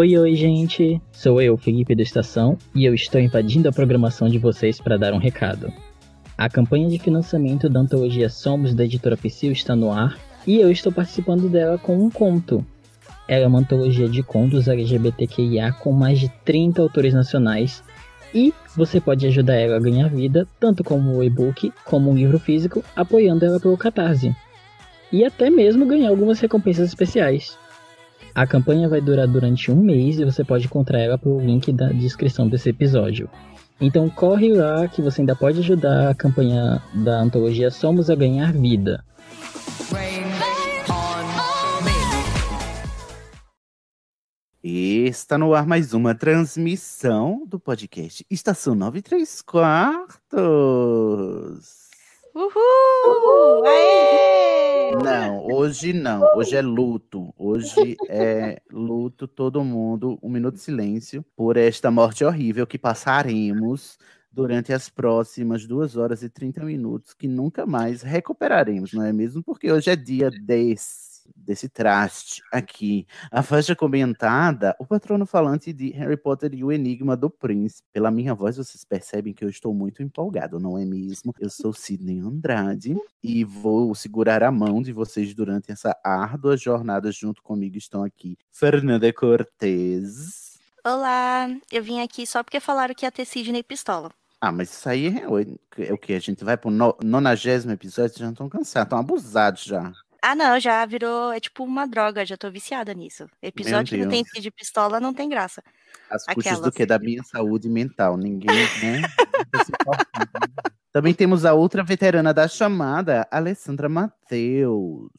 Oi, oi, gente! Sou eu, Felipe da Estação, e eu estou invadindo a programação de vocês para dar um recado. A campanha de financiamento da antologia Somos da editora Psyll está no ar e eu estou participando dela com um conto. Ela é uma antologia de contos LGBTQIA com mais de 30 autores nacionais e você pode ajudar ela a ganhar vida, tanto como o e-book como um livro físico, apoiando ela pelo Catarse. E até mesmo ganhar algumas recompensas especiais. A campanha vai durar durante um mês e você pode encontrar ela pelo link da descrição desse episódio. Então corre lá que você ainda pode ajudar a campanha da antologia Somos a Ganhar Vida. Está no ar mais uma transmissão do podcast Estação 93 Quartos. Uhul! Aê! Não, hoje não. Hoje é luto. Hoje é luto, todo mundo. Um minuto de silêncio por esta morte horrível que passaremos durante as próximas 2 horas e 30 minutos, que nunca mais recuperaremos, não é mesmo? Porque hoje é dia desse, desse traste aqui. A faixa comentada, o patrono falante de Harry Potter e o Enigma do Príncipe. Pela minha voz, vocês percebem que eu estou muito empolgado, não é mesmo? Eu sou Sidney Andrade e vou segurar a mão de vocês durante essa árdua jornada junto comigo. Estão aqui Fernanda Cortez. Olá, eu vim aqui só porque falaram que ia ter Sidney Pistola. Ah, mas isso aí é, o- é o que? A gente vai pro no, nonagésimo episódio, já estão cansados, estão abusados já. Ah, não, já virou, é tipo uma droga, já tô viciada nisso. Episódio que não tem. Cid Pistola não tem graça. As custas do que? Da minha saúde mental. Ninguém, né? Também temos a outra veterana da chamada, Alessandra Matheus.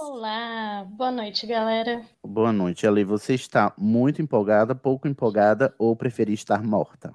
Olá, boa noite, galera. Boa noite, Ale. Você está muito empolgada, pouco empolgada ou preferir estar morta?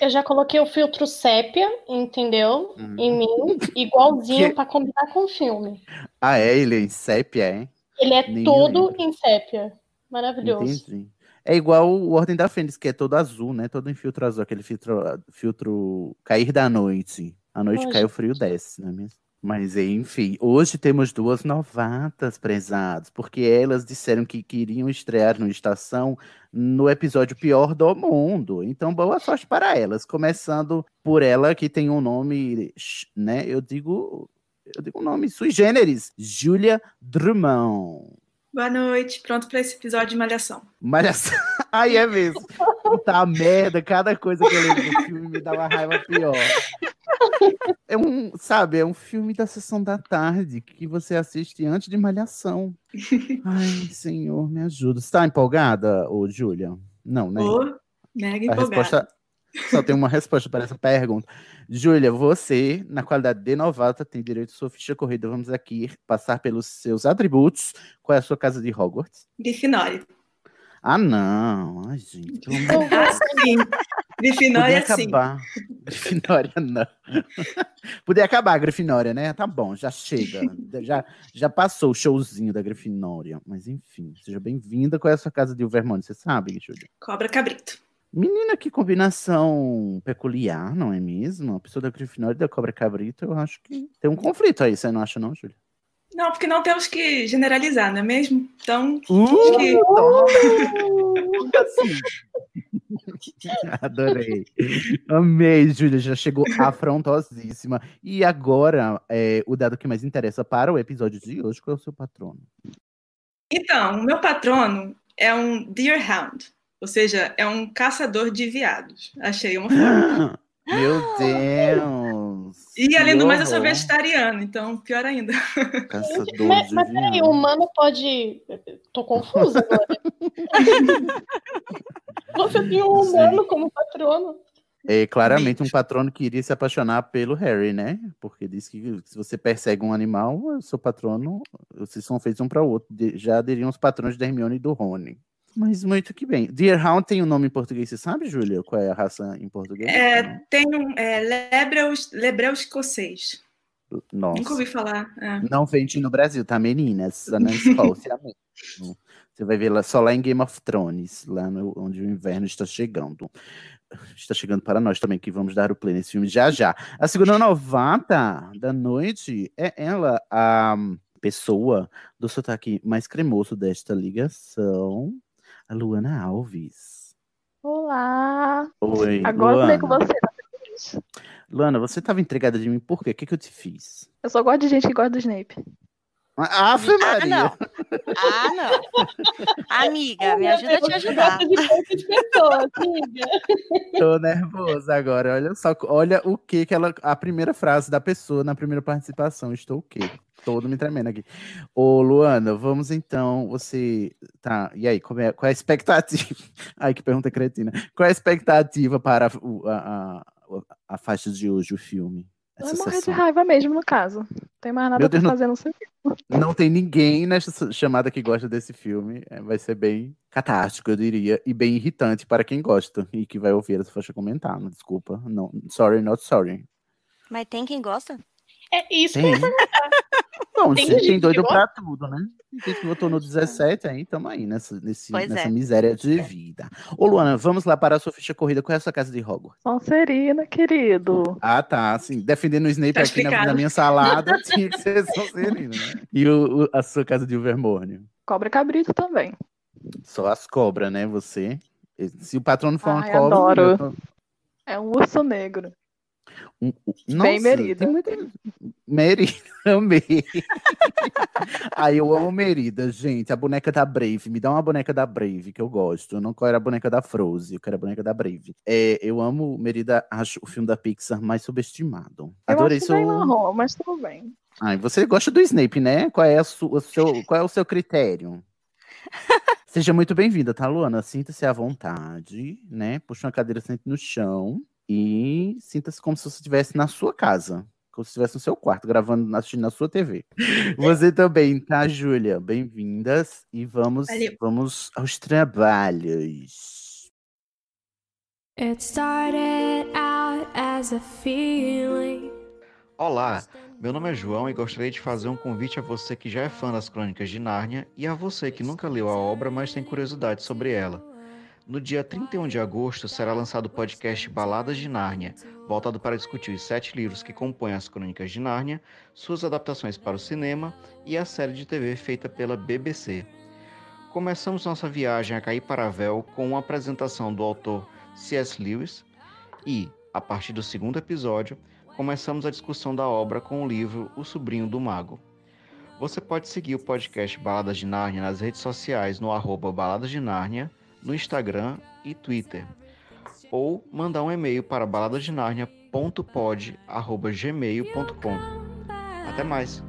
Eu já coloquei o filtro sépia, entendeu? Hum. Em mim, igualzinho Que- pra combinar com o filme. Ah, é? Ele é em sépia, é? Ele é Nem todo lembro. em sépia. Maravilhoso. Entendi. É igual o Ordem da Fênix, que é todo azul, né? Todo em filtro azul, aquele filtro, filtro cair da noite. A noite Ai, cai, o frio desce, não é mesmo? Mas enfim, hoje temos duas novatas prezados, porque elas disseram que queriam estrear no Estação no episódio pior do mundo. Então, boa sorte para elas. Começando por ela, que tem um nome, né? Eu digo, eu digo um nome sui generis, Julia Drummond. Boa noite, pronto para esse episódio de Malhação. Malhação. Ai, é mesmo. Puta merda, cada coisa que eu lembro do filme me dá uma raiva pior. É um, sabe, é um filme da sessão da tarde que você assiste antes de Malhação. Ai, senhor, me ajuda. Você tá empolgada, ô Júlia? Não, né? Ô, mega A empolgada. resposta só tem uma resposta para essa pergunta. Júlia, você, na qualidade de novata, tem direito à sua ficha corrida. Vamos aqui passar pelos seus atributos. Qual é a sua casa de Hogwarts? Grifinória. Ah, não. Ai, gente. amor Grifinória, sim. acabar. Grifinória, não. Podia acabar a Grifinória, né? Tá bom, já chega. Já, já passou o showzinho da Grifinória. Mas enfim, seja bem-vinda. Qual é a sua casa de Vermont? Você sabe, Júlia? Cobra Cabrito. Menina, que combinação peculiar, não é mesmo? A pessoa da Grifinória e da Cobra Cabrito, eu acho que tem um conflito aí, você não acha não, Júlia? Não, porque não temos que generalizar, não é mesmo? Então, Uh, acho que Como assim? Adorei. Amei, Júlia. Já chegou afrontosíssima. E agora, é, o dado que mais interessa para o episódio de hoje, qual é o seu patrono? Então, o meu patrono é um Deerhound, ou seja, é um caçador de viados. Achei uma forma. Meu Deus! E além do mais, eu sou horror. vegetariano, então pior ainda. Caçador Mas, de mas peraí, o humano pode. Tô confusa agora. Você tem um humano como patrono? É claramente um patrono que iria se apaixonar pelo Harry, né? Porque diz que se você persegue um animal, o seu patrono, vocês são feitos um para o outro. De- Já aderiam os patrões da Hermione e do Rony. Mas muito que bem. Deerhound tem um nome em português, você sabe, Júlia? Qual é a raça em português? É, tem um é, lebreu, lebreu escocês. Nossa. Nunca ouvi falar. é. Não vende no Brasil, tá, meninas? Só na Escócia mesmo. Você vai ver lá, só lá em Game of Thrones, lá no- onde o inverno está chegando. Está chegando para nós também, que vamos dar o play nesse filme já já. A segunda novata da noite é ela, a pessoa do sotaque mais cremoso desta ligação, a Luana Alves. Olá! Oi, Agora eu falei com Luana. você? Luana, você estava entregada de mim por quê? O que, que eu te fiz? Eu só gosto de gente que gosta do Snape. Ah, Ave Ah, Maria! não. Ah, não. Amiga, me ajuda a te ajudar. De poucas pessoas, amiga. Tô nervosa agora. Olha só, olha o que que ela. A primeira frase da pessoa na primeira participação. Estou o quê? Todo me tremendo aqui. Ô, Luana, vamos então. Você. Tá. E aí, como é, qual é a expectativa? Ai, que pergunta cretina. Qual é a expectativa para o- a, a, a faixa de hoje, o filme? Vou morrer de sessão? raiva mesmo, no caso. Não tem mais nada Meu pra Deus, não- fazer, não sei o quê. Não tem ninguém nesta chamada que gosta desse filme. É, vai ser bem catártico, eu diria, e bem irritante para quem gosta e que vai ouvir essa faixa comentar. Não, Desculpa, não. Sorry, not sorry. Mas tem quem gosta? É isso Tem. Não, Tem tem, gente tem doido que pra tudo, né? Tem gente que votou no 17 aí, tamo aí nessa, nesse, Pois nessa é. miséria de vida. Ô, Luana, vamos lá para a sua ficha corrida. Qual é a sua casa de Hogwarts? Sonserina, querido. Ah, tá. Assim, defendendo o Snape Tá aqui na, na minha salada, tinha que ser Sonserina, né? E o, o- a sua casa de Ilvermorny? Cobra cabrito também. Só as cobras, né? Você. Se o patrono for uma Ai, cobra. adoro. eu tô- É um urso negro. Um- um- Bem Merida. Merida, amei. Ai, eu amo Merida, gente. A boneca da Brave. Me dá uma boneca da Brave, que eu gosto. Eu não quero a boneca da Frozen, eu quero a boneca da Brave. É, eu amo Merida, acho o filme da Pixar mais subestimado. Eu Adorei acho seu. bem marrom, mas tudo bem. Ai, você gosta do Snape, né? Qual é, a su- o seu, qual é o seu critério? Seja muito bem-vinda, tá, Luana? Sinta-se à vontade, né? Puxa uma cadeira, sente no chão e sinta-se como se você estivesse na sua casa. Como se estivesse no seu quarto, gravando, assistindo na sua TV. Você também, tá, Júlia? Bem-vindas e vamos, Valeu. vamos aos trabalhos. It started out as a feeling. Olá, meu nome é João e gostaria de fazer um convite a você que já é fã das Crônicas de Nárnia e a você que nunca leu a obra, mas tem curiosidade sobre ela. No dia 31 de agosto será lançado o podcast Baladas de Nárnia, voltado para discutir os sete livros que compõem as Crônicas de Nárnia, suas adaptações para o cinema e a série de TV feita pela BBC. Começamos nossa viagem a Cair-Paravel com uma apresentação do autor C.S. Lewis e, a partir do segundo episódio, começamos a discussão da obra com o livro O Sobrinho do Mago. Você pode seguir o podcast Baladas de Nárnia nas redes sociais no arroba Baladas de Nárnia, no Instagram e Twitter. Ou mandar um e-mail para baladasdenarnia.pod.gmail.com. Até mais!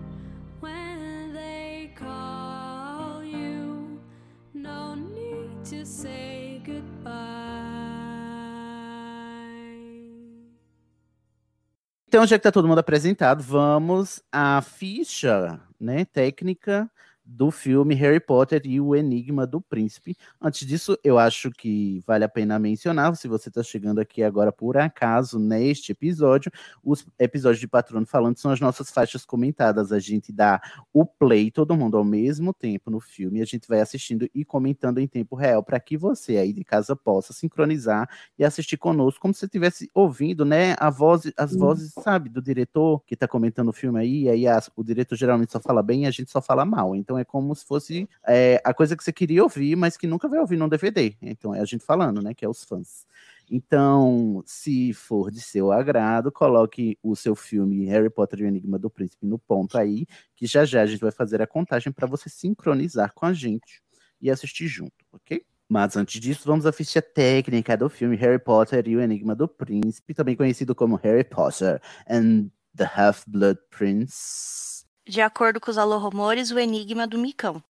Então, já que tá todo mundo apresentado, vamos à ficha, né, técnica do filme Harry Potter e o Enigma do Príncipe. Antes disso, eu acho que vale a pena mencionar, se você está chegando aqui agora por acaso neste episódio, os episódios de Patrono Falando são as nossas faixas comentadas. A gente dá o play, todo mundo ao mesmo tempo no filme, e a gente vai assistindo e comentando em tempo real para que você aí de casa possa sincronizar e assistir conosco como se você estivesse ouvindo, né, a voz, as vozes, sabe, do diretor que tá comentando o filme aí, e aí as- o diretor geralmente só fala bem e a gente só fala mal. Então Então é como se fosse é, a coisa que você queria ouvir, mas que nunca vai ouvir num DVD. Então é a gente falando, né? Que é os fãs. Então, se for de seu agrado, coloque o seu filme Harry Potter e o Enigma do Príncipe no ponto aí, que já já a gente vai fazer a contagem para você sincronizar com a gente e assistir junto, ok? Mas antes disso, vamos à ficha técnica do filme Harry Potter e o Enigma do Príncipe, também conhecido como Harry Potter and the Half-Blood Prince. De acordo com os alô-rumores, o Enigma do Micão.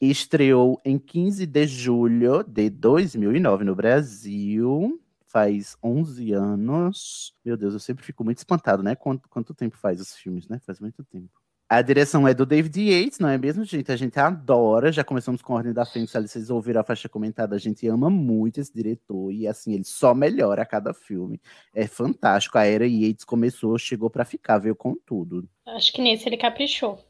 Estreou em 15 de julho de 2009 no Brasil. Faz 11 anos. Meu Deus, eu sempre fico muito espantado, né? Quanto, quanto tempo faz os filmes, né? Faz muito tempo. A direção é do David Yates, não é mesmo, gente? A gente adora. Já começamos com Ordem da Fênix. Se vocês ouviram a faixa comentada, a gente ama muito esse diretor. E assim, ele só melhora a cada filme. É fantástico. A era Yates começou, chegou para ficar, veio com tudo. Acho que nesse ele caprichou.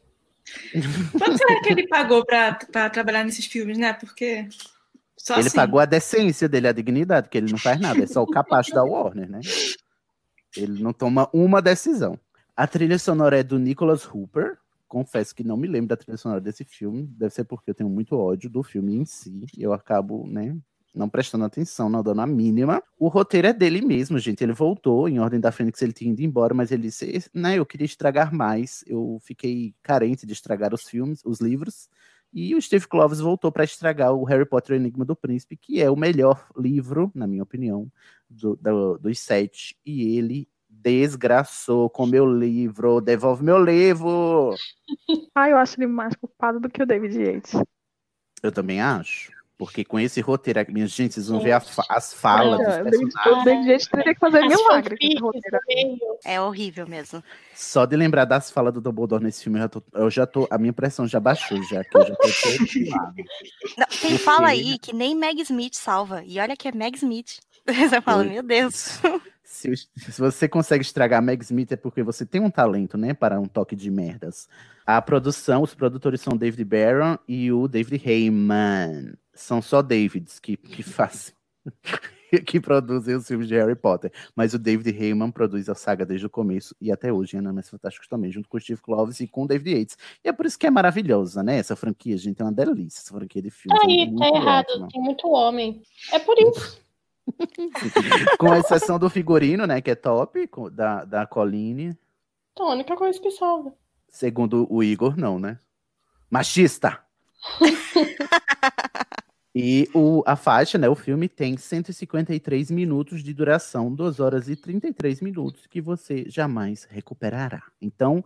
Quanto será que ele pagou pra, pra trabalhar nesses filmes, né? Porque. Só ele assim. pagou a decência dele, a dignidade, que ele não faz nada, é só o capacho da Warner, né? Ele não toma uma decisão. A trilha sonora é do Nicholas Hooper. Confesso que não me lembro da trilha sonora desse filme. Deve ser porque eu tenho muito ódio do filme em si. Eu acabo, né, não prestando atenção, não dando a mínima. O roteiro é dele mesmo, gente. Ele voltou em Ordem da Fênix, ele tinha ido embora, mas ele disse, né, eu queria estragar mais. Eu fiquei carente de estragar os filmes, os livros. E o Steve Kloves voltou para estragar o Harry Potter e o Enigma do Príncipe, que é o melhor livro, na minha opinião, do, do- dos sete. E ele desgraçou com meu livro. Devolve meu livro! Ah, eu acho ele mais culpado do que o David Yates. Eu também acho. Porque com esse roteiro, minha gente, vocês vão ver a fa- as falas É, dos o David- personagens. o David Yates teria que fazer As milagre. É horrível mesmo. Só de lembrar das falas do Dumbledore nesse filme, eu já tô, eu já tô- a minha pressão já baixou, já que eu já tô. Não, tem Porque- fala aí que nem Meg Smith salva. E olha que é Meg Smith. Você fala, meu Deus. Se, se você consegue estragar Meg Smith é porque você tem um talento, né, para um toque de merdas. A produção, os produtores são David Barron e o David Heyman. São só Davids que, que fazem. que produzem os filmes de Harry Potter. Mas o David Heyman produz a saga desde o começo e até hoje, em Animais Fantásticos também, junto com o Steve Kloves e com o David Yates. E é por isso que é maravilhosa, né? Essa franquia, gente, é uma delícia, essa franquia de filmes. É aí, muito tá errado. ótima. Tem muito homem. É por isso. Com exceção do figurino, né, que é top, da, da Colline. Então, a única coisa que salva. Segundo o Igor, não, né? Machista! e o, a faixa, né? O filme tem 153 minutos de duração, 2 horas e 33 minutos, que você jamais recuperará. Então,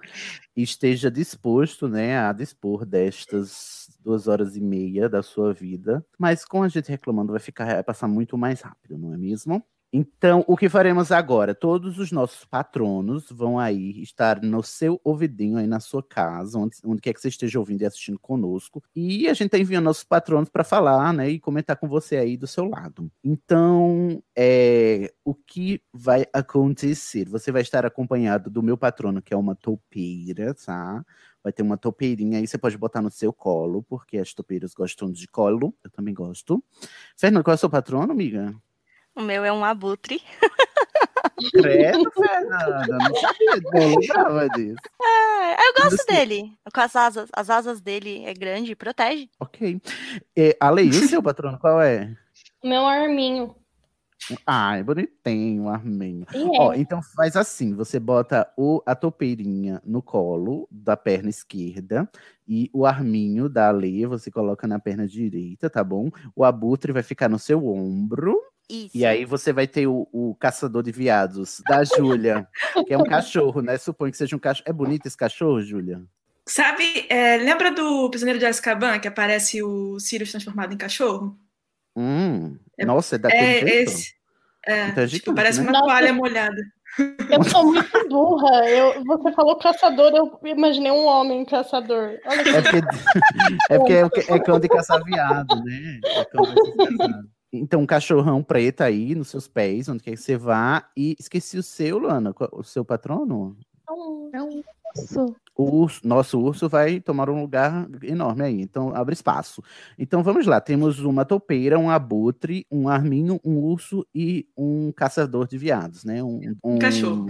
esteja disposto, né, a dispor destas duas horas e meia da sua vida. Mas com a gente reclamando, vai ficar vai passar muito mais rápido, não é mesmo? Então, o que faremos agora? Todos os nossos patronos vão aí estar no seu ouvidinho aí na sua casa, onde, onde quer que você esteja ouvindo e assistindo conosco. E a gente tá enviando nossos patronos para falar, né, e comentar com você aí do seu lado. Então, é, o que vai acontecer? Você vai estar acompanhado do meu patrono, que é uma toupeira, tá? Vai ter uma toupeirinha aí, você pode botar no seu colo, porque as toupeiras gostam de colo. Eu também gosto. Fernando, qual é o seu patrono, amiga? O meu é um abutre. Credo, Fernanda, não sabia, não lembrava disso. Ah, eu gosto Você- dele. Com as asas. As asas dele é grande e protege. Ok. É, Ale, e o seu patrono, qual é? O meu arminho. Ai, bonitinho, arminho. E é. Ó, então faz assim, você bota o, a toupeirinha no colo da perna esquerda e o arminho da Ale você coloca na perna direita, tá bom? O abutre vai ficar no seu ombro. Isso. E aí você vai ter o, o caçador de viados da Júlia, que é um cachorro, né? Suponho que seja um cachorro. É bonito esse cachorro, Júlia? Sabe, é, lembra do Prisioneiro de Azkaban, que aparece o Sirius transformado em cachorro? Hum, nossa, é daquele É jeito? esse. É, Então é tipo, parece né? uma toalha molhada. Eu sou muito burra. Eu, você falou caçador, eu imaginei um homem caçador. Olha que É porque é, porque é, o que- é cão de caçar viado, né? É cão de caçar viado. Então, um cachorrão preto aí nos seus pés, onde quer que você vá. E esqueci o seu, Luana, o seu patrono? É um urso. O urso, nosso urso vai tomar um lugar enorme aí, então abre espaço. Então vamos lá, temos uma toupeira, um abutre, um arminho, um urso e um caçador de viados, né? Um, Um cachorro.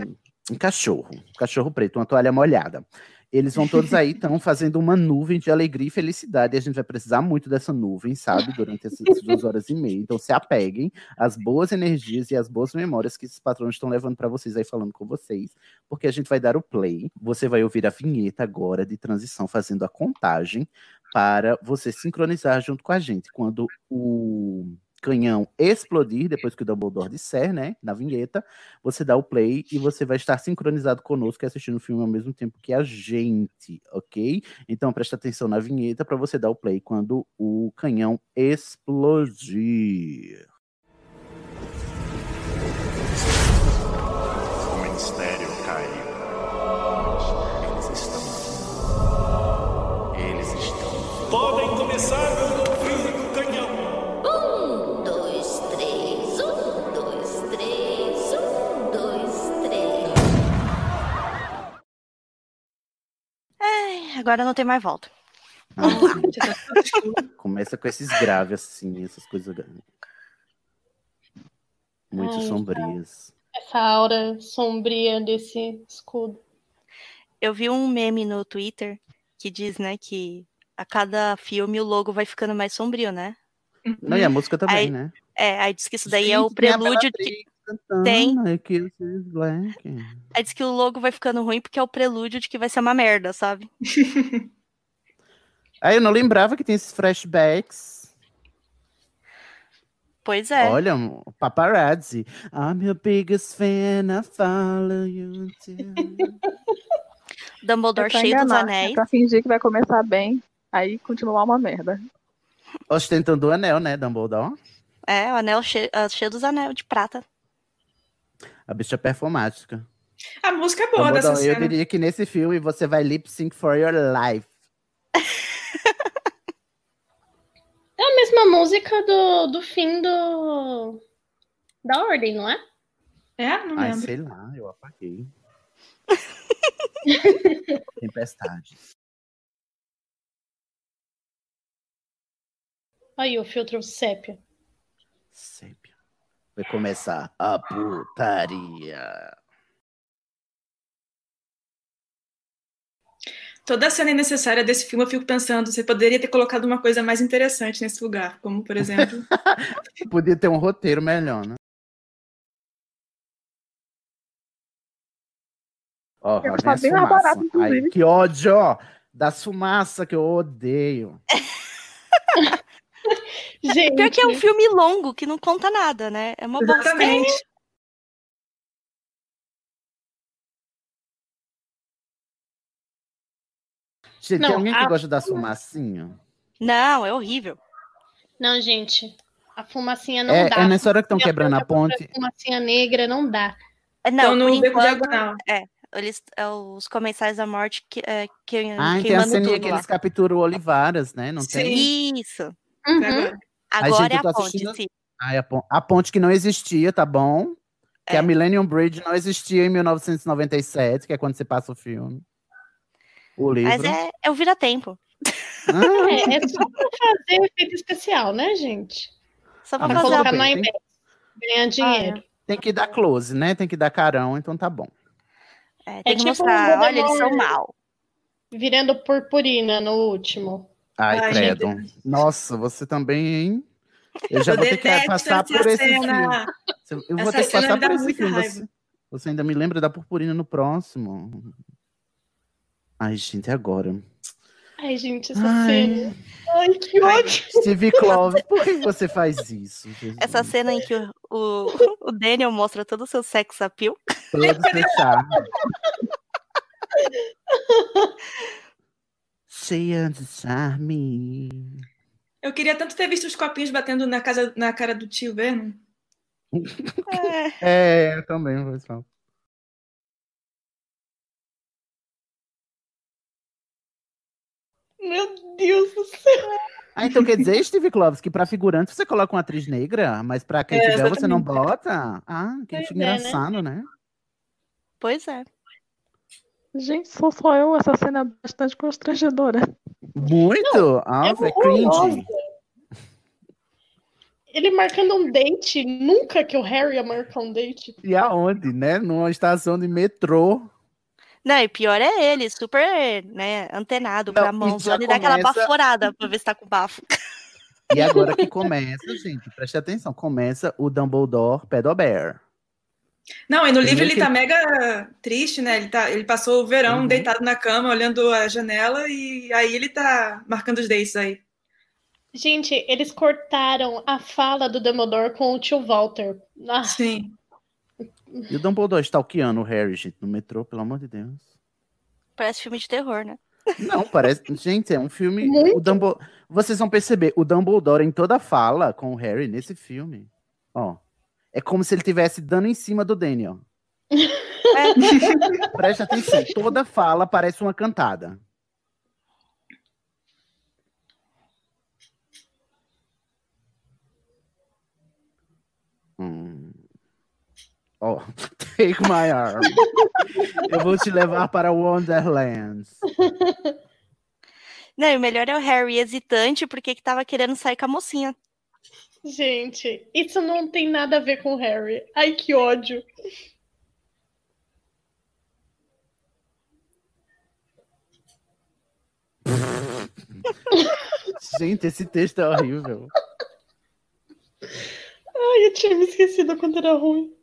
Um cachorro, um cachorro preto, uma toalha molhada. Eles vão todos aí, estão fazendo uma nuvem de alegria e felicidade. E a gente vai precisar muito dessa nuvem, sabe? Durante essas duas horas e meia. Então se apeguem às boas energias e às boas memórias que esses patrões estão levando para vocês aí, falando com vocês. Porque a gente vai dar o play. Você vai ouvir a vinheta agora de transição, fazendo a contagem para você sincronizar junto com a gente. Quando o canhão explodir, depois que o Dumbledore disser, né, na vinheta, você dá o play e você vai estar sincronizado conosco e assistindo o filme ao mesmo tempo que a gente, ok? Então presta atenção na vinheta para você dar o play quando o canhão explodir. Agora não tem mais volta. Começa com esses graves assim, essas coisas muito Ai, sombrias. Essa aura sombria desse escudo. Eu vi um meme no Twitter que diz, né, que a cada filme o logo vai ficando mais sombrio, né? Não, e a música também, Aí- né? É, aí diz que isso daí é o prelúdio de. Tem. Ah, que esses black. Aí diz que o logo vai ficando ruim porque é o prelúdio de que vai ser uma merda, sabe? Aí eu não lembrava que tem esses flashbacks. Pois é. Olha, um paparazzi. I'm your biggest fan, I follow you too. Dumbledore É cheio dos enganar, anéis. É pra fingir que vai começar bem, aí continuar uma merda. Ostentando o anel, né, Dumbledore? É, o anel cheio, ah, cheio dos anéis de prata. A bicha performática. A música é boa dessa Dumbledore, eu cena. diria que nesse filme você vai lip sync for your life. É a mesma música do, do fim do da ordem, não é? É, não Ai, sei lá, eu apaguei. Tempestades. Aí o filtro sépia. Sépia. Vai começar a putaria. Toda cena necessária desse filme, eu fico pensando, você poderia ter colocado uma coisa mais interessante nesse lugar, como, por exemplo, Podia ter um roteiro melhor, né? Ó, Eu vem bem a mais fumaça. barato. Ai, que ódio, ó. Da fumaça que eu odeio. Gente. Pior que é um filme longo que não conta nada, né? É uma bosta. Exatamente. Gente, Não, tem alguém que a gosta da fumacinha? Não, é horrível. Não, gente. A fumacinha não É, dá. é nessa hora que estão quebrando a ponte. Fumacinha negra não dá. É, Não, Então, no enquanto, Diagonal. é, eles, é os comensais da morte que, é, que, Ah, tem a tudo que eles capturam o Olivaras, né? Não tem? Isso. Uhum. agora. Agora gente, é a ponte, assistindo- sim. Ai, a, pon- a ponte que não existia, tá bom? Que É. a Millennium Bridge não existia em 1997, que é quando você passa o filme. O livro. Mas é, é o vira-tempo. Ah, É, é só pra fazer efeito especial, né, gente? Só Ah, pra mas fazer tudo a... Colocar no bem, iMac. tem- Ganhar dinheiro. Tem que dar close, né? Tem que dar carão, então tá bom. é, É tem que tipo mostrar, o olha, eles são mal. Virando purpurina no último. Ai, Ai, credo. gente. Nossa, você também, hein? Eu já Eu vou ter que passar por esse cena. filme. Eu vou Essa ter que passar por esse filme. Você, você ainda me lembra da purpurina no próximo. Ai, gente, agora. Ai, gente, essa Ai. cena. Ai, que ódio. Steve Clove, por que você faz isso? Jesus? Essa cena em que o, o, o Daniel mostra todo o seu sex appeal. Todo fechado. Cheia de charme. Eu queria tanto ter visto os copinhos batendo na, casa, na cara do tio Vernon. É, É, eu também vou falar. Meu Deus do céu. Ah, então quer dizer, Steve Kloves, que pra figurante você coloca uma atriz negra, mas pra Kate É, Bell você não bota? Ah, que é, né? engraçado, né? pois é. Gente, sou só eu, essa cena é bastante constrangedora. Muito? Ah, é é cringe. Ele marcando um date. Nunca que o Harry ia marcar um date. E aonde, né? Numa estação de metrô. Não, e pior é ele, super, né, antenado pra Não, mão, ele dá aquela começa- baforada pra ver se tá com bafo. E agora que começa, gente, preste atenção, começa o Dumbledore Pedobear. Não, e no livro ele que- tá mega triste, né? Ele, tá, ele passou o verão Uhum. deitado na cama, olhando a janela, e aí ele tá marcando os dates aí. Gente, eles cortaram a fala do Dumbledore com o tio Walter. Ah, Sim. E o Dumbledore stalkeando o Harry, gente, no metrô, pelo amor de Deus. Parece filme de terror, né? Não, parece. Gente, é um filme. Muito. O Dumbledore, vocês vão perceber, o Dumbledore em toda fala com o Harry nesse filme. Ó. É como se ele estivesse dando em cima do Daniel. Preste atenção, toda fala parece uma cantada. Hum. Ó, take my arm. Eu vou te levar para Wonderlands. Não, o melhor é o Harry hesitante porque que tava querendo sair com a mocinha. Gente, isso não tem nada a ver com o Harry. Ai, que ódio. Gente, esse texto é horrível. Ai, eu tinha me esquecido quando era ruim.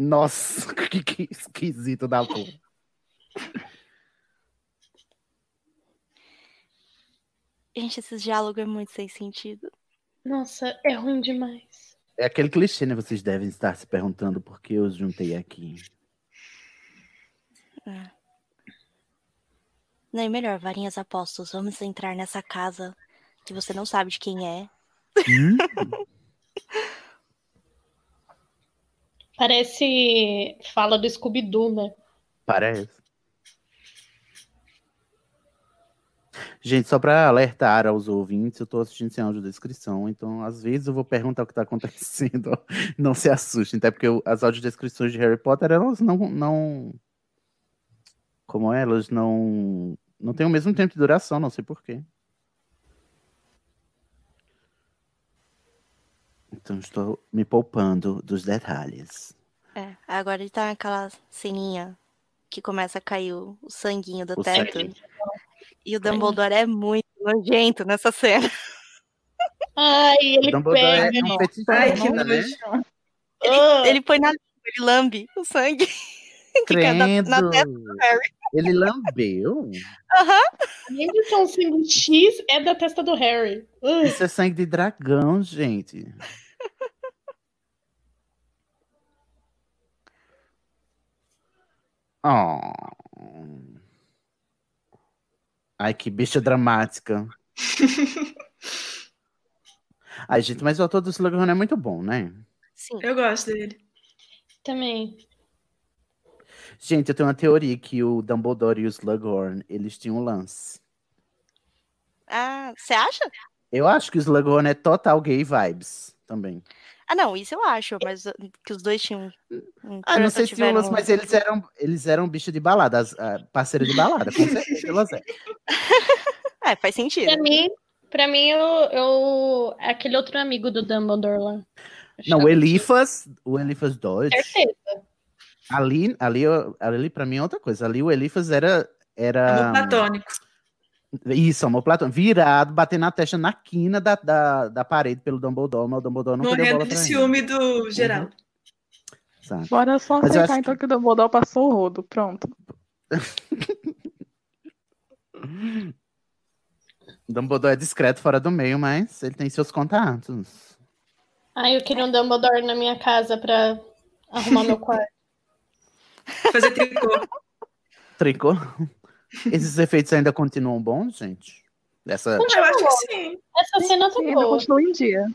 Nossa, que, que esquisito da porra. Gente, esses diálogos é muito sem sentido. Nossa, é ruim demais. É aquele clichê, né? Vocês devem estar se perguntando por que eu os juntei aqui. É. Não, e melhor, varinhas apóstolos, vamos entrar nessa casa que você não sabe de quem é. Hum? Parece fala do Scooby-Doo, né? Parece. Gente, só para alertar aos ouvintes, eu tô assistindo sem audiodescrição, então às vezes eu vou perguntar o que tá acontecendo. Não se assustem, até porque eu- as audiodescrições de Harry Potter, elas não. não como é? elas não. Não tem o mesmo tempo de duração, não sei porquê. Então estou me poupando dos detalhes. É, agora ele tá naquela ceninha que começa a cair o, o sanguinho do O teto. sangue. E o Dumbledore é muito nojento nessa cena. Ai, ele Dumbledore é pega. um Ai, que né? nojo. Ele, Ah. ele põe na língua, ele lambe o sangue. que cai na, na Credo. testa do Harry. Ele lambeu? Aham. Além de ser um símbolo X, é da testa do Harry. Ah. Isso é sangue de dragão, gente. Oh. Ai, que bicha dramática. Ai, gente, mas o ator do Slughorn é muito bom, né? Sim. Eu gosto dele. Também. Gente, eu tenho uma teoria que o Dumbledore e o Slughorn, eles tinham um lance. Ah, você acha? Eu acho que o Slughorn é total gay vibes também. Ah, não, isso eu acho, mas uh, que os dois tinham. um Ah, não sei se um tiveram- lance, mas eles eram, eles eram bicho de balada, as, a parceira de balada, com certeza elas eram. É, faz sentido. Pra mim, pra mim eu, eu. Aquele outro amigo do Dumbledore lá. Não, o Elifas, o Elifas Dodge, Certeza. ali, ali, eu- ali pra mim é outra coisa. Ali o Elifas era, era Amor platônico. Isso, amor platônico, virado, batendo na testa na quina da, da, da parede pelo Dumbledore, mas o Dumbledore não deu Morrendo bola de ele. ciúme do Geraldo. Sabe? Bora só Mas aceitar então que o Dumbledore passou o rodo. Pronto. O Dumbledore é discreto fora do meio, mas ele tem seus contatos. Ai, eu queria um Dumbledore na minha casa pra arrumar meu quarto. Fazer tricô. Tricô. Esses efeitos ainda continuam bons, gente? Dessa Eu acho que sim. Essa cena tá boa. continua em dia.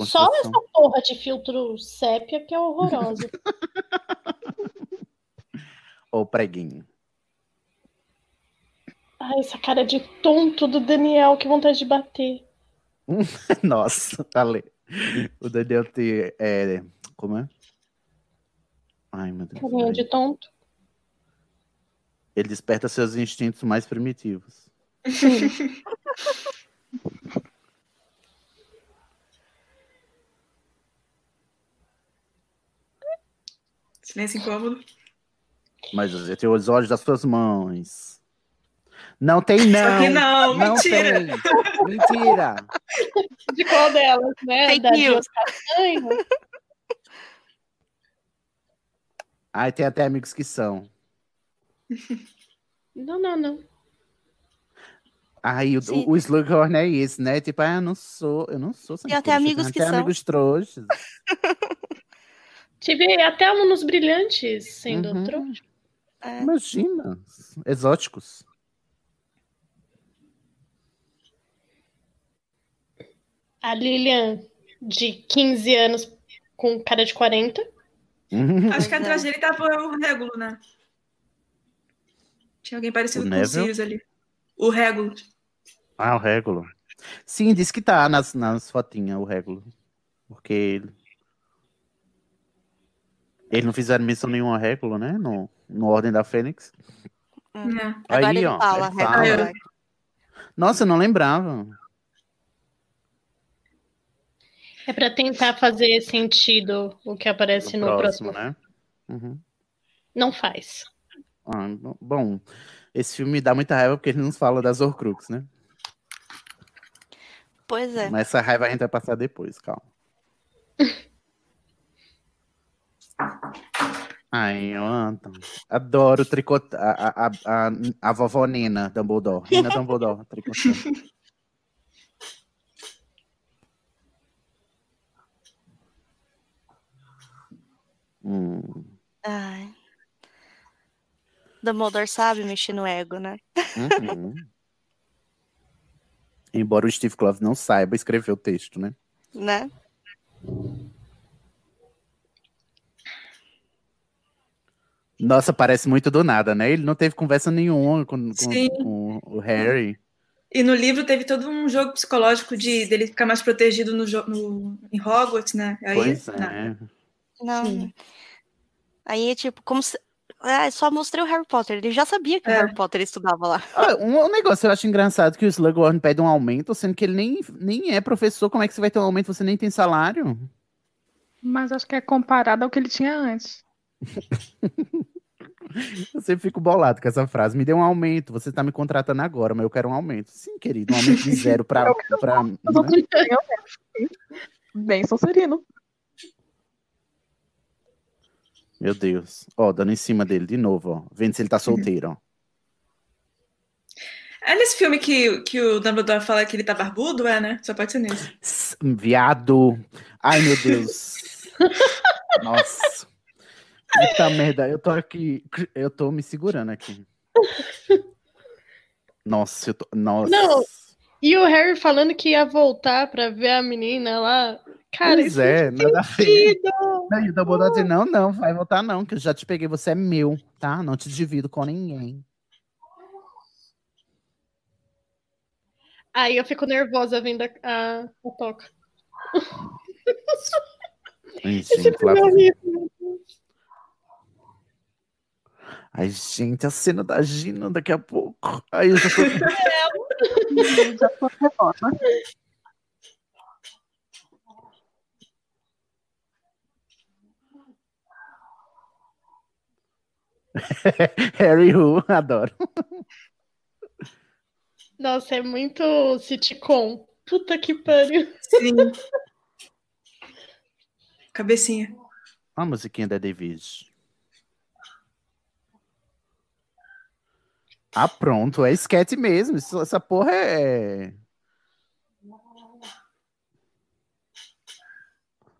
Só essa porra de filtro sépia que é horrorosa. Ou preguinho. Ai, essa cara de tonto do Daniel, que vontade de bater. Nossa, Ale. O Daniel tem. É, como é? Ai, meu Deus. Carinha de tonto. Ele desperta seus instintos mais primitivos. Silêncio incômodo. Mas eu tenho os olhos das suas mães. Não tem, não. Só não, não, mentira. Tem. Mentira. De qual delas, né? Fake da news. Ai, tem até amigos que são. Não, não, não. Aí o, Sim. o, Slughorn é esse, né? Tipo, ah, eu não sou, eu não sou. Tem até amigos que tem são. amigos trouxas. Tive até alunos brilhantes sendo Uhum. trouxa. É. Imagina, exóticos. A Lilian, de 15 anos, com cara de 40. Acho que atrás dele tava o Régulo, né? Tinha alguém parecido O com o Neville? Sirius ali. O Régulo. Ah, o Régulo. Sim, diz que tá nas, nas fotinhas, o Régulo. Porque ele... Eles não fizeram menção nenhuma ao Régulo, né? No, no Ordem da Fênix. É. Agora Aí, ele ó, fala, ele Red fala. Nossa, eu não lembrava. É pra tentar fazer sentido o que aparece no, próximo. né? Uhum. Não faz. Ah, bom, esse filme me dá muita raiva porque ele nos fala das Horcrux, né? Pois é. Mas essa raiva a gente vai passar depois, calma. Ai, eu amo. Adoro tricotar a, a, a, a vovó Nina Dumbledore. Nina Dumbledore, tricotando. Hum, Ai. Dumbledore sabe mexer no ego, né? uhum. Embora o Steve Kloves não saiba escrever o texto, né? Né? Nossa, parece muito do nada, né? Ele não teve conversa nenhuma com, com- com o Harry. E no livro teve todo um jogo psicológico de dele ficar mais protegido no, no- em Hogwarts, né? Aí, pois não. é. Não. Aí, tipo, como se. Ah, só mostrei o Harry Potter. Ele já sabia que o É. Harry Potter estudava lá. Ah, um, um negócio que eu acho engraçado que o Slughorn pede um aumento, sendo que ele nem, nem é professor. Como é que você vai ter um aumento? Você nem tem salário? Mas acho que é comparado ao que ele tinha antes. Eu sempre fico bolado com essa frase. Me dê um aumento. Você tá me contratando agora, mas eu quero um aumento. Sim, querido, um aumento de zero pra. pra ganham, né? Bem Sonserino. Meu Deus. Ó, dando em cima dele de novo, ó. Vendo se ele tá solteiro, ó. É nesse filme que, que o Dumbledore fala que ele tá barbudo, é, né? Só pode ser nesse. S- Viado. Ai, meu Deus. Nossa. Puta merda, eu tô aqui. Eu tô me segurando aqui. Nossa, eu tô. Nossa. Não. E o Harry falando que ia voltar pra ver a menina lá. Cara, pois isso é, nada a faz ver. Não, o Dumbledore diz, não, não, vai voltar não, que eu já te peguei, você é meu, tá? Não te divido com ninguém. Aí eu fico nervosa vendo a, a, a toca. Esse é. Ai, gente, a cena da Gina daqui a pouco. Ai, eu já tô... Já tô nervosa. Harry Who, adoro. Nossa, é muito sitcom. Puta que pariu. Sim. Cabecinha. A musiquinha da David. Ah, pronto, é sketch mesmo. Essa porra é.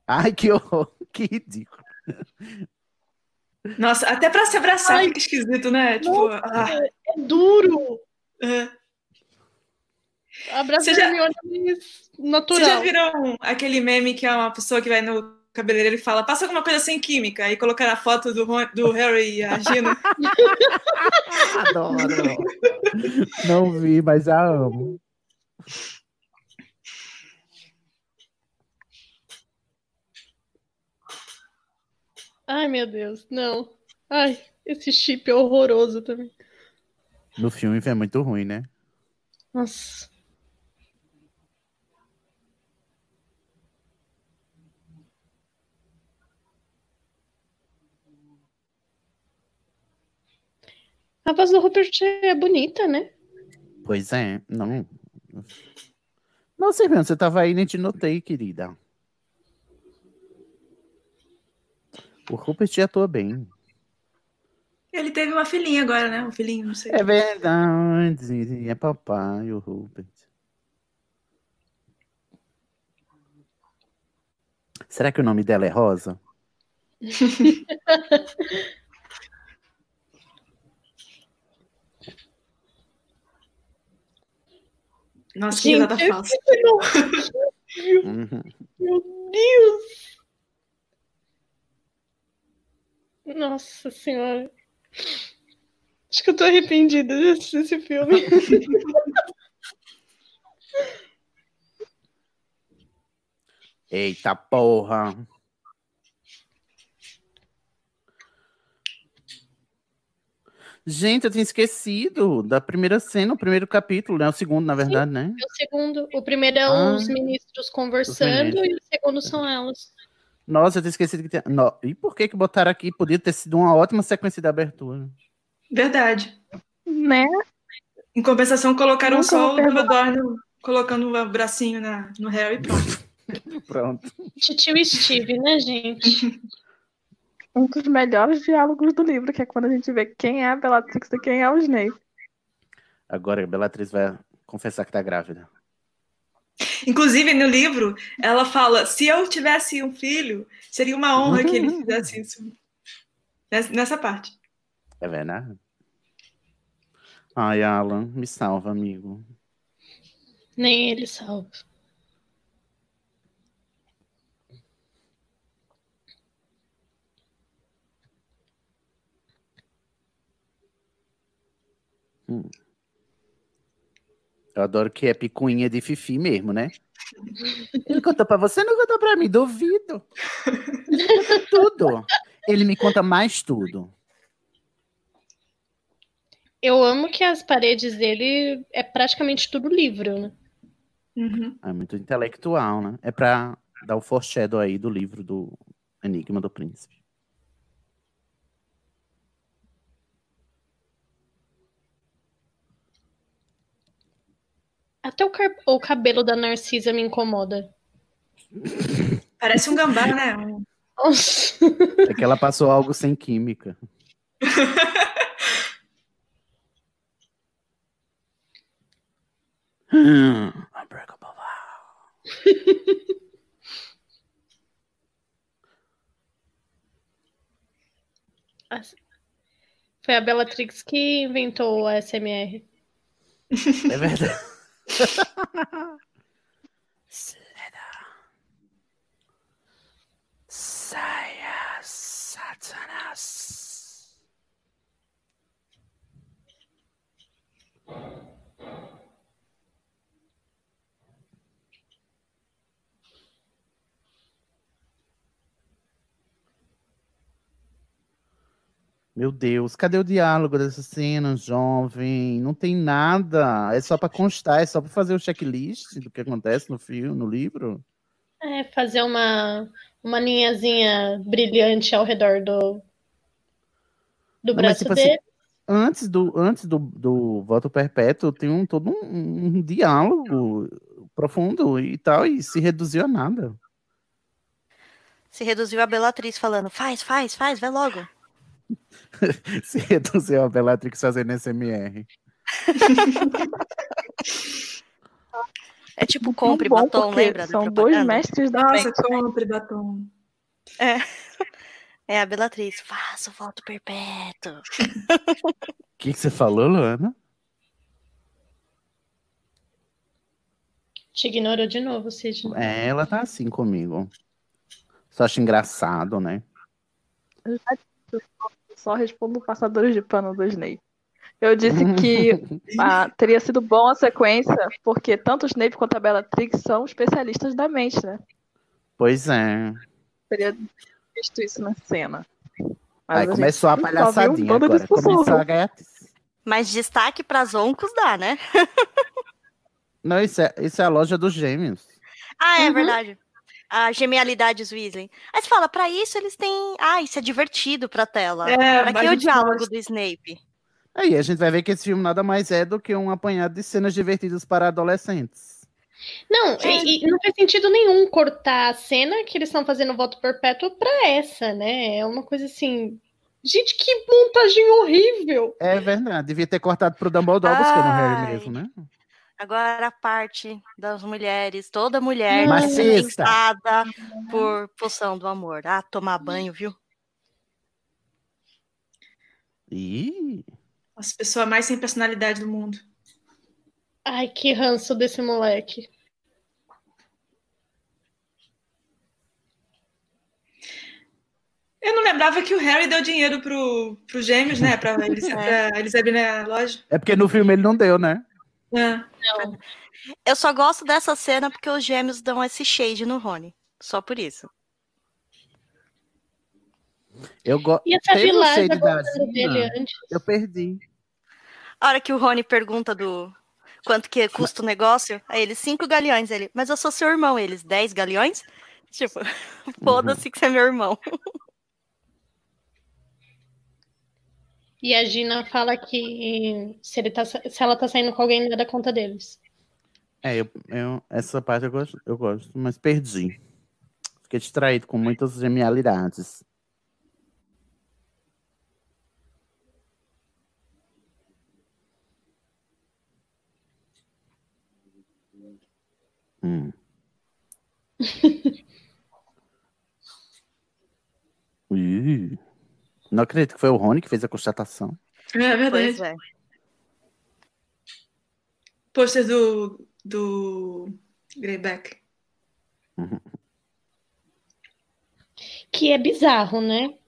Ai, que horror, que ridículo. Nossa, até pra se abraçar Ai. fica esquisito, né? Tipo, ah, É, duro. é. Abraço Você já- é mais Vocês natural. já viram aquele meme que é uma pessoa que vai no cabeleireiro e fala, passa alguma coisa sem química, aí colocar a foto do, Ron- do Harry e a Gina. Adoro. Não vi, mas já amo. Ai, meu Deus, não. Ai, esse chip é horroroso também. No filme é muito ruim, né? Nossa. A voz do Rupert é bonita, né? Pois é, não. sei mesmo, você tava aí, nem te notei, querida. O Rupert atua bem. Ele teve uma filhinha agora, né? Um filhinho, não sei. É verdade, é papai, o Rupert. Será que o nome dela é Rosa? Nossa, que risada Gente, falsa. Uhum. Meu Deus! Nossa senhora. Acho que eu tô arrependida de assistir esse filme. Eita porra. Gente, eu tinha esquecido da primeira cena, o primeiro capítulo, né? O segundo, na verdade, né? É o segundo. O primeiro é Ah. os ministros conversando ministros. e o segundo são elas. Nossa, eu tinha esquecido que tinha. No- E por que que botaram aqui? Podia ter sido uma ótima sequência de abertura. Verdade. Né? Em compensação, colocaram só o. Dumbledore colocando o bracinho na, no Harry e pronto. Pronto. Titio Steve, né, gente? Um dos melhores diálogos do livro, que é quando a gente vê quem é a Bellatrix e quem é o Snape. Agora a Bellatrix vai confessar que tá grávida. Inclusive, no livro, ela fala: se eu tivesse um filho, seria uma honra que ele fizesse isso. Nessa, nessa parte. É verdade? Ai, Alan, me salva, amigo. Nem ele salva. Hum. Eu adoro que é picuinha de Fifi mesmo, né? Ele contou pra você, não contou pra mim, duvido. Ele conta tudo. Ele me conta mais tudo. Eu amo que as paredes dele é praticamente tudo livro, né? É muito intelectual, né? É pra dar o foreshadow aí do livro do Enigma do Príncipe. Até o, car- o cabelo da Narcisa me incomoda. Parece um gambá, né? É que ela passou algo sem química. Hum, Unbreakable As- Foi a Bellatrix que inventou o SMR. É verdade. so Meu Deus, cadê o diálogo dessa cena, jovem? Não tem nada. É só pra constar, é só pra fazer o checklist do que acontece no filme, no livro. É, fazer uma, uma linhazinha brilhante ao redor do, do Não, mas, braço tipo assim, dele. antes do, antes do, do voto perpétuo, tem um, todo um, um diálogo profundo e tal, e se reduziu a nada. Se reduziu a Bellatriz falando, faz, faz, faz, vai logo. se reduziu a Bellatrix fazendo SMR. É tipo compre bom, batom, lembra? da são dois mestres da Nossa, mente. compre batom. É. É a Bellatriz, faça o voto perpétuo. O que, que você falou, Luana? Te ignorou de novo, Sidney. É, ela tá assim comigo. Só acho engraçado, né? Eu já disse, só respondo passadores de pano do Snape. Eu disse que ah, teria sido bom a sequência, porque tanto o Snape quanto a Bellatrix são especialistas da mente, né? Pois é. Teria visto isso na cena. Aí a começou a um palhaçadinha de agora. Começou a gaiatice. Mas destaque para Zoncos dá, né? Não, isso é, isso é a loja dos gêmeos. Ah, é Uhum. verdade. A genialidades Weasley. Aí você fala, pra isso eles têm. Ah, isso é divertido pra tela. É, pra que o diálogo do Snape? Aí a gente vai ver que esse filme nada mais é do que um apanhado de cenas divertidas para adolescentes. Não, e, e não faz sentido nenhum cortar a cena que eles estão fazendo voto perpétuo pra essa, né? É uma coisa assim. Gente, que montagem horrível! É verdade, devia ter cortado pro Dumbledore buscando o Harry Ai. mesmo, né? Agora a parte das mulheres, toda mulher pensada por poção do amor. Ah, tomar banho, viu? Ih, As pessoas mais sem personalidade do mundo. Ai, que ranço desse moleque. Eu não lembrava que o Harry deu dinheiro pro, pro gêmeos, né? Pra eles, É. pra eles abrirem a loja. é porque no filme ele não deu, né? É. Não. Eu só gosto dessa cena porque os gêmeos dão esse shade no Rony. Só por isso. Eu gosto. E essa Teve um vilagem da dele antes. Eu perdi. A hora que o Rony pergunta do quanto que custa o negócio, aí ele, cinco galeões. Ele, mas eu sou seu irmão. Eles, dez galeões? Tipo, foda-se que você é meu irmão. E a Gina fala que se, ele tá, se ela tá saindo com alguém, não é da conta deles. É, eu, eu- essa parte eu gosto, eu gosto, mas perdi. Fiquei distraído com muitas genialidades. Hum. Ih, Não acredito que foi o Rony que fez a constatação. É verdade. Pois é. Pôster do, do Greyback. Que é bizarro, né?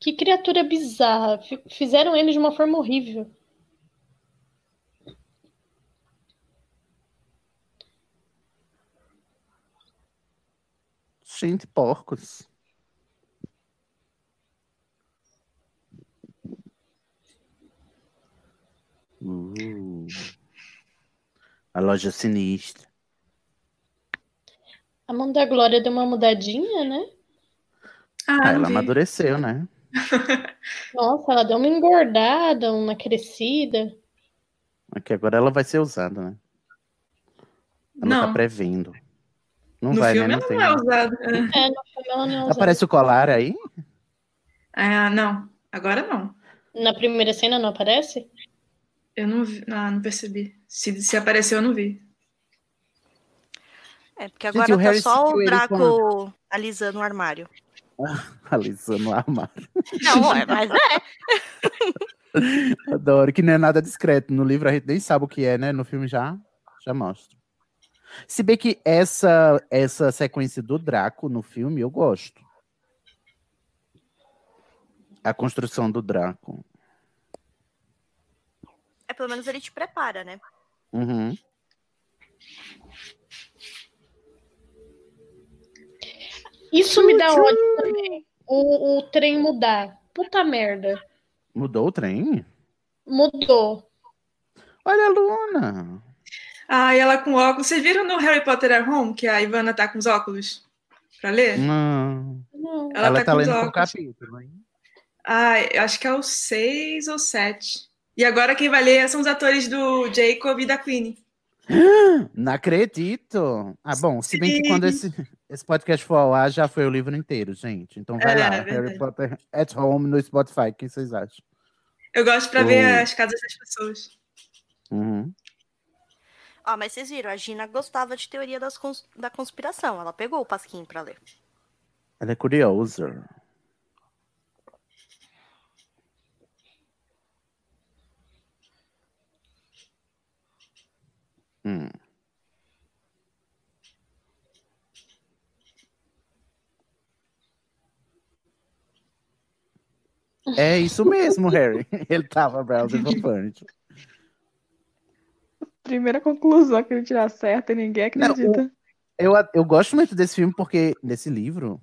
Que criatura bizarra. Fi- Fizeram ele de uma forma horrível. Gente, porcos. Uh. A loja sinistra. A mão da Glória deu uma mudadinha, né? Ah, ela amadureceu, né? Nossa, ela deu uma engordada, uma crescida. Aqui agora ela vai ser usada, né? Ela tá Não. prevendo. Não no vai, filme né? ela Não tem. não é usada. É, no filme ela não é usada. Aparece o colar aí? Ah, não. Agora não. Na primeira cena não aparece? Eu não vi. Ah, não percebi. Se, se apareceu, eu não vi. É, porque Gente, agora o tá só o Draco alisando o armário. Alisando o armário. Não, é, mas é. Adoro, que não é nada discreto. No livro a gente nem sabe o que é, né? No filme já, já mostra. Se bem que essa, essa sequência do Draco no filme eu gosto. A construção do Draco. Pelo menos ele te prepara, né? Uhum. Isso me dá ódio também. O, o trem mudar. Puta merda. Mudou o trem? Mudou. Olha a Luna. Ah, e ela com óculos. Vocês viram no Harry Potter at Home que a Ivana tá com os óculos? Pra ler? Não. Ela Ela, tá tá, com lendo por óculos. capítulo, hein? Ah, eu acho que é o 6 ou 7. E agora quem vai ler são os atores do Jacob e da Queenie. Não acredito. Ah, bom, se bem que quando esse, esse podcast for ao ar, já foi o livro inteiro, gente. Então vai É, lá, verdade. Harry Potter at Home no Spotify. O que vocês acham? Eu gosto pra ver as casas das pessoas. Uhum. Ó, mas vocês viram, a Gina gostava de teoria das cons- da conspiração. Ela pegou o pasquinho pra ler. Ela é curiosa. Hum. É isso mesmo, Harry. Ele tava browsing for furniture. Primeira conclusão que ele tirar certa e ninguém acredita. Eu, eu gosto muito desse filme porque. desse livro.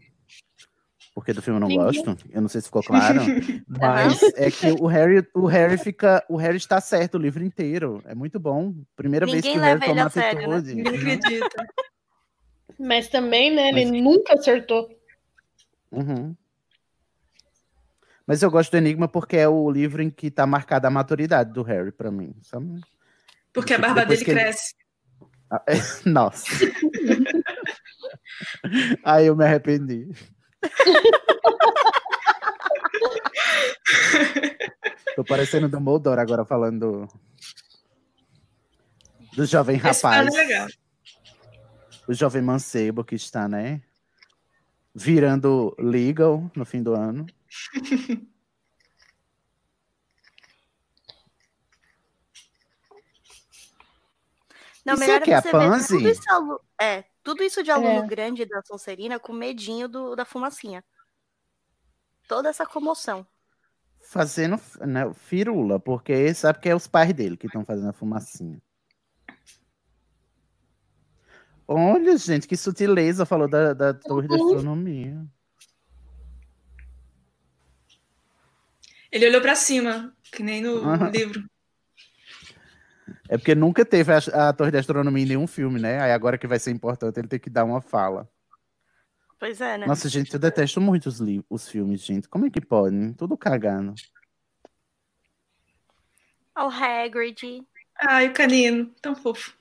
Porque do filme eu não Ninguém- gosto. Eu não sei se ficou claro. mas é que o Harry, o Harry fica. O Harry está certo o livro inteiro. É muito bom. Primeira vez Ninguém que o Harry toma a sério, né? atitude. Ninguém acredita. Mas também, né, ele nunca acertou. Uhum. Mas eu gosto do Enigma porque é o livro em que tá marcada a maturidade do Harry pra mim. sabe? Porque a Tipo, barba depois dele que ele- cresce. Ah, é, Nossa. Aí eu me arrependi. Tô parecendo Dumbledore agora falando do, do jovem rapaz. é legal. O jovem mancebo que está, né? Virando legal no fim do ano. Não, Isso melhor aqui é é a você Pansy? é, tudo isso de aluno É. grande da Sonserina com medinho do, da fumacinha. Toda essa comoção. Fazendo né, firula, porque sabe que é os pais dele que estão fazendo a fumacinha. Olha, gente, que sutileza falou da, da torre da astronomia. Ele olhou pra cima, que nem no Aham. livro. É porque nunca teve a, a torre da astronomia em nenhum filme, né? Aí agora que vai ser importante, ele tem que dar uma fala. Pois é, né? Nossa, gente, eu detesto muito os, li- os filmes, gente. Como é que pode? Tudo cagando. Ao Hagrid. Ai, o canino, tão fofo.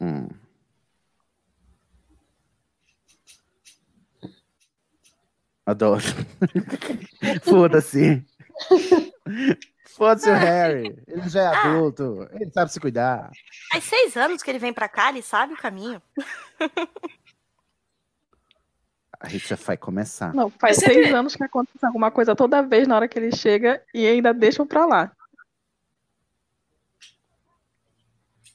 Hum. Adoro. Foda-se. Foda-se o Harry. Ele já é adulto. Ele sabe se cuidar. Faz seis anos que ele vem pra cá, ele sabe o caminho. A gente já vai começar. Não, faz Você seis vê- anos que acontece alguma coisa toda vez na hora que ele chega e ainda deixam pra lá.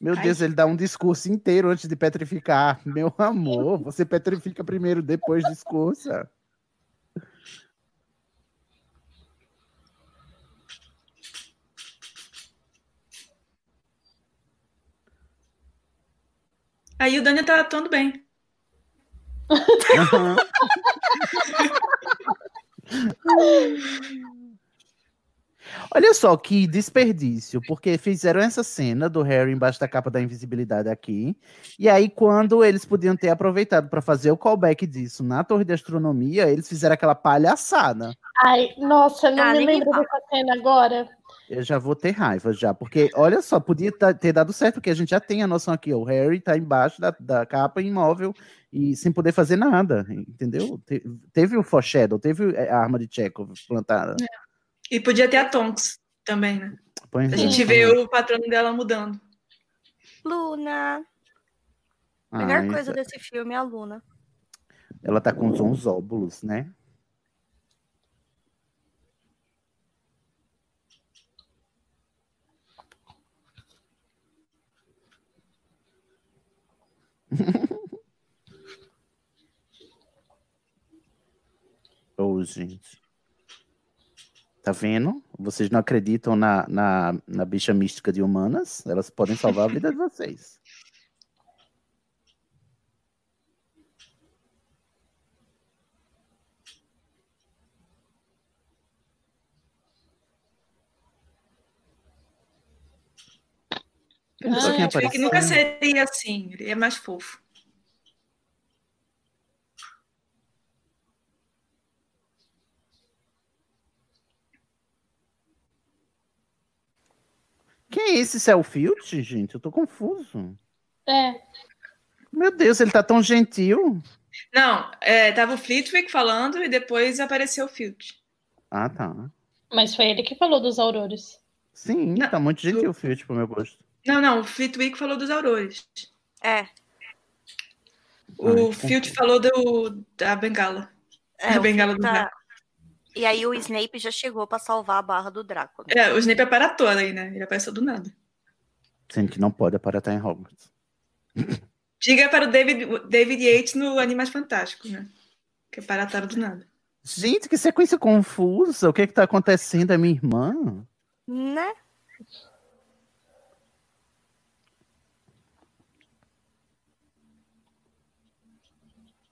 Meu Deus, ele dá um discurso inteiro antes de petrificar. Meu amor, você petrifica primeiro, depois discursa. Aí o Daniel tá atuando bem. Olha só que desperdício, porque fizeram essa cena do Harry embaixo da capa da invisibilidade aqui, e aí quando eles podiam ter aproveitado para fazer o callback disso na Torre de Astronomia, eles fizeram aquela palhaçada. Ai, nossa, não Ah, me lembro dessa cena agora. Eu já vou ter raiva já, porque olha só, podia ter dado certo, porque a gente já tem a noção aqui, ó, o Harry tá embaixo da, da capa imóvel e sem poder fazer nada, entendeu? Te- teve o foreshadow, teve a arma de Chekhov plantada. E podia ter a Tonks também, né? Pois A é. gente vê o patrono dela mudando. Luna. A melhor Ai, coisa desse filme é a Luna. Ela tá com uns óbulos, né? Ô, gente. Tá vendo? Vocês não acreditam na, na, na bicha mística de humanas? Elas podem salvar a vida de vocês. O Só quem Flitwick apareceu. nunca seria assim, ele é mais fofo. Quem é esse Selfield, gente? Eu tô confuso. É. Meu Deus, ele tá tão gentil. Não, é, tava o Flitwick falando e depois apareceu o Field. Ah, tá. Mas foi ele que falou dos aurores. Sim, tá muito gentil o Field pro meu gosto. Não, não, o Flitwick falou dos aurores. É. O Field falou do, da bengala. É, a bengala do tá- Draco. E aí o Snape já chegou pra salvar a barra do Draco. né? É, o Snape aparatou aí, né? Ele apareceu do nada. Sendo que não pode aparatar em Hogwarts. Diga para o David, David Yates no Animais Fantásticos, né? Que aparataram do nada. Gente, que sequência confusa. O que é que tá acontecendo? É minha irmã? Né?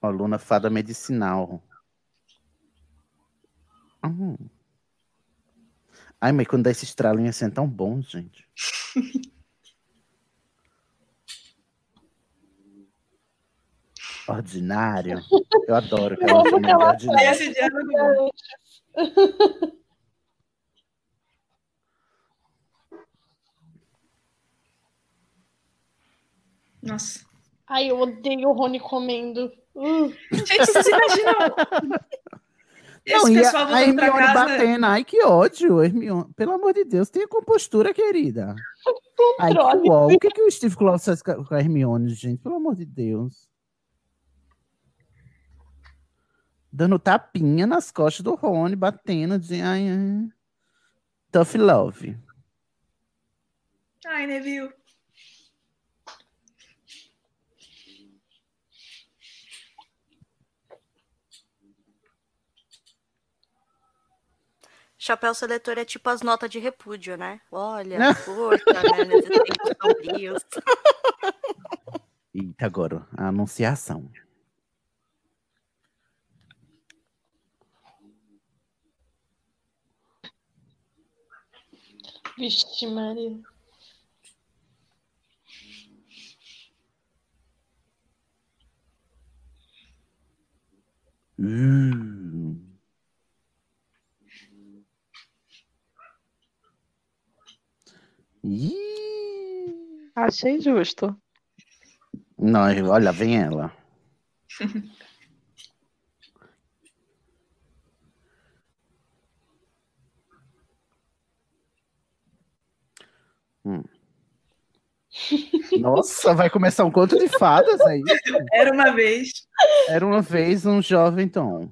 Aluna fada medicinal. Hum. Ai, mas quando dá esse estralinho assim é tão bom, gente. Ordinário. Eu adoro que ela chama de ordinário. Esse diálogo. Nossa. Ai, eu odeio o Rony comendo. Uh. Gente, vocês imaginam? Esse Não, e pessoal a, a Hermione casa. batendo. Ai, que ódio, Hermione. Pelo amor de Deus, tenha compostura, querida. Ai, que. O que, que o Steve Claus faz com a Hermione, gente? Pelo amor de Deus. Dando tapinha nas costas do Rony, batendo, dizendo, ai, ai. Tough love. Ai, Neville. Chapéu seletor é tipo as notas de repúdio, né? Olha, força, né? Nesses tempos sombrios. Eita, agora, a anunciação. Vixe, Maria. Hum. Ih, Achei justo. Não, olha, vem ela. Hum. Nossa, vai começar um conto de fadas, é isso? Era uma vez. Era uma vez um jovem Tom.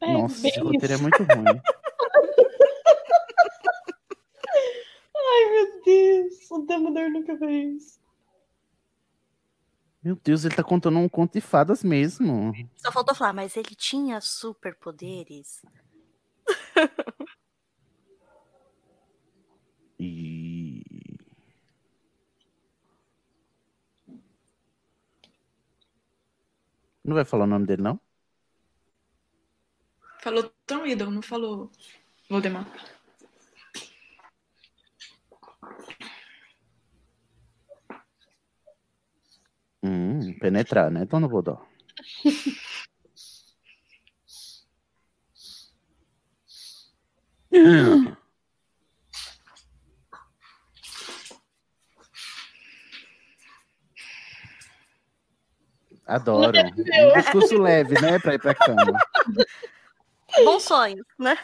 É Nossa, esse roteiro é muito ruim. Ai, meu Deus. O Dumbledore nunca fez. Meu Deus, ele tá contando um conto de fadas mesmo. Só faltou falar, mas ele tinha superpoderes. E... Não vai falar o nome dele, não? Falou Tom Riddle, não falou Voldemort. Hum, penetrar, né, Dona Vodó? Adoro. Um discurso leve, né, pra ir pra cama. Bom sonho, né?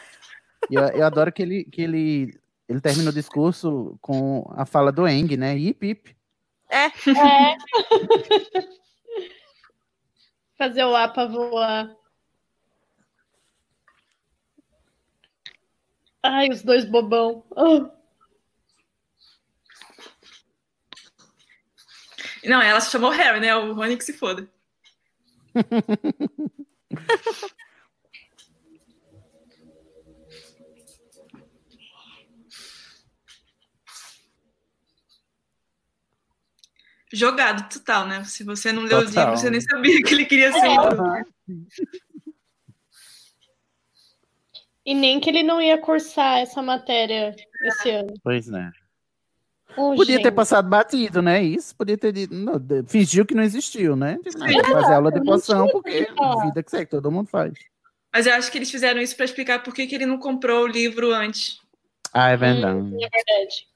Eu, eu adoro que ele, que ele, ele termina o discurso com a fala do Eng, né? Ip, ip. É. É. Fazer o APA voar. Ai, os dois bobão. Ah. Não, ela se chamou Harry, né? O Rony que se foda. Jogado total, né? Se você não leu os Total. livros, você nem sabia que ele queria ser. É. E nem que ele não ia cursar essa matéria esse ano. Pois né. Ô, Podia ter gente. passado batido, né? Isso podia ter dito. não, fingiu que não existiu, né? Vou fazer aula de poção porque vida que segue, todo mundo faz. Mas eu acho que eles fizeram isso para explicar por que, que ele não comprou o livro antes. Ah, é verdade. É verdade.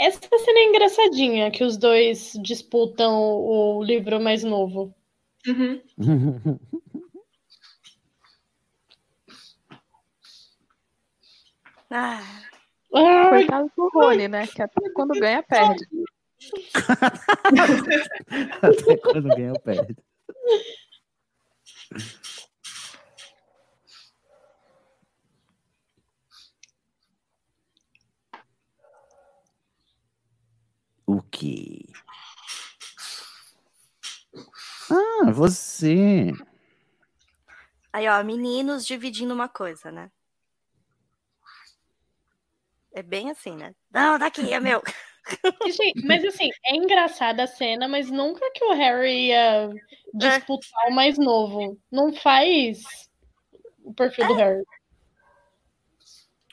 Essa cena é engraçadinha, que os dois disputam o livro mais novo. Uhum. Ah, Coitado do Rony, né? Que até quando ganha, perde. Até quando ganha, perde. O quê? Ah, você. Aí, ó, meninos dividindo uma coisa, né? É bem assim, né? Não, daqui, é meu. Gente, mas assim, é engraçada a cena, mas nunca que o Harry ia disputar o mais novo. Não faz o perfil do Harry.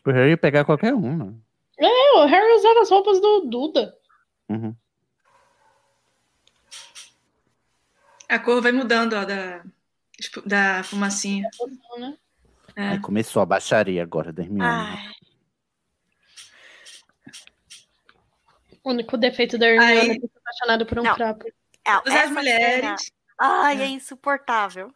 O Harry ia pegar qualquer um, né? É, o Harry usava as roupas do Duda. Uhum. A cor vai mudando, ó, da, da fumacinha. né? É. Aí começou a baixaria agora Hermione. Ai, O único defeito da Hermione é ter se apaixonado por um Não. trapo. é, Todas as mulheres. cena- Ai, é insuportável.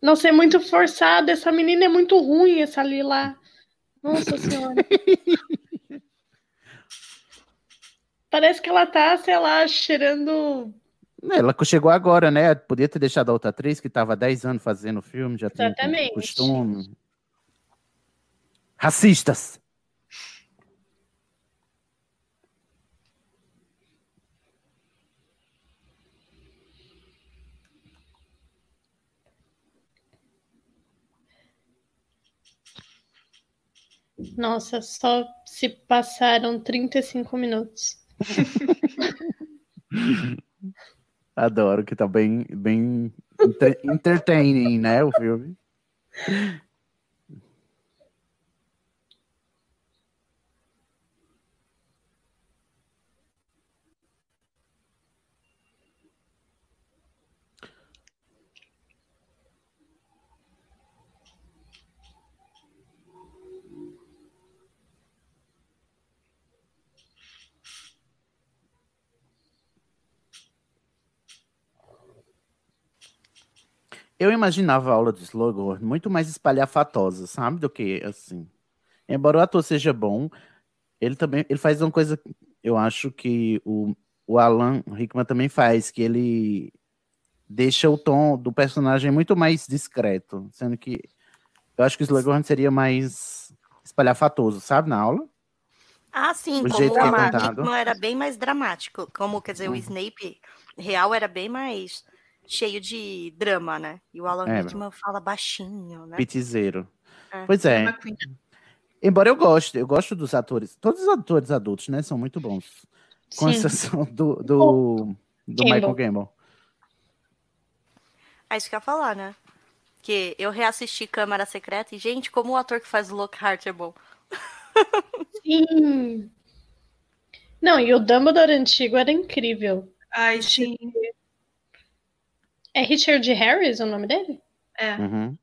Nossa, é muito forçado. Essa menina é muito ruim, essa Lila. Nossa senhora. Parece que ela tá, sei lá, cheirando. Ela chegou agora, né? Podia ter deixado a outra atriz que estava há 10 anos fazendo o filme, já tem Exatamente. costume. Racistas! Nossa, só se passaram 35 minutos. Adoro, que tá bem, bem enter- entertaining, né? O filme. Eu imaginava a aula de Slughorn muito mais espalhafatosa, sabe? Do que assim. Embora o ator seja bom, ele também ele faz uma coisa, eu acho que o, o Alan Rickman também faz, que ele deixa o tom do personagem muito mais discreto, sendo que eu acho que o Slughorn seria mais espalhafatoso, sabe, na aula. Ah, sim, O como jeito é o contado. Hickman era bem mais dramático. Como, quer dizer, o Hum. Snape real era bem mais cheio de drama, né? E o Alan É, Rickman fala baixinho, né? Pitizeiro. É. Pois é. Embora eu goste, eu gosto dos atores. Todos os atores adultos, né, são muito bons. Com Sim. exceção do, do, do. Michael Gambon. É isso que eu ia falar, né? Que eu reassisti Câmara Secreta e, gente, como o ator que faz o Lockhart é bom. Sim. Não, e o Dumbledore antigo era incrível. Ai, sim. É Richard Harris o nome dele? É. Uhum.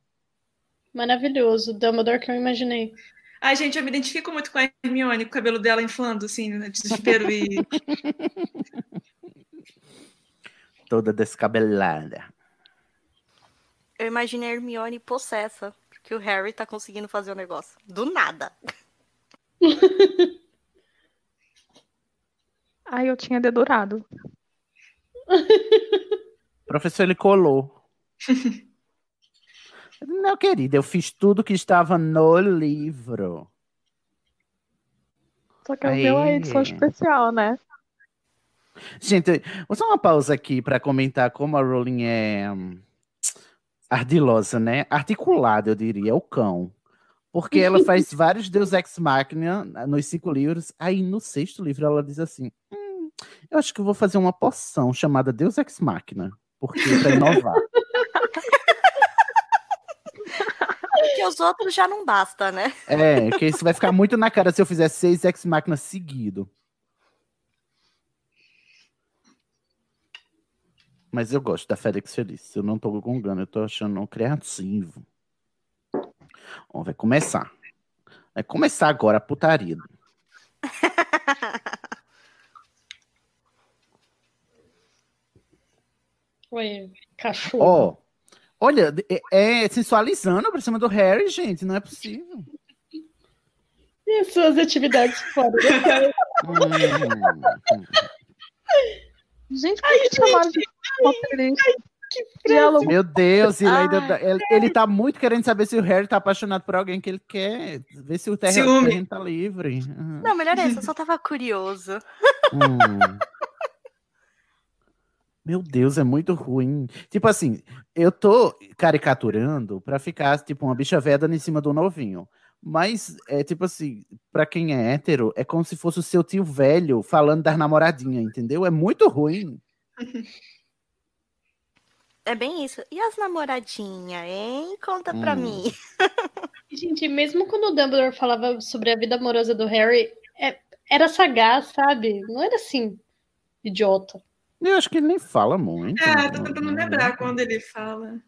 Maravilhoso. Dumbledore que eu imaginei. Ai, gente, eu me identifico muito com a Hermione, com o cabelo dela inflando, assim, né, de desespero e... Toda descabelada. Eu imaginei a Hermione possessa, porque o Harry tá conseguindo fazer o negócio. Do nada. Ai, eu tinha dedurado. Professor, ele colou. Não, querida, eu fiz tudo que estava no livro. Só que eu vi uma Aí. edição especial, né? Gente, vou só uma pausa aqui para comentar como a Rowling é hum, ardilosa, né? Articulada, eu diria, é o cão. Porque ela faz vários Deus Ex Machina nos cinco livros. Aí no sexto livro ela diz assim: "Hum, eu acho que eu vou fazer uma poção chamada Deus Ex Machina. Porque para inovar. Porque os outros já não basta, né? É, que isso vai ficar muito na cara se eu fizer seis Ex Machina seguido. Mas eu gosto da Félix Feliz. Eu não tô gongando, eu tô achando criativo. Ó, vai começar. Vai começar agora a putaria. Oi, cachorro. Ó, olha, é, é sensualizando pra cima do Harry, gente. Não é possível. E as suas atividades fora da casa? Gente, por que chamaram de roteirista? Meu Deus, ele, ainda Ai, dá- ele, ele tá muito querendo saber se o Harry tá apaixonado por alguém que ele quer. Ver se o terreno tá livre. Uhum. Não, melhor é isso, eu só tava curioso. Hum. Meu Deus, é muito ruim. Tipo assim, eu tô caricaturando pra ficar tipo uma bicha velha dando em cima do novinho. Mas é tipo assim, pra quem é hétero, é como se fosse o seu tio velho falando das namoradinhas, entendeu? É muito ruim. É bem isso. E as namoradinhas, hein? Conta pra Hum. mim. Gente, mesmo quando o Dumbledore falava sobre a vida amorosa do Harry, é- era sagaz, sabe? Não era assim, idiota. Eu acho que ele nem fala muito. É, né? tô tentando lembrar quando ele fala.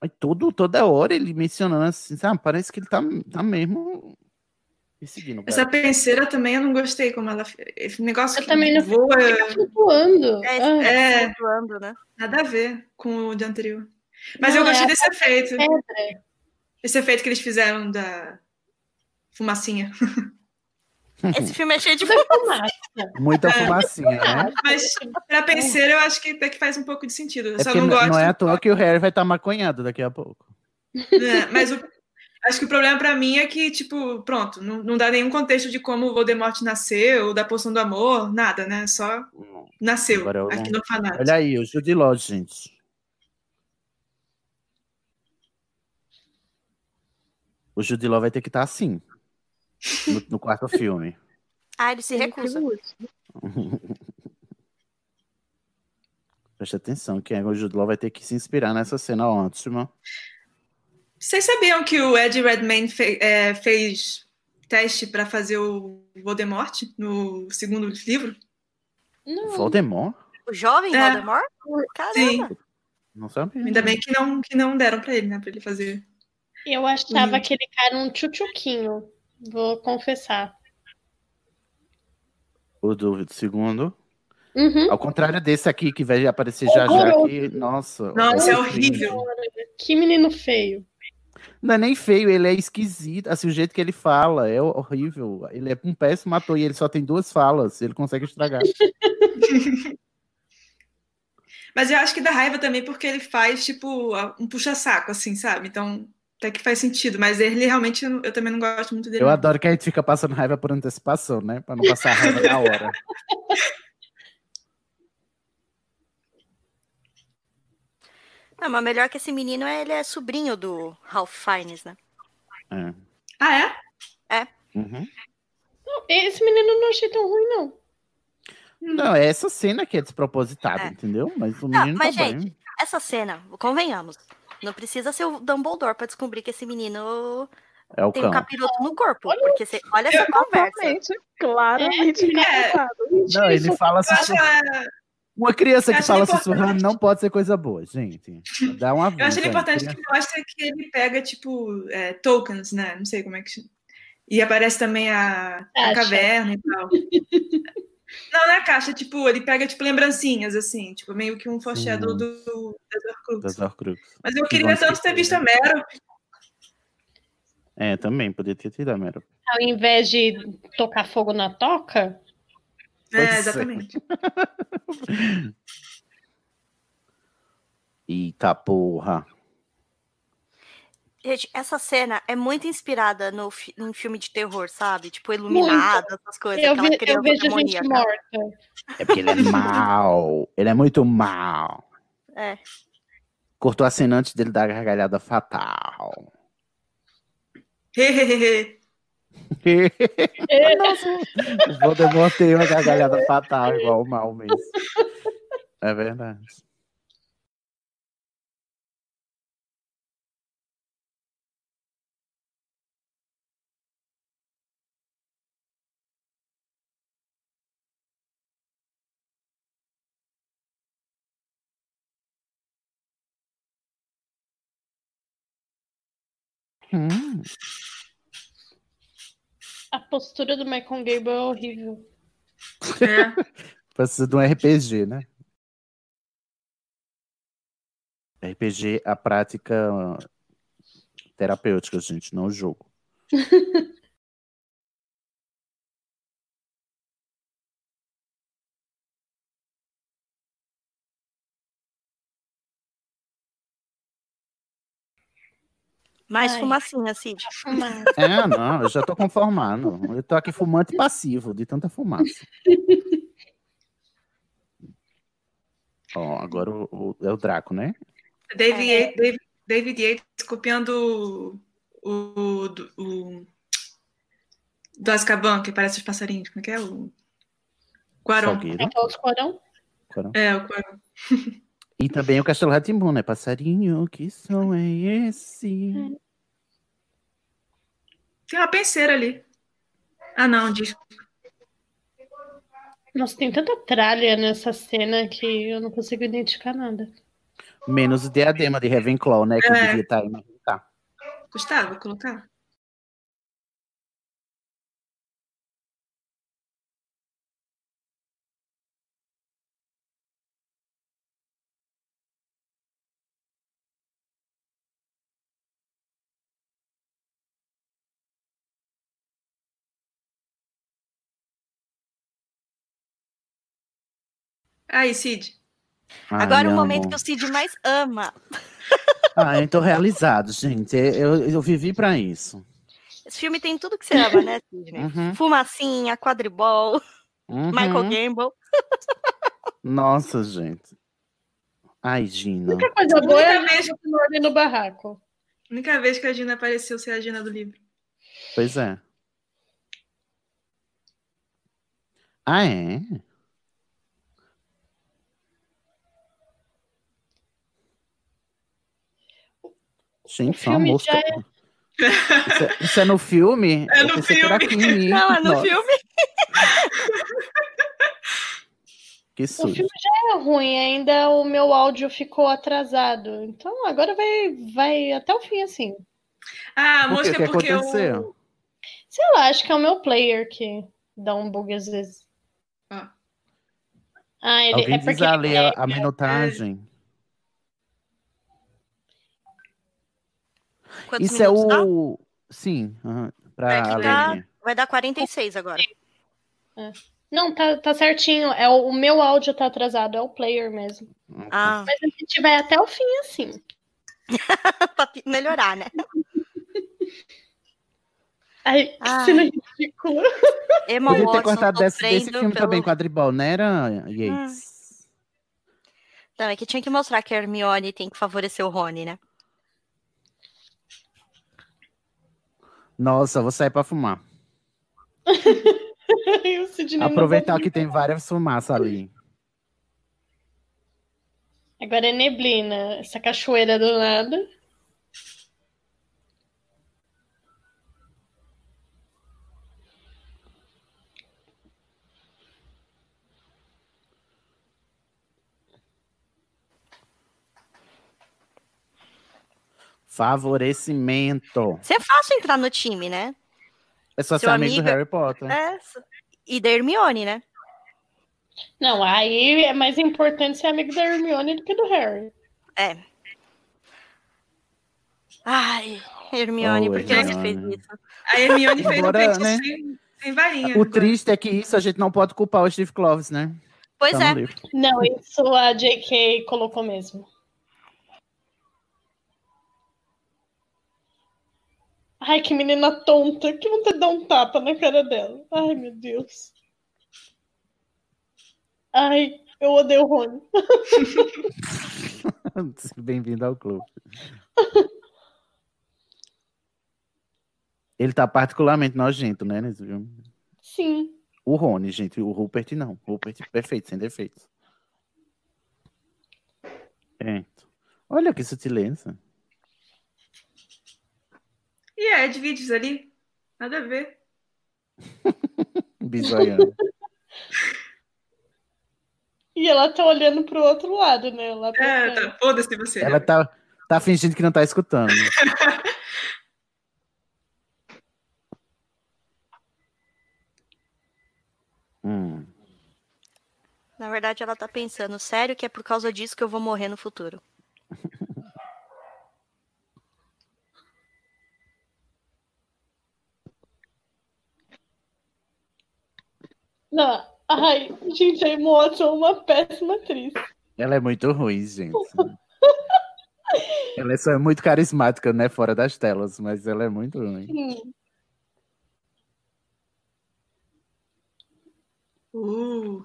Mas todo, toda hora ele mencionando assim, sabe? Parece que ele tá, tá mesmo perseguindo. o Essa garoto. penseira também eu não gostei como ela. Esse negócio que também não voa. fica flutuando. É, Ah. É, flutuando, né? nada a ver com o de anterior. Mas Não, eu gostei é desse efeito. pedra. Esse efeito que eles fizeram da fumacinha. Esse filme é cheio de fumaça. Muita fumacinha, né? Mas pra penseira eu acho que até que faz um pouco de sentido. Eu É só não gosto. não é à toa que o Harry vai estar maconhado daqui a pouco. né? Mas o- acho que o problema pra mim é que, tipo, pronto, não, não dá nenhum contexto de como o Voldemort nasceu, da poção do amor, nada, né? Só nasceu Agora eu aqui não- no orfanato. Olha aí, o Jude Law, gente. O Jude Law vai ter que estar assim. No, no quarto filme. Ah, ele se recusa. Preste atenção, que o Jude Law vai ter que se inspirar nessa cena ótima. Vocês sabiam que o Ed Redmayne fe- é, fez teste pra fazer o Voldemort no segundo livro? Voldemort? O jovem É. Voldemort? Caramba. Sim. Não sabia. Ainda bem que não, que não deram pra ele, né? Pra ele fazer. Eu achava Uhum. aquele cara um tchutchuquinho, vou confessar. O do segundo. Uhum. Ao contrário desse aqui, que vai aparecer já já. Que, nossa. Nossa, é horrível. horrível. Que menino feio. Não é nem feio, ele é esquisito. Assim, o jeito que ele fala é horrível. Ele é um péssimo ator e ele só tem duas falas. Ele consegue estragar. Mas eu acho que dá raiva também porque ele faz, tipo, um puxa-saco, assim, sabe? Então, até que faz sentido. Mas ele realmente, eu eu também não gosto muito dele. Eu adoro que a gente fica passando raiva por antecipação, né? Pra não passar raiva na hora. Não, mas melhor que esse menino, é- ele é sobrinho do Ralph Fiennes, né? É. Ah, é? É. Uhum. Não, Esse menino eu não achei tão ruim, não. Não, é essa cena que é despropositada, entendeu? Mas o Não, menino mas, tá gente, bem. essa cena, convenhamos, não precisa ser o Dumbledore pra descobrir que esse menino É o tem cão. um capiroto no corpo. Porque você, olha essa conversa. Claramente É. encapotado. Não, ele fala acho sussurrando. Uma criança que fala importante. sussurrando não pode ser coisa boa, gente. Dá uma Eu acho importante que mostra que ele pega, tipo, é, tokens, né? Não sei como é que chama. E aparece também a, a caverna e tal. Não, não é a caixa, tipo, ele pega, tipo, lembrancinhas, assim, tipo, meio que um foreshadow do, do das Horcrux. Mas eu Que queria tanto ter visto né? a Meryl. É, também, podia ter tido a Meryl. Ao invés de tocar fogo na toca, É, exatamente. Eita porra. Gente, essa cena é muito inspirada no fi- em filme de terror, sabe? Tipo, iluminado, essas coisas. eu, aquela vi- eu criança vejo gente demoníaca. morta. É porque ele é mal. Ele é muito mal. É. Cortou a cena antes dele dar a gargalhada fatal. Voldemort tem uma gargalhada fatal, igual o mal mesmo. É verdade. Hum. A postura do Michael Gable é horrível. Precisa de um RPG, né? RPG, a prática terapêutica, gente, não o jogo. Mais Ai. fumacinha, Cid. É, não, eu já tô conformado. Eu tô aqui fumante passivo, de tanta fumaça. Ó, agora o, o- é o Draco, né? David, Yates, David, David Yates copiando o, o, o- do Azkaban, que parece os passarinhos. Como é que é? O Quaron. Salgueiro. É o Quarão? Quarão. É, o Quaron. E também o Castelo Ratimbun, né? Passarinho, que som é esse? Tem uma penseira ali. Ah, não, disco. Nossa, tem tanta tralha nessa cena que eu não consigo identificar nada. Menos o diadema de Ravenclaw, né? Que É. devia estar aí, mas não tá. Gustavo, vou colocar? Aí, Cid. Agora o Ai, momento que o Cid mais ama. Ah, eu tô realizado, gente. Eu, eu vivi pra isso. Esse filme tem tudo que você ama, né, Sidney? Uhum. Fumacinha, quadribol, Uhum. Michael Gamble. Nossa, gente. Ai, Gina. Outra coisa boa é a Única vez- ali no barraco. Única vez que a Gina apareceu ser a Gina do livro. Pois é. Ah, é? Gente, só uma filme mosca. já é- Isso, é, isso é no filme? É Eu no filme. Não, é no Nossa, filme. Que O filme já é ruim, ainda o meu áudio ficou atrasado. Então agora vai, vai até o fim, assim. Ah, a Por música O que é porque aconteceu? eu. Sei lá, acho que é o meu player que dá um bug às vezes. Ah. Ah, ele Alguém é diz porque ali ele a, pega. a minutagem. Quantos Isso é minutos dá? o. Sim, Vai, que dá- Aline. vai dar 46 agora. Não, tá, tá certinho. É o, o meu áudio tá atrasado, é o player mesmo. Ah, Mas a gente vai até o fim, assim. pra melhorar, né? Ai, que Ai. cena ridícula. Emma Podia ter cortado desse, desse filme pelo... também, quadribol, não era, Yates? Não, é que tinha que mostrar que a Hermione tem que favorecer o Rony, né? Nossa, vou sair pra fumar. Aproveitar que tem várias fumaças ali. Agora é neblina, essa cachoeira do nada. Favorecimento. Você é fácil entrar no time, né? É só ser amigo do amigo- Harry Potter. É. E da Hermione, né? Não, aí é mais importante ser amigo da Hermione do que do Harry. É. Ai, Hermione, Oh, por que você fez isso? A Hermione fez um Agora, feitiço né? sem, sem varinha. O triste é que isso a gente não pode culpar o Steve Kloves, né? Pois Tá é. Não, isso a JK colocou mesmo. Ai, que menina tonta. Que vontade de dar um tapa na cara dela. Ai, meu Deus. Ai, eu odeio o Rony. Bem-vindo ao clube. Ele tá particularmente nojento, né, nesse filme? Sim. O Rony, gente, o Rupert não. O Rupert perfeito, sem defeitos. É. Olha que sutileza. E é, de vídeos ali. Nada a ver. Bisoiano. E ela tá olhando pro outro lado, né? Lá É, tá, foda-se você. Ela tá, tá fingindo que não tá escutando. Hum. Na verdade, ela tá pensando, sério que é por causa disso que eu vou morrer no futuro. Não, ai, gente, a Emma Watson é uma péssima atriz. Ela é muito ruim, gente. ela é só muito carismática, né? Fora das telas, mas ela é muito ruim. Sim. Uh.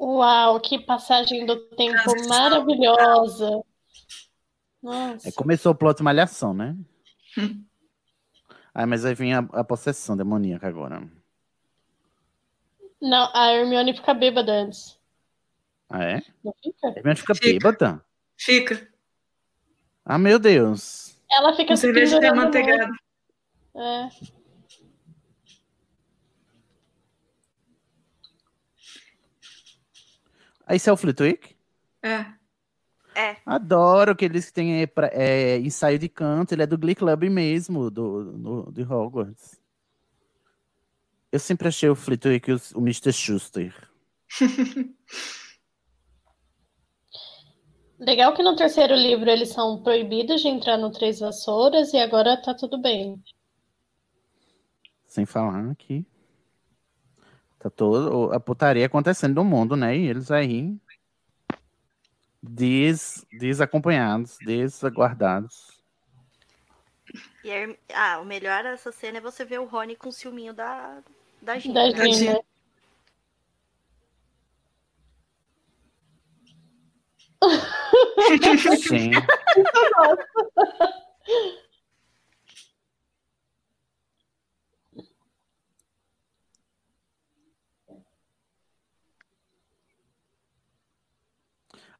Uau, que passagem do tempo maravilhosa. Nossa. É, começou o plot de malhação, né? ah, mas aí vem a, a possessão demoníaca agora. Não, a Hermione fica bêbada antes. Ah, é? Não fica? Hermione fica Fica. bêbada? Fica. Ah, meu Deus. Ela fica Com se cerveja no- amanteigada. É. Aí isso é o Flitwick? É. É. Adoro que eles têm é, é, ensaio de canto. Ele é do Glee Club mesmo, do, do, de Hogwarts. Eu sempre achei o Flitwick o, o Mr. Schuster. Legal que no terceiro livro eles são proibidos de entrar no Três Vassouras e agora tá tudo bem. Sem falar que tá toda a putaria acontecendo no mundo, né? E eles aí des, desacompanhados, desaguardados. E a Herm- Ah, o melhor dessa cena é você ver o Rony com o ciúminho da, da Gina. Da né? Gina. Sim.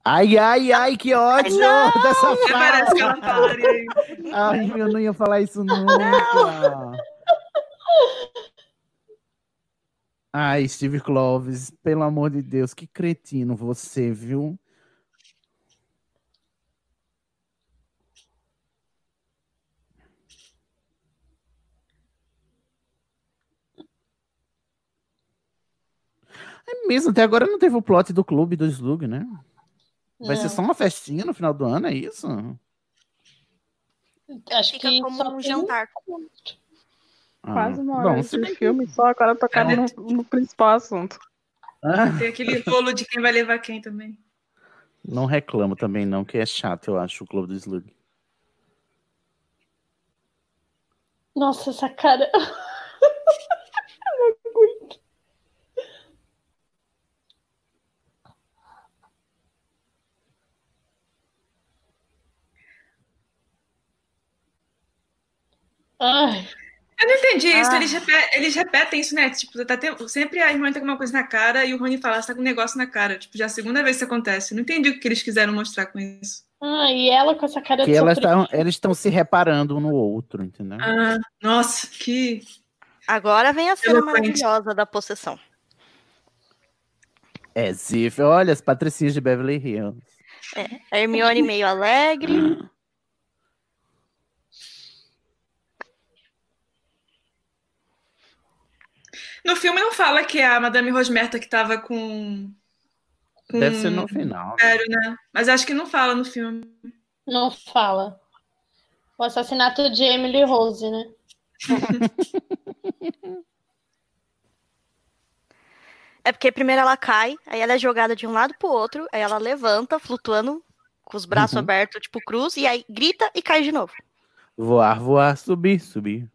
Ai, ai, ai, que ódio Não! dessa falaria aí. Ai, eu não ia falar isso nunca. Ai, Steve Clovis, pelo amor de Deus, que cretino você, viu? É mesmo, até agora não teve o plot do clube do Slug, né? Vai ser Não. só uma festinha no final do ano, é isso? Acho Fica que como só um jantar. Ah, Quase uma bom, hora se de bem que- filme, só agora tocaram no, no principal assunto. Ah, Tem aquele rolo de quem vai levar quem também. não reclamo também, não, que é chato, eu acho, o clube do Slug. Nossa, essa cara. Ai, Eu não entendi isso. Ah. Eles, repetem, eles repetem isso, né? Tipo, tá te- sempre a irmã tá com uma coisa na cara e o Rony fala, você tá com um negócio na cara. Tipo, já é a segunda vez que isso acontece. Eu não entendi o que eles quiseram mostrar com isso. ah, e ela com essa cara Que de elas tavam- eles estão se reparando um no outro, entendeu? Ah, nossa, que. Agora vem a cena maravilhosa da possessão. É, Zif, olha as patricinhas de Beverly Hills. É, a Hermione meio alegre. No filme não fala que é a Madame Rosmerta que tava com. com Deve ser no final. né? Né? Mas acho que não fala no filme. Não fala. O assassinato de Emily Rose, né? É porque primeiro ela cai, aí ela é jogada de um lado pro outro, aí ela levanta, flutuando, com os braços Uhum. abertos, tipo cruz, e aí grita e cai de novo. Voar, voar, subir, subir.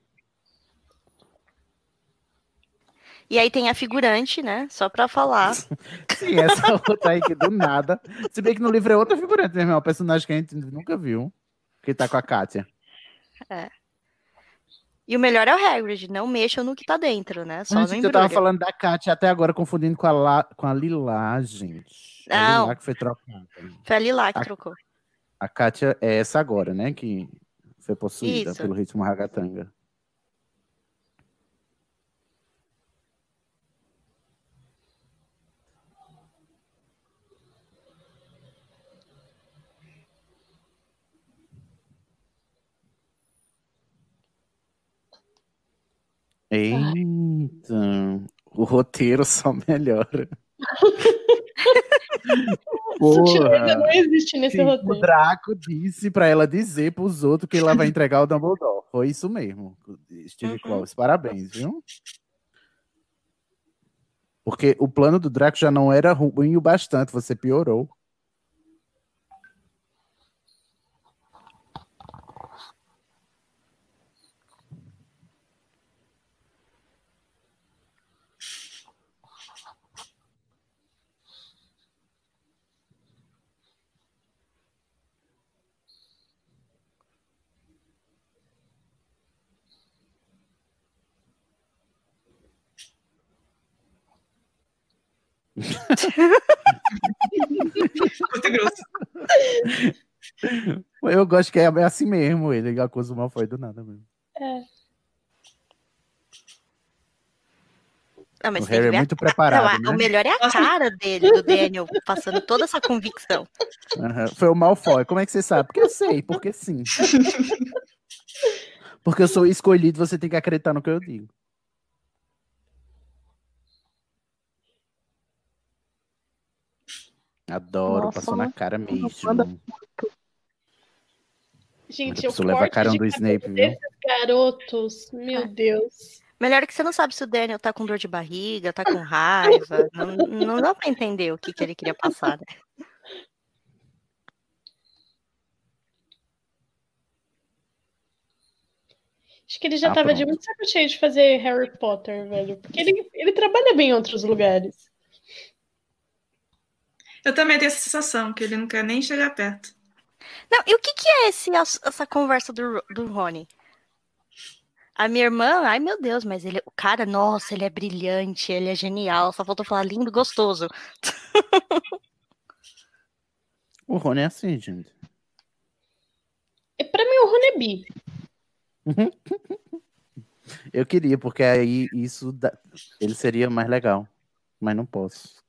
E aí tem a figurante, né? Só pra falar. Sim, essa outra aí que do nada. Se bem que no livro é outra figurante, né, meu? Um personagem que a gente nunca viu. Que tá com a Kátia. É. E o melhor é o Hagrid, não mexam no que tá dentro, né? Só Gente, no eu tava falando da Kátia até agora, confundindo com a, La... com a Lilá, gente. É a Não. Lilá que foi trocada. Foi a Lilá que A- trocou. A Kátia é essa agora, né? Que foi possuída Isso. pelo ritmo ragatanga. Eita, o roteiro só melhora. Sutileza não existe nesse Sim, O roteiro. Draco disse pra ela dizer pros outros que ela vai entregar o Dumbledore. Foi isso mesmo, Steve Uhum. Clovis. Parabéns, viu? Porque o plano do Draco já não era ruim o bastante, você piorou. Muito grosso. Eu gosto que é é assim mesmo, ele acusa o Malfoy do nada mesmo. É. Não, mas O Harry é a muito cara. preparado, Não, a- né? O melhor é a cara dele, do Daniel, passando toda essa convicção. Aham, Foi o Malfoy. Como é que você sabe? Porque eu sei, porque sim. Porque eu sou escolhido, você tem que acreditar no que eu digo. Adoro, Nossa, passou na cara mesmo. manda Gente, eu leva a carão do Snape, viu? garotos, meu Deus. Melhor que você não sabe se o Daniel tá com dor de barriga, tá com raiva. não, não dá pra entender o que, que ele queria passar, né? Acho que ele já Ah, tava de pronto. muito saco cheio de fazer Harry Potter, velho. Porque ele, ele trabalha bem em outros lugares. Eu também tenho essa sensação, que ele não quer nem chegar perto. Não, e o que, que é esse, essa conversa do, do Rony? A minha irmã, ai meu Deus, mas ele, o cara, nossa, ele é brilhante, ele é genial, só faltou falar lindo, gostoso. O Rony é assim, gente. E pra mim, o Rony é bi. Eu queria, porque aí isso dá- ele seria mais legal. Mas não posso.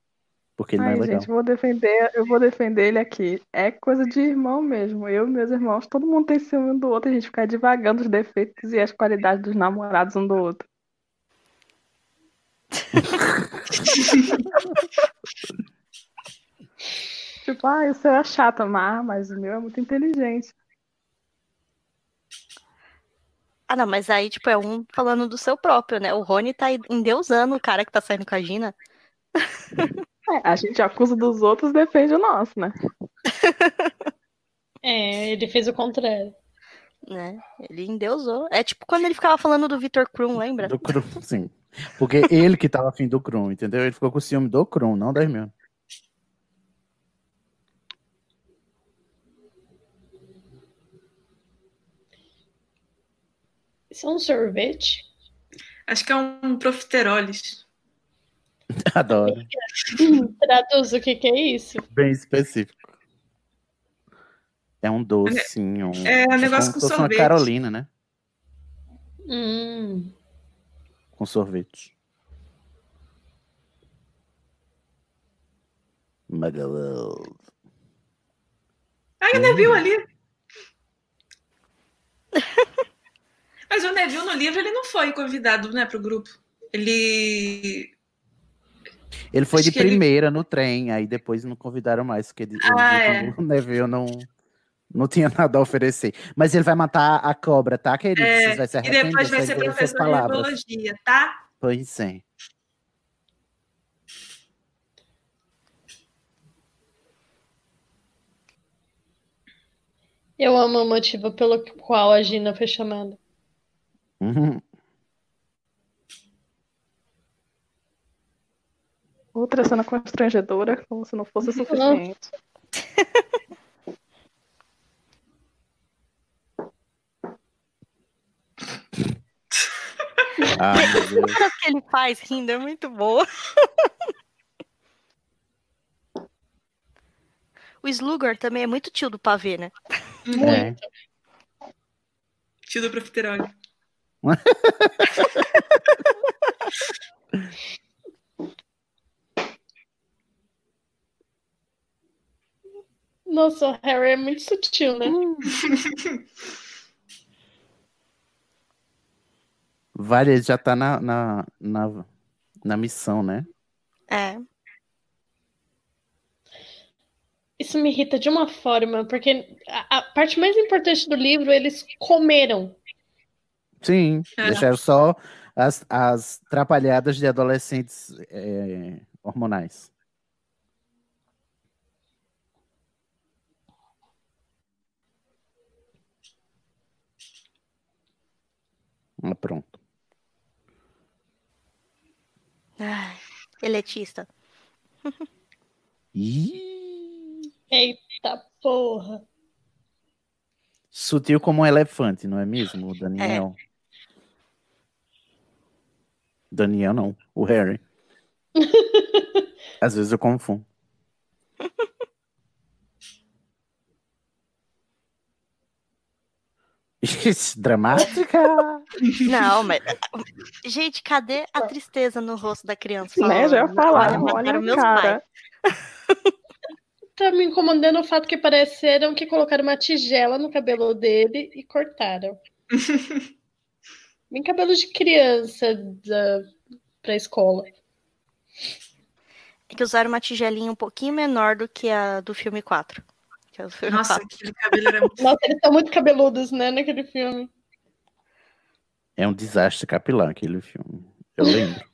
Porque ele não Ai, é legal. gente, vou defender, eu vou defender ele aqui. É coisa de irmão mesmo. Eu e meus irmãos, todo mundo tem ciúme um do outro, a gente fica divagando os defeitos e as qualidades dos namorados um do outro. Tipo, ah, o seu é chato, mas, mas o meu é muito inteligente. Ah, não, mas aí, tipo, é um falando do seu próprio, né? O Rony tá endeusando o cara que tá saindo com a Gina. É, a gente acusa dos outros, defende o nosso, né? É, ele fez o contrário. Né? Ele endeusou. É tipo quando ele ficava falando do Victor Krum, lembra? Do Krum, sim. Porque ele que tava afim do Krum, entendeu? Ele ficou com ciúme do Krum, não da Hermione. Isso é um sorvete? Acho que é um profiteroles. Adoro. Traduz o que, que é isso? Bem específico. É um docinho. Um, É um negócio como com fosse uma sorvete. Carolina, né? Hum. Com sorvete. Magalhães. Ai, o Neville ali. Mas o Neville no livro ele não foi convidado, né, pro grupo. Ele. Ele foi Acho de que ele- primeira no trem, aí depois não convidaram mais, porque ele, ele Ah, viu que o Neville não, não tinha nada a oferecer. Mas ele vai matar a cobra, tá, querido? É, Vocês vai se e depois vai se ser professor de biologia, tá? Pois é. Eu amo o motivo pelo qual a Gina foi chamada. Uhum. Outra cena constrangedora, como se não fosse o suficiente. Ah, meu A Deus. cara que ele faz rindo é muito boa. O Slughorn também é muito tio do pavê, né? É. Tio do profiterole. Nossa, o Harry é muito sutil, né? Vale, ele já tá na, na, na, na missão, né? É. Isso me irrita de uma forma, porque a, a parte mais importante do livro eles comeram. Sim, É. deixaram só as, as trapalhadas de adolescentes é, hormonais. Ah, pronto. Ai, eletista. Ih, Eita porra. sutil como um elefante, não é mesmo, Daniel? Daniel não, o Harry. Às vezes eu confundo. Dramática. Não, mas. Gente, cadê a tristeza no rosto da criança? Né, já ia falando, falar, "Olha, olha cara." pais. Tá me incomodando o fato que pareceram que colocaram uma tigela no cabelo dele e cortaram. Bem cabelo de criança da, pra escola. É que usaram uma tigelinha um pouquinho menor do que a do filme 4. Que é Nossa, 4. aquele cabelo era muito. Nossa, eles estão muito cabeludos, né, naquele filme. É um desastre capilar aquele filme. Eu lembro.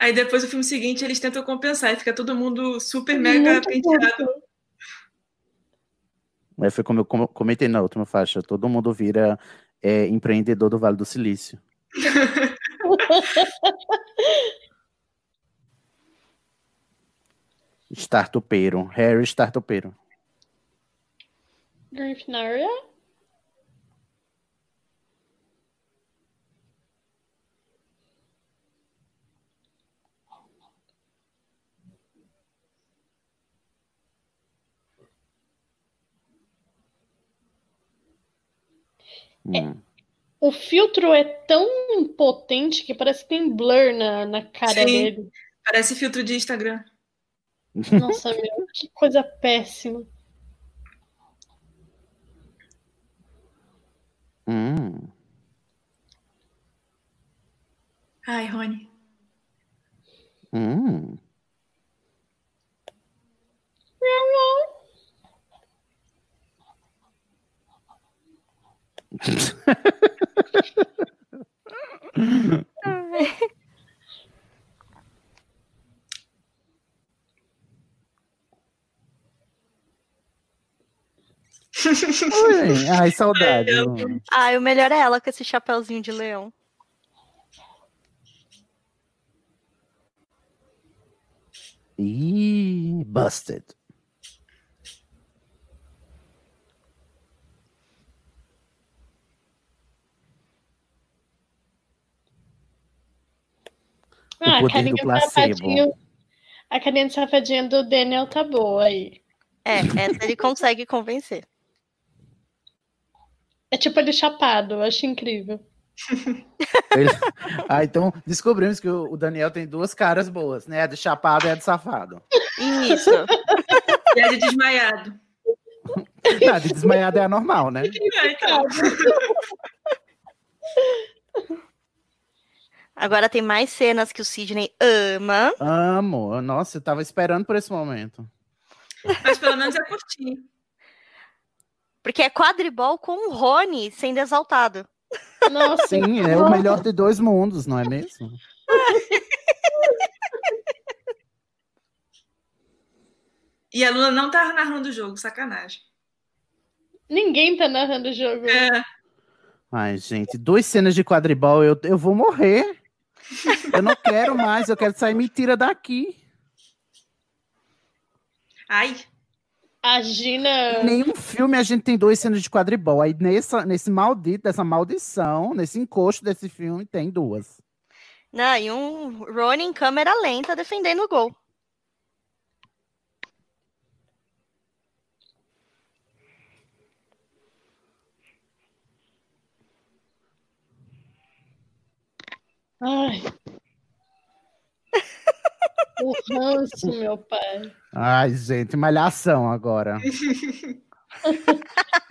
Aí depois o filme seguinte eles tentam compensar e fica todo mundo super mega Muito penteado. Mas foi como eu com- comentei na última faixa. Todo mundo vira é, empreendedor do Vale do Silício. Startupeiro. Harry Startupeiro. Griffinaria? Hum. O filtro é tão impotente que parece que tem blur na, na cara Sim. dele. Parece filtro de Instagram. Nossa, meu, que coisa péssima. Ai, Rony. Hum. Ai, saudade. Ah, o melhor é ela com esse chapéuzinho de leão. Ih, busted. Ah, a poder carinha do placebo. A carinha de safadinha do Daniel tá boa aí. É, essa ele consegue convencer. É tipo ele chapado, eu acho incrível. Ele- Ah, então descobrimos que o Daniel tem duas caras boas, né? A de chapado e a de safado. Isso. E a de desmaiado. Não, a de desmaiado é a normal, né? É, então. Agora tem mais cenas que o Sidney ama. Amo. Nossa, eu tava esperando por esse momento. Mas pelo menos é curtinho. Porque é quadribol com o Rony sendo exaltado. Nossa, Sim, é o melhor de dois mundos, não é mesmo? E a Luna não tá narrando o jogo, sacanagem. ninguém tá narrando o jogo. É. Ai, gente, duas cenas de quadribol, eu, eu vou morrer. Eu não quero mais, eu quero sair, me tira daqui. Ai, A Gina. Em nenhum filme a gente tem duas cenas de quadribol. Aí nessa, nesse maldito, dessa maldição, nesse encosto desse filme, tem duas. Não, e um Rony em câmera lenta defendendo o gol. Ai. O ranço, meu pai. Ai, gente, malhação agora.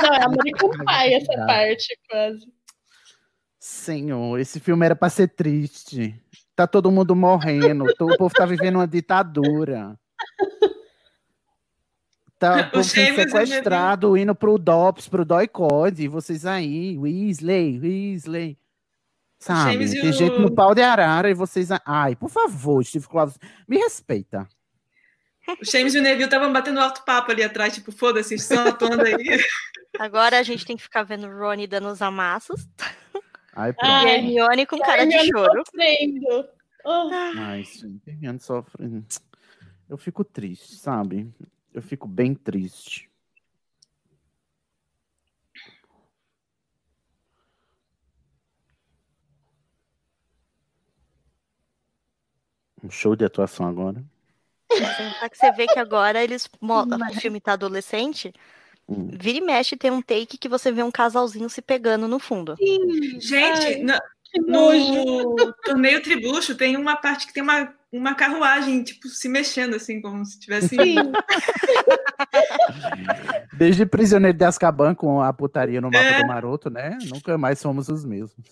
Não, é American Pie essa parte, quase. Senhor, esse filme era pra ser triste. Tá todo mundo morrendo, o povo tá vivendo uma ditadura. Tá o povo sendo sequestrado, indo pro DOPS, pro DOI-COD, e vocês aí, Weasley, Weasley. Sabe, James tem o- gente no pau de arara e vocês... Ai, por favor, Steve Claus, me respeita. O James e o Neville estavam batendo alto papo ali atrás, tipo, foda-se, estão atuando aí. Agora a gente tem que ficar vendo o Rony dando os amassos. Ai, pronto. E a Hermione com cara de choro. sofrendo. Ah, Ai, Hermione sofre. Eu fico triste, sabe? Eu fico bem triste. Um show de atuação agora. Só que você vê que agora eles. mo- O filme tá adolescente. Vira e mexe, tem um take que você vê um casalzinho se pegando no fundo. Gente, Ai, que no torneio tribucho tem uma parte que tem uma, uma carruagem, tipo, se mexendo, assim, como se tivesse. Desde Prisioneiro de Azkaban com a putaria no mapa É. do Maroto, né? Nunca mais somos os mesmos.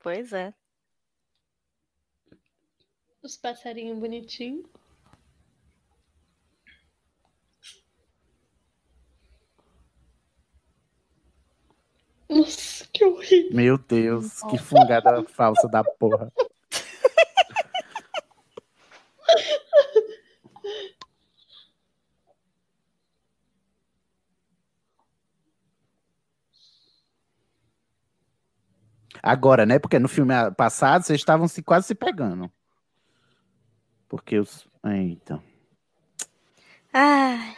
Pois é. Os passarinhos bonitinhos. Nossa, que horrível. Meu Deus, que fungada falsa da porra. Agora, né? Porque no filme passado vocês estavam se quase se pegando. Porque os. Eita. Ai.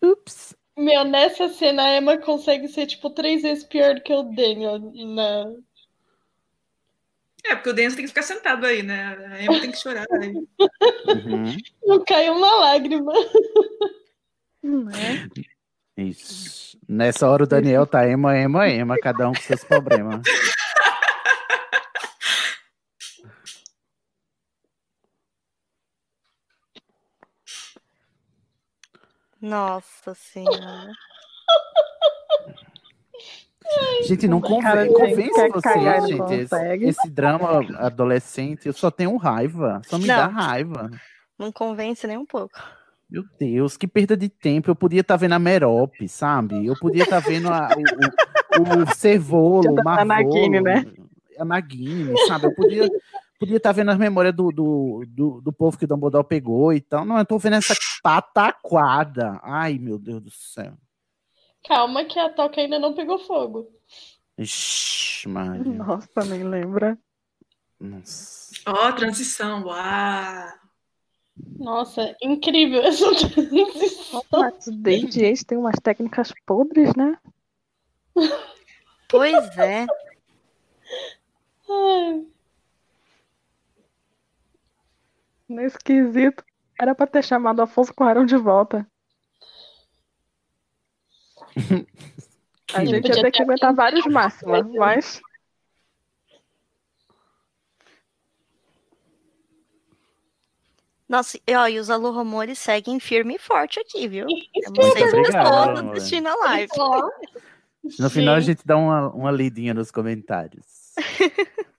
Ups. Meu, nessa cena a Emma consegue ser tipo três vezes pior do que o Daniel na. É, porque o Denso tem que ficar sentado aí, né? A Emma tem que chorar. Aí. Uhum. Não caiu uma lágrima. Isso. Nessa hora o Daniel tá ema, ema, ema, cada um com seus problemas. Nossa senhora. Gente, não conven Cara, convence gente, quer cagar, vocês, não gente. Esse, esse drama adolescente, eu só tenho raiva. Só me Não. dá raiva. Não convence nem um pouco. Meu Deus, que perda de tempo. Eu podia estar vendo a Merope, sabe? Eu podia estar vendo a- o, o, o Cervolo, o A Marvolo, Nagini, né? A Nagini, sabe? Eu podia podia estar vendo as memórias do, do, do, do povo que o Dumbledore pegou e tal. Não, eu tô vendo essa pataquada. Ai, meu Deus do céu. Calma que a toca ainda não pegou fogo. Ixi, Maria. Nossa, nem lembra. Nossa. Ó, transição, uau! Nossa, incrível essa transição. Mas o Yates tem umas técnicas podres, né? Pois é. Ai, Nesse quesito. Era pra ter chamado Afonso Cuarón de volta. A gente ia ter que aguentar vários máximos, mas. Nossa, e, ó, e os Alô Rumores seguem firme e forte aqui, viu? Temos pessoas Obrigado, assistindo a live. Ó, No final a Gente. gente dá uma, uma lidinha nos comentários.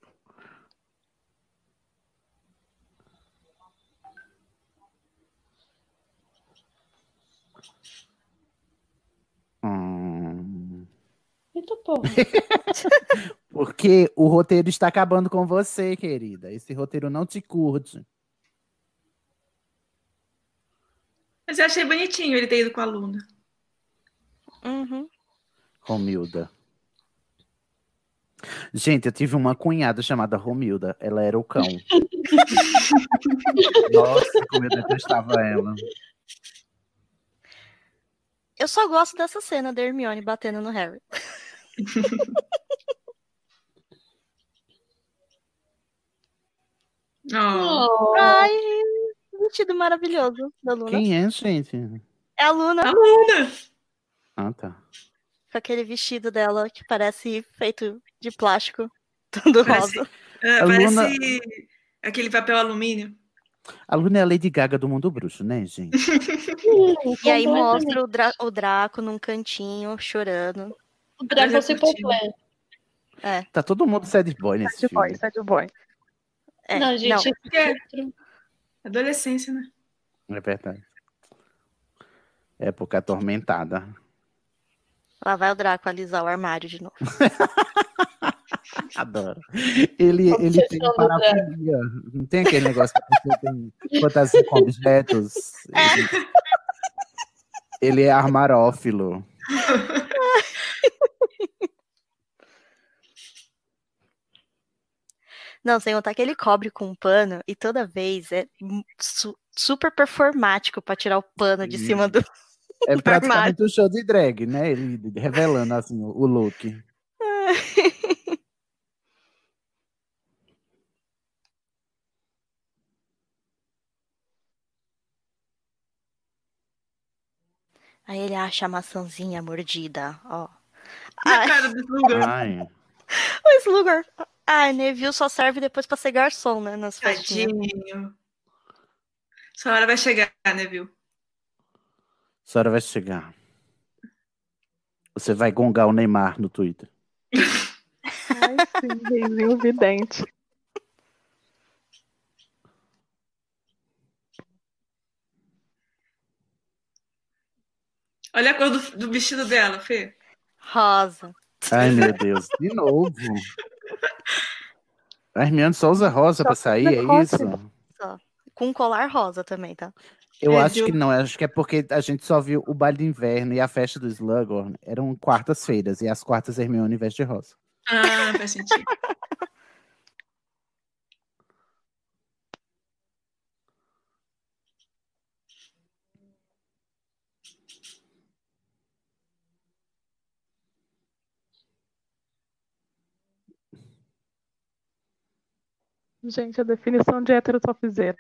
Eita porra. porque o roteiro está acabando com você, querida. Esse roteiro não te curte. Mas eu achei bonitinho ele ter ido com a Luna. Uhum. Romilda. Gente, eu tive uma cunhada chamada Romilda. Ela era o cão. Nossa, como eu detestava ela. Eu só gosto dessa cena da Hermione batendo no Harry. Oh. Ai, vestido maravilhoso da Luna. Quem é, gente? É a Luna. A Luna! Ah, tá. Com aquele vestido dela que parece feito de plástico, todo Parece- rosa. É, parece Luna- aquele papel alumínio. A Luna é a Lady Gaga do mundo bruxo, né, gente? E aí mostra o, Dra- o Draco num cantinho, chorando. O Draco se curtiu. completo. É, Tá todo mundo sad boy nesse Sad boy, filme. sad boy. é. Não, gente, Porque adolescência, né? É verdade. Época atormentada. Lá vai o Draco alisar o armário de novo. Adoro. Ele, ele tem parafilia. Não tem aquele negócio que pessoa tem fantasia com objetos. Ele, ele é armarófilo. Não, sem contar que ele cobre com um pano e toda vez é su super performático para tirar o pano de cima do. É praticamente do um show de drag, né? Ele revelando assim o look. Aí ele acha a maçãzinha mordida, ó. Na Ai. cara do Slugger. Ai. O ah, Neville só serve depois pra ser garçom, né? Nas. Tadinho. Sua hora vai chegar, né, viu? A senhora vai chegar. Você vai gongar o Neymar no Twitter. Ai, sim, reizinho vidente. Olha a cor do, do vestido dela, Fê. Rosa. Ai, meu Deus. De novo. A Hermione só usa rosa pra sair, é isso? Só. Com um colar rosa também, tá? Eu É, acho viu? que não, acho que é porque a gente só viu o baile de inverno e a festa do Slughorn eram quartas-feiras, e as quartas Hermione veste rosa. Ah, faz sentido. Gente, a definição de hétero topzera.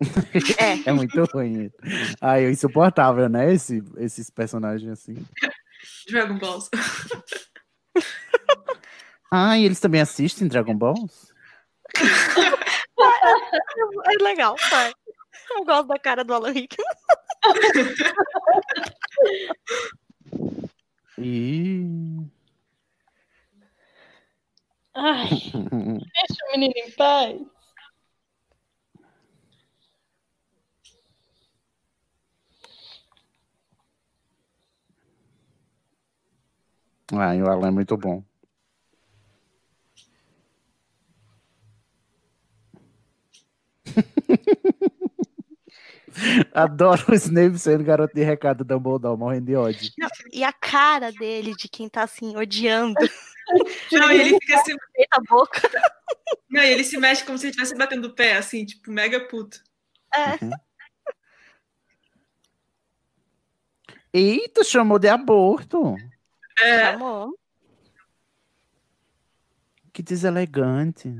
É muito ruim. Ai, é insuportável, né? Esse, esses personagens assim. Dragon Balls. Ah, e eles também assistem Dragon Balls? É legal, vai. Eu gosto da cara do Alan Rickman. E... Ai, deixa o menino em paz. Ai, o Alan é muito bom. Adoro o Snape sendo garoto de recado da Dumbledore, morrendo de ódio. Não, e a cara dele de quem tá assim, odiando. Não, e ele fica assim. Feita a boca. Não, e ele se mexe como se ele estivesse batendo o pé, assim, tipo, mega puto. É. Eita, chamou de aborto. É. Amor. Que deselegante.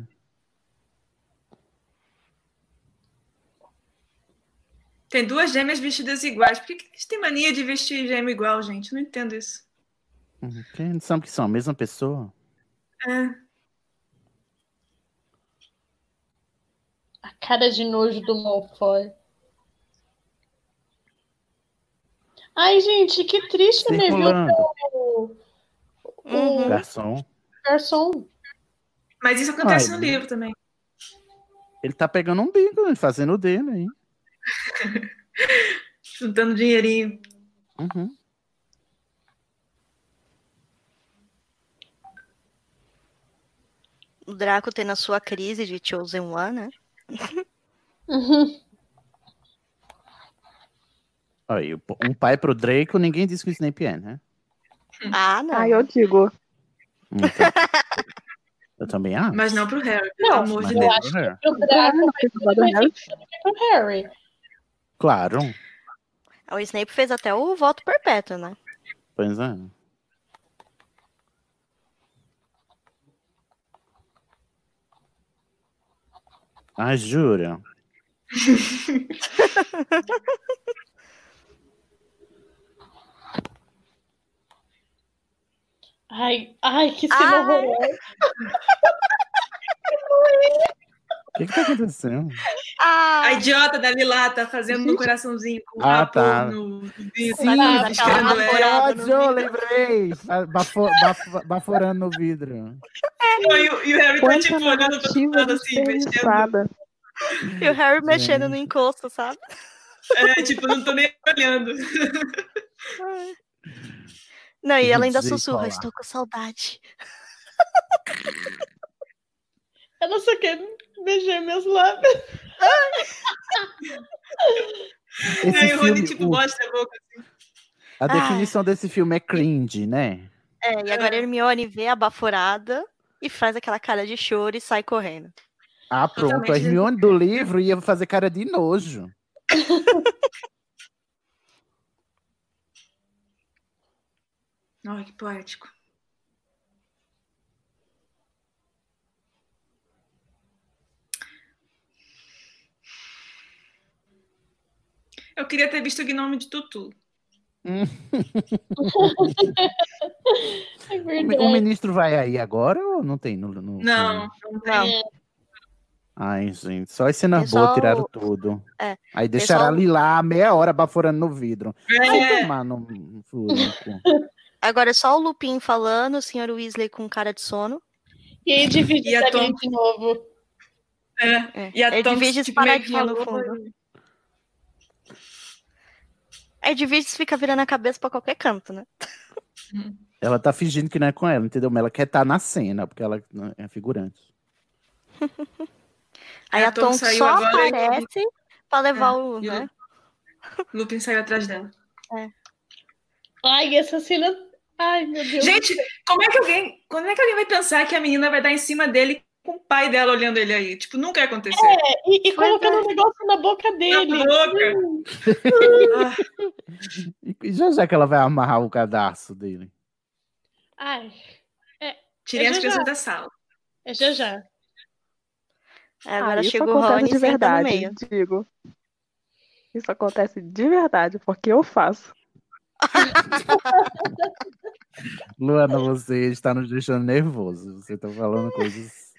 Tem duas gêmeas vestidas iguais. Por que, que eles têm mania de vestir gêmeo igual, gente? Não entendo isso. Quem não sabe que são a mesma pessoa? É. A cara de nojo do Malfoy. Ai, gente, que triste né, viu? Circulando. O, Uhum. o Garçom. garçom. Mas isso acontece Ai, no livro também. Ele tá pegando um bico, né, fazendo o dele aí. Juntando dinheirinho. Uhum. O Draco tendo a sua crise de Chosen One, né? Aí, um pai pro Draco, ninguém disse que o Snape é, né? Ah, não. Ah, eu digo. Então, eu também acho. Mas não pro Harry, pelo Não, amor de Deus. não pro Harry. O Draco que pro Harry. Claro, O Snape fez até o voto perpétuo, né? pois é. Ah, jura? Ai, ai, que cena Ai. horrorosa. O que que tá acontecendo? Ah, A idiota da Lilá tá fazendo um coraçãozinho com o Ah, tá. no, no vidro. Sim, tá vaporada no ódio, lembrei! Ba- bafo- bafo- baforando no vidro. Não, E, o- e o Harry tá Quanta tipo olhando pra todo lado assim, mexendo. e o Harry mexendo no Gente. encosto, sabe? É, tipo, não tô nem olhando. Não, e ela ainda sussurra, estou com saudade. Ela só quer beijar meus lábios. Esse Aí o Rony, filme, tipo, o- mostra a boca assim. a definição desse filme é cringe, né? É, e agora a Hermione vê a baforada e faz aquela cara de choro e sai correndo. Ah, pronto. A Hermione do livro ia fazer cara de nojo. Ai, que poético. Eu queria ter visto o Gnome de Tutu. É O, ministro vai aí agora ou não tem? No, no- Não, não tem. É. Ai, gente, só as cenas Pessoal- boas tiraram tudo. É, Aí deixaram pessoal- ali lá meia hora baforando no vidro. É. Vai tomar no. Agora é só o Lupin falando, o Sr. Weasley com cara de sono. E aí divide E a Tom- de novo. É. E a Tonks, divide tipo, no fundo. Aí divide fica virando a cabeça pra qualquer canto, né? Ela tá fingindo que não é com ela, entendeu? Mas ela quer estar na cena, porque ela é figurante. Aí É, a a saiu só agora e- aparece pra levar É, o. e o Né? Lupin saiu atrás dela. Ai, essa cena. Ai, meu Deus. Gente, como é que alguém. Como é que alguém vai pensar que a menina vai dar em cima dele com o pai dela olhando ele aí? Tipo, nunca ia acontecer. É, e, e colocando um negócio na boca dele. boca. E e já já que ela vai amarrar o cadastro dele. Ai. É, Tirem é as já crianças já. da sala. É já já. É, agora Ah, isso chega o acontece Rony de senta no verdade, meio. digo. Isso acontece de verdade, porque eu faço. Luana, você está nos deixando nervoso. Você tá falando coisas.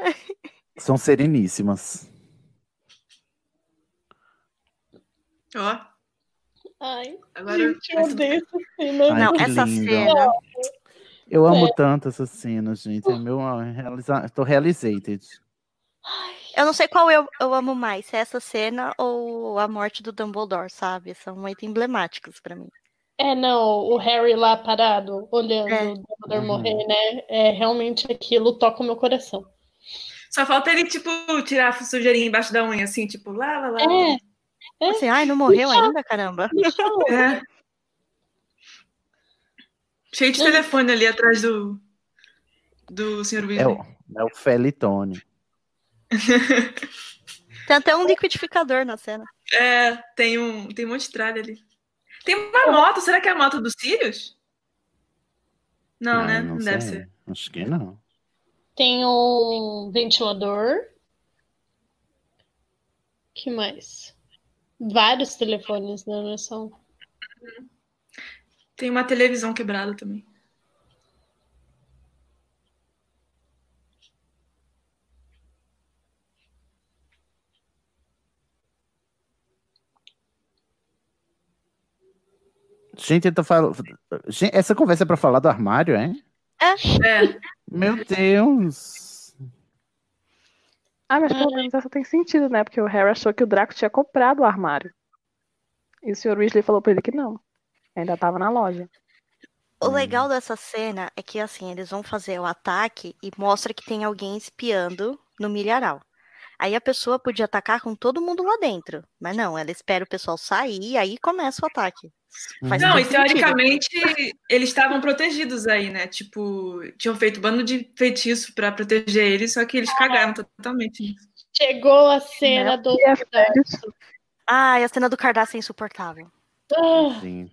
São sereníssimas. Ó. Ai, Agora. gente, eu odeio essa cena. Ai, Não, essa lindo. cena. Eu amo É. tanto essa cena, gente. É meu. Realiza... Tô realizated. Eu não sei qual eu, eu amo mais, se é essa cena ou a morte do Dumbledore, sabe? São muito emblemáticos pra mim. É, não, o Harry lá parado, olhando É. o Dumbledore Uhum. morrer, né? É, realmente aquilo toca o meu coração. Só falta ele, tipo, tirar a sujeirinha embaixo da unha, assim, tipo, lá, lá, lá. É. Assim, ai, não morreu ainda, caramba. É. Cheio de telefone ali atrás do. Do. É Weasley. o, é o Felitone. Tem até um liquidificador na cena. É, tem um, tem um monte de tralha ali. Tem uma moto, será que é a moto dos Sirius? Não, Ai, né? não Não deve sei. ser. Acho que não. Tem um ventilador. que mais? Vários telefones, né? Não é só. Tem uma televisão quebrada também. Gente, eu tô falando. Essa conversa é pra falar do armário, é? É. Meu Deus. Ah, mas pelo menos essa tem sentido, né? Porque o Harry achou que o Draco tinha comprado o armário. E o Sr. Weasley falou pra ele que não. Ainda tava na loja. O legal dessa cena é que, assim, eles vão fazer o ataque e mostra que tem alguém espiando no milharal. Aí a pessoa podia atacar com todo mundo lá dentro. Mas não, ela espera o pessoal sair e aí começa o ataque. Faz não, e sentido. teoricamente eles estavam protegidos aí, né? Tipo, tinham feito bando de feitiço pra proteger eles, só que eles cagaram totalmente. Chegou a cena do. Ah, e a cena do cardápio é insuportável. Ah, Sim.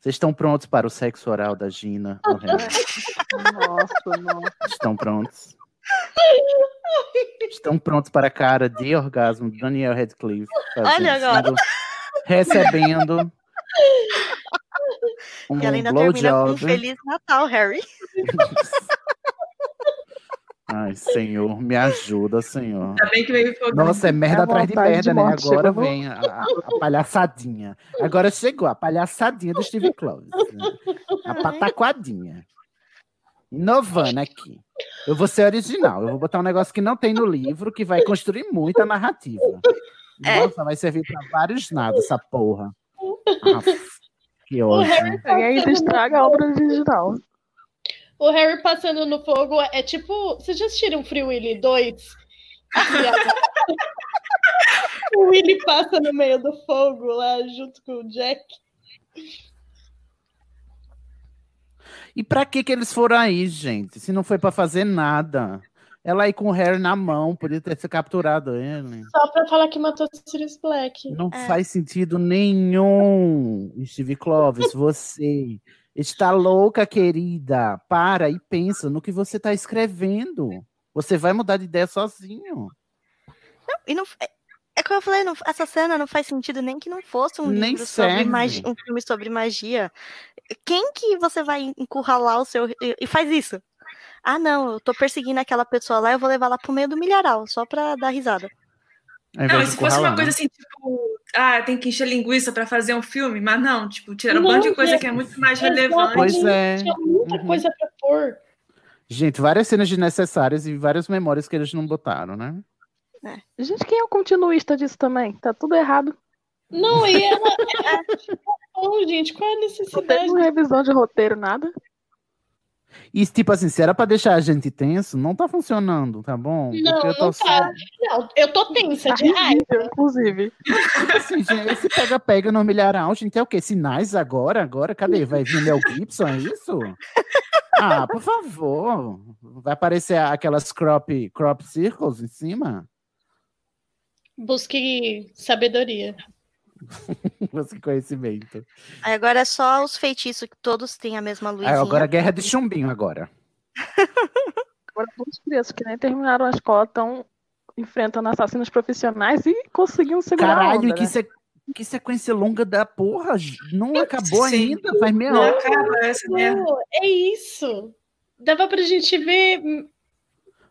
Vocês estão prontos para o sexo oral da Gina? Nossa, não. Estão prontos? Estão prontos para a cara de orgasmo do Daniel Radcliffe? fazendo- Olha agora. recebendo um e ela ainda termina com um. Feliz Natal, Harry. Ai, senhor, me ajuda, senhor. Ainda bem que veio. Nossa, é merda A atrás de vontade de merda, né? Agora chegou vem a, a- a palhaçadinha. Agora chegou a palhaçadinha do Steve Close. A pataquadinha. Inovando aqui. Eu vou ser original. Eu vou botar um negócio que não tem no livro, que vai construir muito a narrativa. É. Nossa, vai servir pra vários nada essa porra. Aff, que o ódio. Harry E ainda estraga a obra original. O Harry passando no fogo é tipo. Vocês já assistiram Free Willy 2? o Willy passa no meio do fogo lá junto com o Jack. E pra que que eles foram aí, gente? Se não foi pra fazer nada. Ela aí com o Harry na mão, podia ter se capturado ele. Só pra falar que matou Sirius Black. Não faz sentido nenhum, Steve Clovis. Você está louca, querida. Para e pensa no que você está escrevendo. Você vai mudar de ideia sozinho. Não, e não, é, é que eu falei, não- essa cena não faz sentido nem que não fosse um Nem livro sobre magia, um filme sobre magia. Quem que você vai encurralar o seu e e faz isso? Ah, não, eu tô perseguindo aquela pessoa lá, eu vou levar lá pro meio do milharal, só pra dar risada. Não, e se fosse uma coisa né? assim, tipo, ah, tem que encher linguiça pra fazer um filme, mas não, tipo, tiraram um Não, monte de coisa gente, que é muito mais exatamente, relevante. Pois é. Tinha muita coisa pra pôr. Gente, várias cenas desnecessárias e várias memórias que eles não botaram, né? Gente, quem é o continuista disso também? Tá tudo errado. Não, e ela. Oh, gente, qual é a Não necessidade? teve uma revisão de roteiro, nada. E tipo assim, se era pra deixar a gente tenso, não tá funcionando, tá bom? Não, eu tô não tá. Não, eu tô tensa de raiva. inclusive. Tipo assim, gente, esse pega-pega no milharal, gente, é o quê? Sinais agora? Agora? Cadê? Vai vir Mel Gibson, é isso? Ah, por favor. Vai aparecer aquelas crop, crop circles em cima? Busque sabedoria. Esse conhecimento. Aí agora é só os feitiços que todos têm a mesma Aí, luzinha. agora guerra de chumbinho agora. Agora, muitos crianças que nem terminaram a escola estão enfrentando assassinos profissionais e conseguiam segurar a Caralho, onda, e que, né? se- que sequência longa da porra. Não acabou Sim. ainda, faz meia Não hora. acaba essa merda. Pô, é isso. Dava pra gente ver. hum,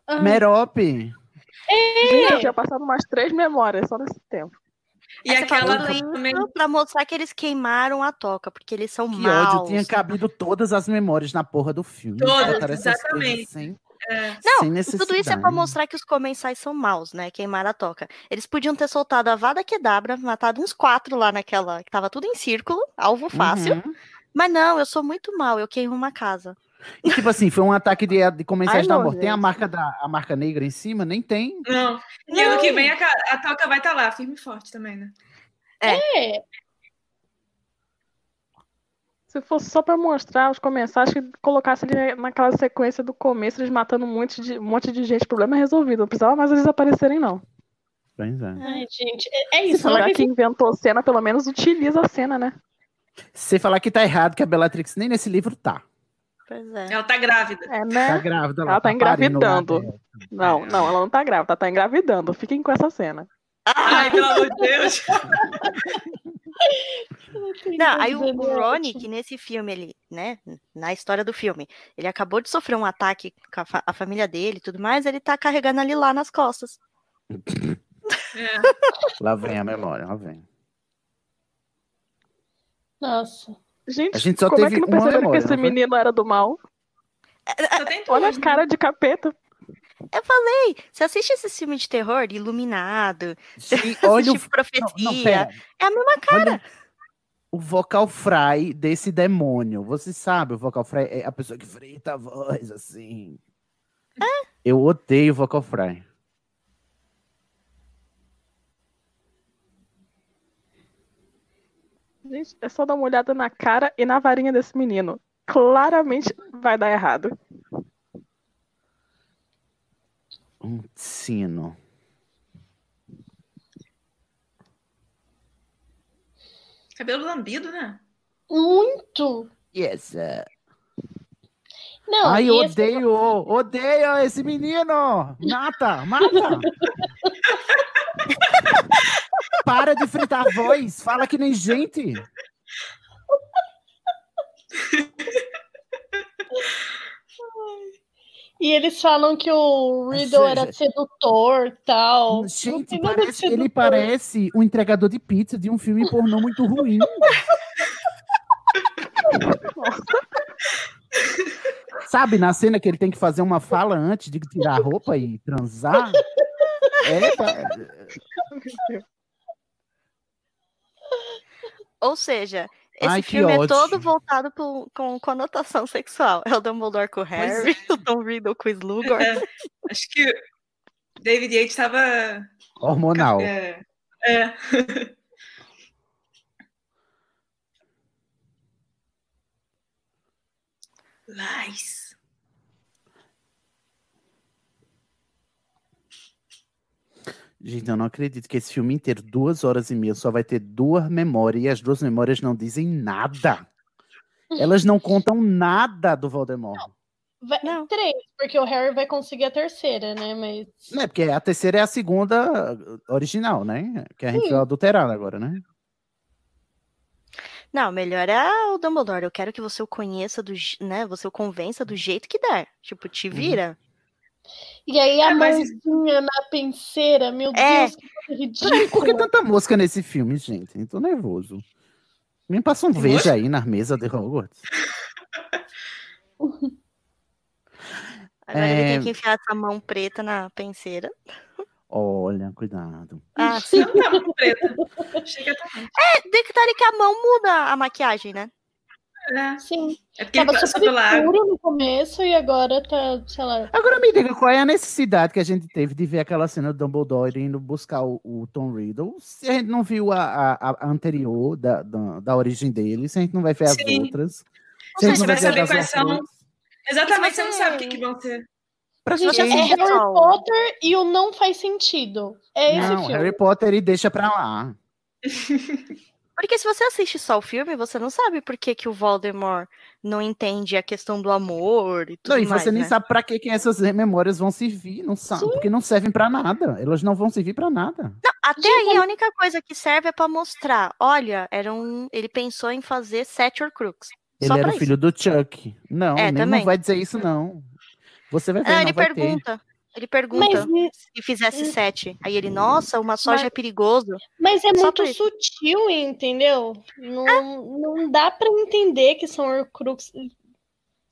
ah, Merope. Gente, eu tinha passado umas três memórias só nesse tempo. E fala aquela também. pra mostrar que eles queimaram a toca, porque eles são Que maus. ódio, tinha cabido todas as memórias na porra do filme. Todas, exatamente. Sem, É. Não, sem tudo isso é pra mostrar que os comensais são maus, né? Queimaram a toca. Eles podiam ter soltado a Vada Kedabra, matado uns quatro lá naquela. que tava tudo em círculo, alvo fácil. Uhum. Mas não, eu sou muito mal, eu queimo uma casa. E tipo assim, foi um ataque de, de comensais da não, morte. Tem a marca, da, a marca negra em cima? Nem tem. Não. E ano que vem a, a toca vai estar lá, firme e forte também, né? É, Se fosse só pra mostrar os comensais que colocasse ali naquela sequência do começo, eles matando um monte de, um monte de gente, problema resolvido. Não precisava mais eles aparecerem, não. Pois é. ai, gente, é, é Se isso. falar Não que inventou cena, pelo menos utiliza a cena, né? Se falar que tá errado, que a Bellatrix nem nesse livro tá. Pois é. Ela tá grávida. É, né? Tá grávida lá. Ela tá lá engravidando. Não, não, ela não tá grávida, ela tá engravidando. Fiquem com essa cena. Ai, pelo amor de Deus. Não, aí o, Ronnie, que nesse filme, ele, né, na história do filme, ele acabou de sofrer um ataque com a, fa- a família dele e tudo mais, ele tá carregando ali lá nas costas. É. Lá vem a memória, lá vem. Nossa. Gente, A gente só como é teve que não perceberam memória, que esse foi? menino era do mal? Olha a né? cara de capeta. Eu falei, você assiste esse filme de terror, Iluminado, Sim, olha o. assiste Profecia, Não, não, é a mesma cara. Olha o vocal fry desse demônio. Você sabe, o vocal fry é a pessoa que frita a voz, assim. Eu odeio o vocal fry. Gente, é só dar uma olhada na cara e na varinha desse menino. Claramente vai dar errado. Um sino. Cabelo lambido, né? Muito. Yes. Não, Ai, e esse- odeio, odeio esse menino. Mata, mata. Para de fritar a voz, fala que nem gente. E eles falam que o Riddle seja- era sedutor tal. Não Gente, de parece, ele sedutor. parece um entregador de pizza de um filme pornô muito ruim. Sabe, na cena que ele tem que fazer uma fala antes de tirar a roupa e transar? É, pa- Ou seja, esse Ai, filme é todo voltado pro- com conotação sexual. É o Dumbledore com o Harry, o Tom Riddle com o Slughorn. É. Acho que David Yates estava. hormonal. É. é. Lies. Gente, eu não acredito que esse filme inteiro, duas horas e meia, só vai ter duas memórias e as duas memórias não dizem nada. Elas não contam nada do Voldemort. Vai, Três, porque o Harry vai conseguir a terceira, né? Mas. Não, é porque a terceira é a segunda original, né? Que a gente Sim. vai adulterada agora, né? Não, melhor é o Dumbledore. Eu quero que você o conheça do, né? Você o convença do jeito que der. Tipo, te vira. E aí a É, mas- mãozinha na penseira, meu É. Deus, que coisa Peraí, por que tanta mosca nesse filme, gente? Eu tô nervoso. Me passa um veja aí na mesa de Hogwarts. Agora ele É. tem que enfiar essa mão preta na penseira. Olha, cuidado. Ah, sim. Não tá mão preta. Chega tá É, detalhe que a mão muda a maquiagem, né? É. Sim. É porque ele Tava passou super pela água. no começo e agora tá, sei lá. Agora me diga, qual é a necessidade que a gente teve de ver aquela cena do Dumbledore indo buscar o, o Tom Riddle? Se a gente não viu a, a- a anterior, da, da, da origem dele, se a gente não vai ver as Sim. outras. Se a gente não vai saber quais são. Exatamente, você não sabe o que, que vão ser. Pra Gente, quem? é Harry. Potter e o não faz sentido. É esse Não, filme. Harry Potter e deixa pra lá. Porque se você assiste só o filme, você não sabe por que, que o Voldemort não entende a questão do amor e tudo Não, e mais, você nem né? sabe pra que, que essas memórias vão servir, não sabe, porque não servem pra nada. Elas não vão servir pra nada. Até aí, a única coisa que serve é pra mostrar. Olha, era um... ele pensou em fazer sete Horcrux. Ele era pra o isso. filho do Chuck. Não, É, também. não vai dizer isso, não. Você vai ver, Não, não ele vai ter. Ele pergunta Mas- se fizesse sete. Aí ele, nossa, uma só Mas- já é perigoso. Mas é Só muito sutil, entendeu? Não, não dá pra entender que são Horcrux.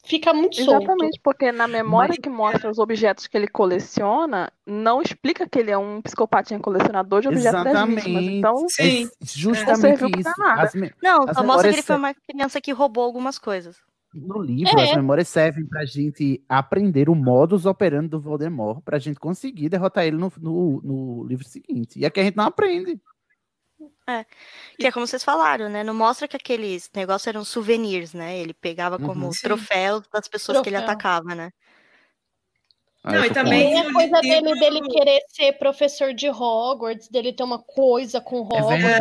Fica muito solto. Exatamente, porque na memória que mostra os objetos que ele coleciona, não explica que ele é um psicopatinha colecionador de objetos das vítimas. Exatamente. Então, É não justamente serviu pra isso. nada. As me- Não, as só mostra que ele foi uma criança que roubou algumas coisas. No livro, É. as memórias servem pra gente aprender o modus operandi do Voldemort, pra gente conseguir derrotar ele no, no, no livro seguinte. E aqui a gente não aprende. É. Que é como vocês falaram, né? Não mostra que aqueles negócios eram souvenirs, né? Ele pegava como Uhum. Troféus das pessoas que ele Troféu. atacava, né? Ah, Não, e também- Tem a coisa dele, livro- dele querer ser professor de Hogwarts, dele ter uma coisa com Hogwarts. É.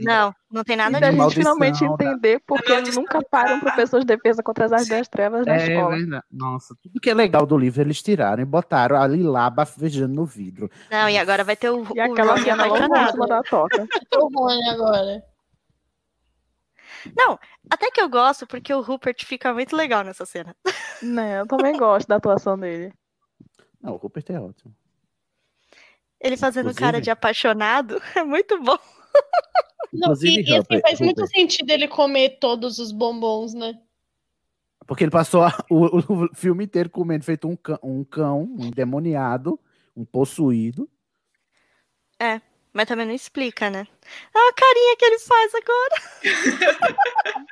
Não, não tem nada da disso. gente maldição finalmente da- entender porque maldição nunca para um professor de defesa contra as artes das trevas na É escola. verdade. Nossa, tudo que é legal do livro eles tiraram e botaram ali lá bafejando no vidro. Não, e agora vai ter o, E o aquela cena cima da toca. Tô ruim agora. Não, até que eu gosto, porque o Rupert fica muito legal nessa cena. Né, eu também gosto da atuação dele. Não, o Rupert é ótimo. Ele fazendo cara Inclusive- de apaixonado é muito bom. Não, e, e assim, Rupert- faz muito sentido ele comer todos os bombons, né? Porque ele passou a- o, o filme inteiro comendo, feito um cão, um cão, um endemoniado, um possuído. É, mas também não explica, né? Ah, a carinha que ele faz agora.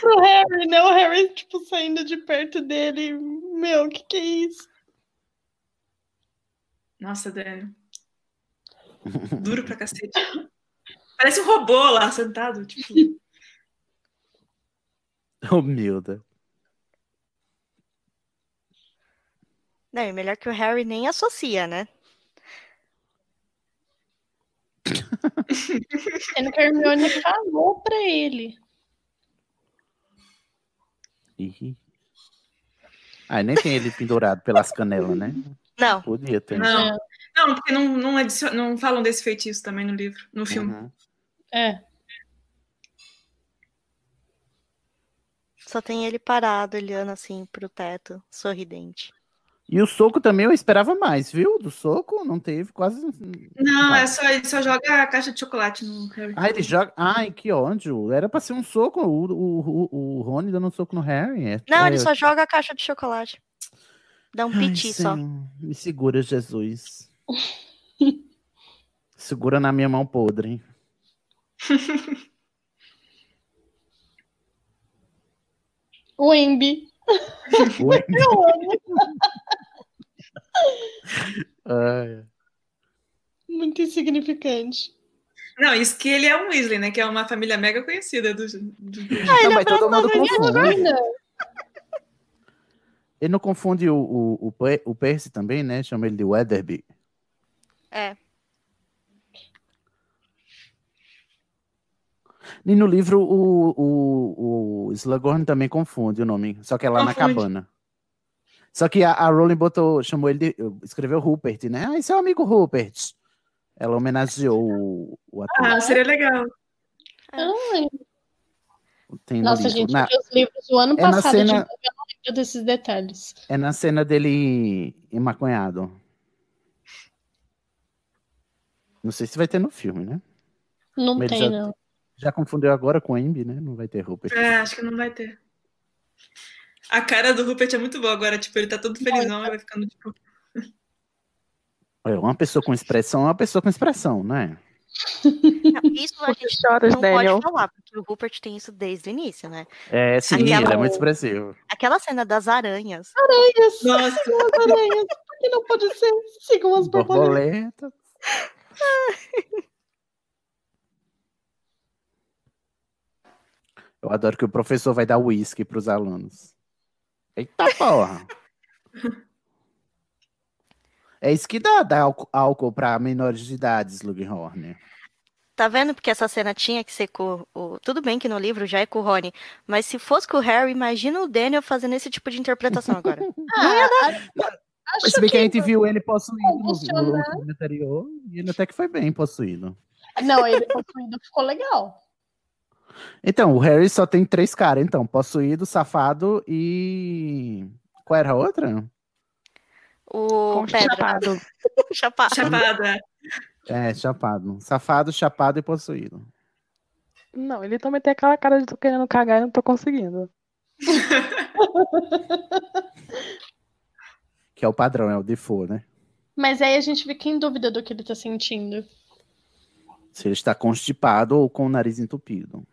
Pro Harry, né? O Harry, tipo, saindo de perto dele. Meu, o que que é isso? Nossa, Dani. Duro pra cacete. Parece um robô lá sentado. Tipo, Humilda. Não, e melhor que o Harry nem associa, né? Sendo que a Hermione falou pra ele. Ih. Ah, nem tem ele pendurado pelas canelas, né? Não. Podia ter. não. Não, porque não, não, adicion- não falam desse feitiço também no livro, no filme. Uhum. É. Só tem ele parado, olhando assim pro teto, sorridente. E o soco também eu esperava mais, viu? Do soco não teve quase. Não, é só, ele só joga a caixa de chocolate no Harry. Ah, ele joga. Ai, que ódio. Era pra ser um soco. O, o, o, o Rony dando um soco no Harry. É- Não, é- ele só joga a caixa de chocolate. Dá um Ai, piti só. Senhor, Me segura, Jesus. segura na minha mão podre. O Embi. Ué. Eu amo. Ai. Muito insignificante. Não, isso que ele é um Weasley, né? Que é uma família mega conhecida do. do... Não, mas todo mundo confunde. Ele não confunde o, o, o, o Percy também, né? Chama ele de Weatherby. É. E no livro o, o, o Slughorn também confunde o nome, só que é lá na Confunde. cabana. Só que a, a Rowling botou, chamou ele de, escreveu Rupert, né? Ah, esse é o amigo Rupert. Ela homenageou o, o ator. Ah, seria legal. Lembro. Tem no Nossa, livro. gente, Na- os livros do ano é na passado, cena- lembro desses detalhes. É na cena dele emaconhado. Não sei se vai ter no filme, né? Não Mas tem, já, não. Já confundeu agora com Embi, né? Não vai ter Rupert. É, acho que não vai ter. A cara do Rupert é muito boa agora, tipo, ele tá todo felizão e vai ficando, tipo. Olha, uma pessoa com expressão é uma pessoa com expressão, né? Isso a gente choras, não Daniel? pode falar, porque o Rupert tem isso desde o início, né? É, sim, Aquela- ele é muito expressivo. Aquela cena das aranhas. Aranhas! Nossa. Sigam as aranhas! Por que não pode ser? Sigam as borboletas! Borboleta. Eu adoro que o professor vai dar uísque para os alunos. Eita porra! É isso que dá, dá álcool, para menores de idade, Slughorn. Tá vendo? Porque essa cena tinha que ser com o. Tudo bem que no livro já é com o Rony, mas se fosse com o Harry, imagina o Daniel fazendo esse tipo de interpretação agora. não ia dar. Mas se bem que a gente viu ele possuído no, no filme anterior, e ele até que foi bem possuído. Não, ele possuído ficou legal. Então, o Harry só tem três caras, então, possuído, safado e. Qual era a outra? O Pedra. chapado. Chapado. Chapada. É, chapado. Safado, chapado e possuído. Não, ele também tem aquela cara de tô querendo cagar e não tô conseguindo. Que é o padrão, é o default, né? Mas aí a gente fica em dúvida do que ele tá sentindo. Se ele está constipado ou com o nariz entupido.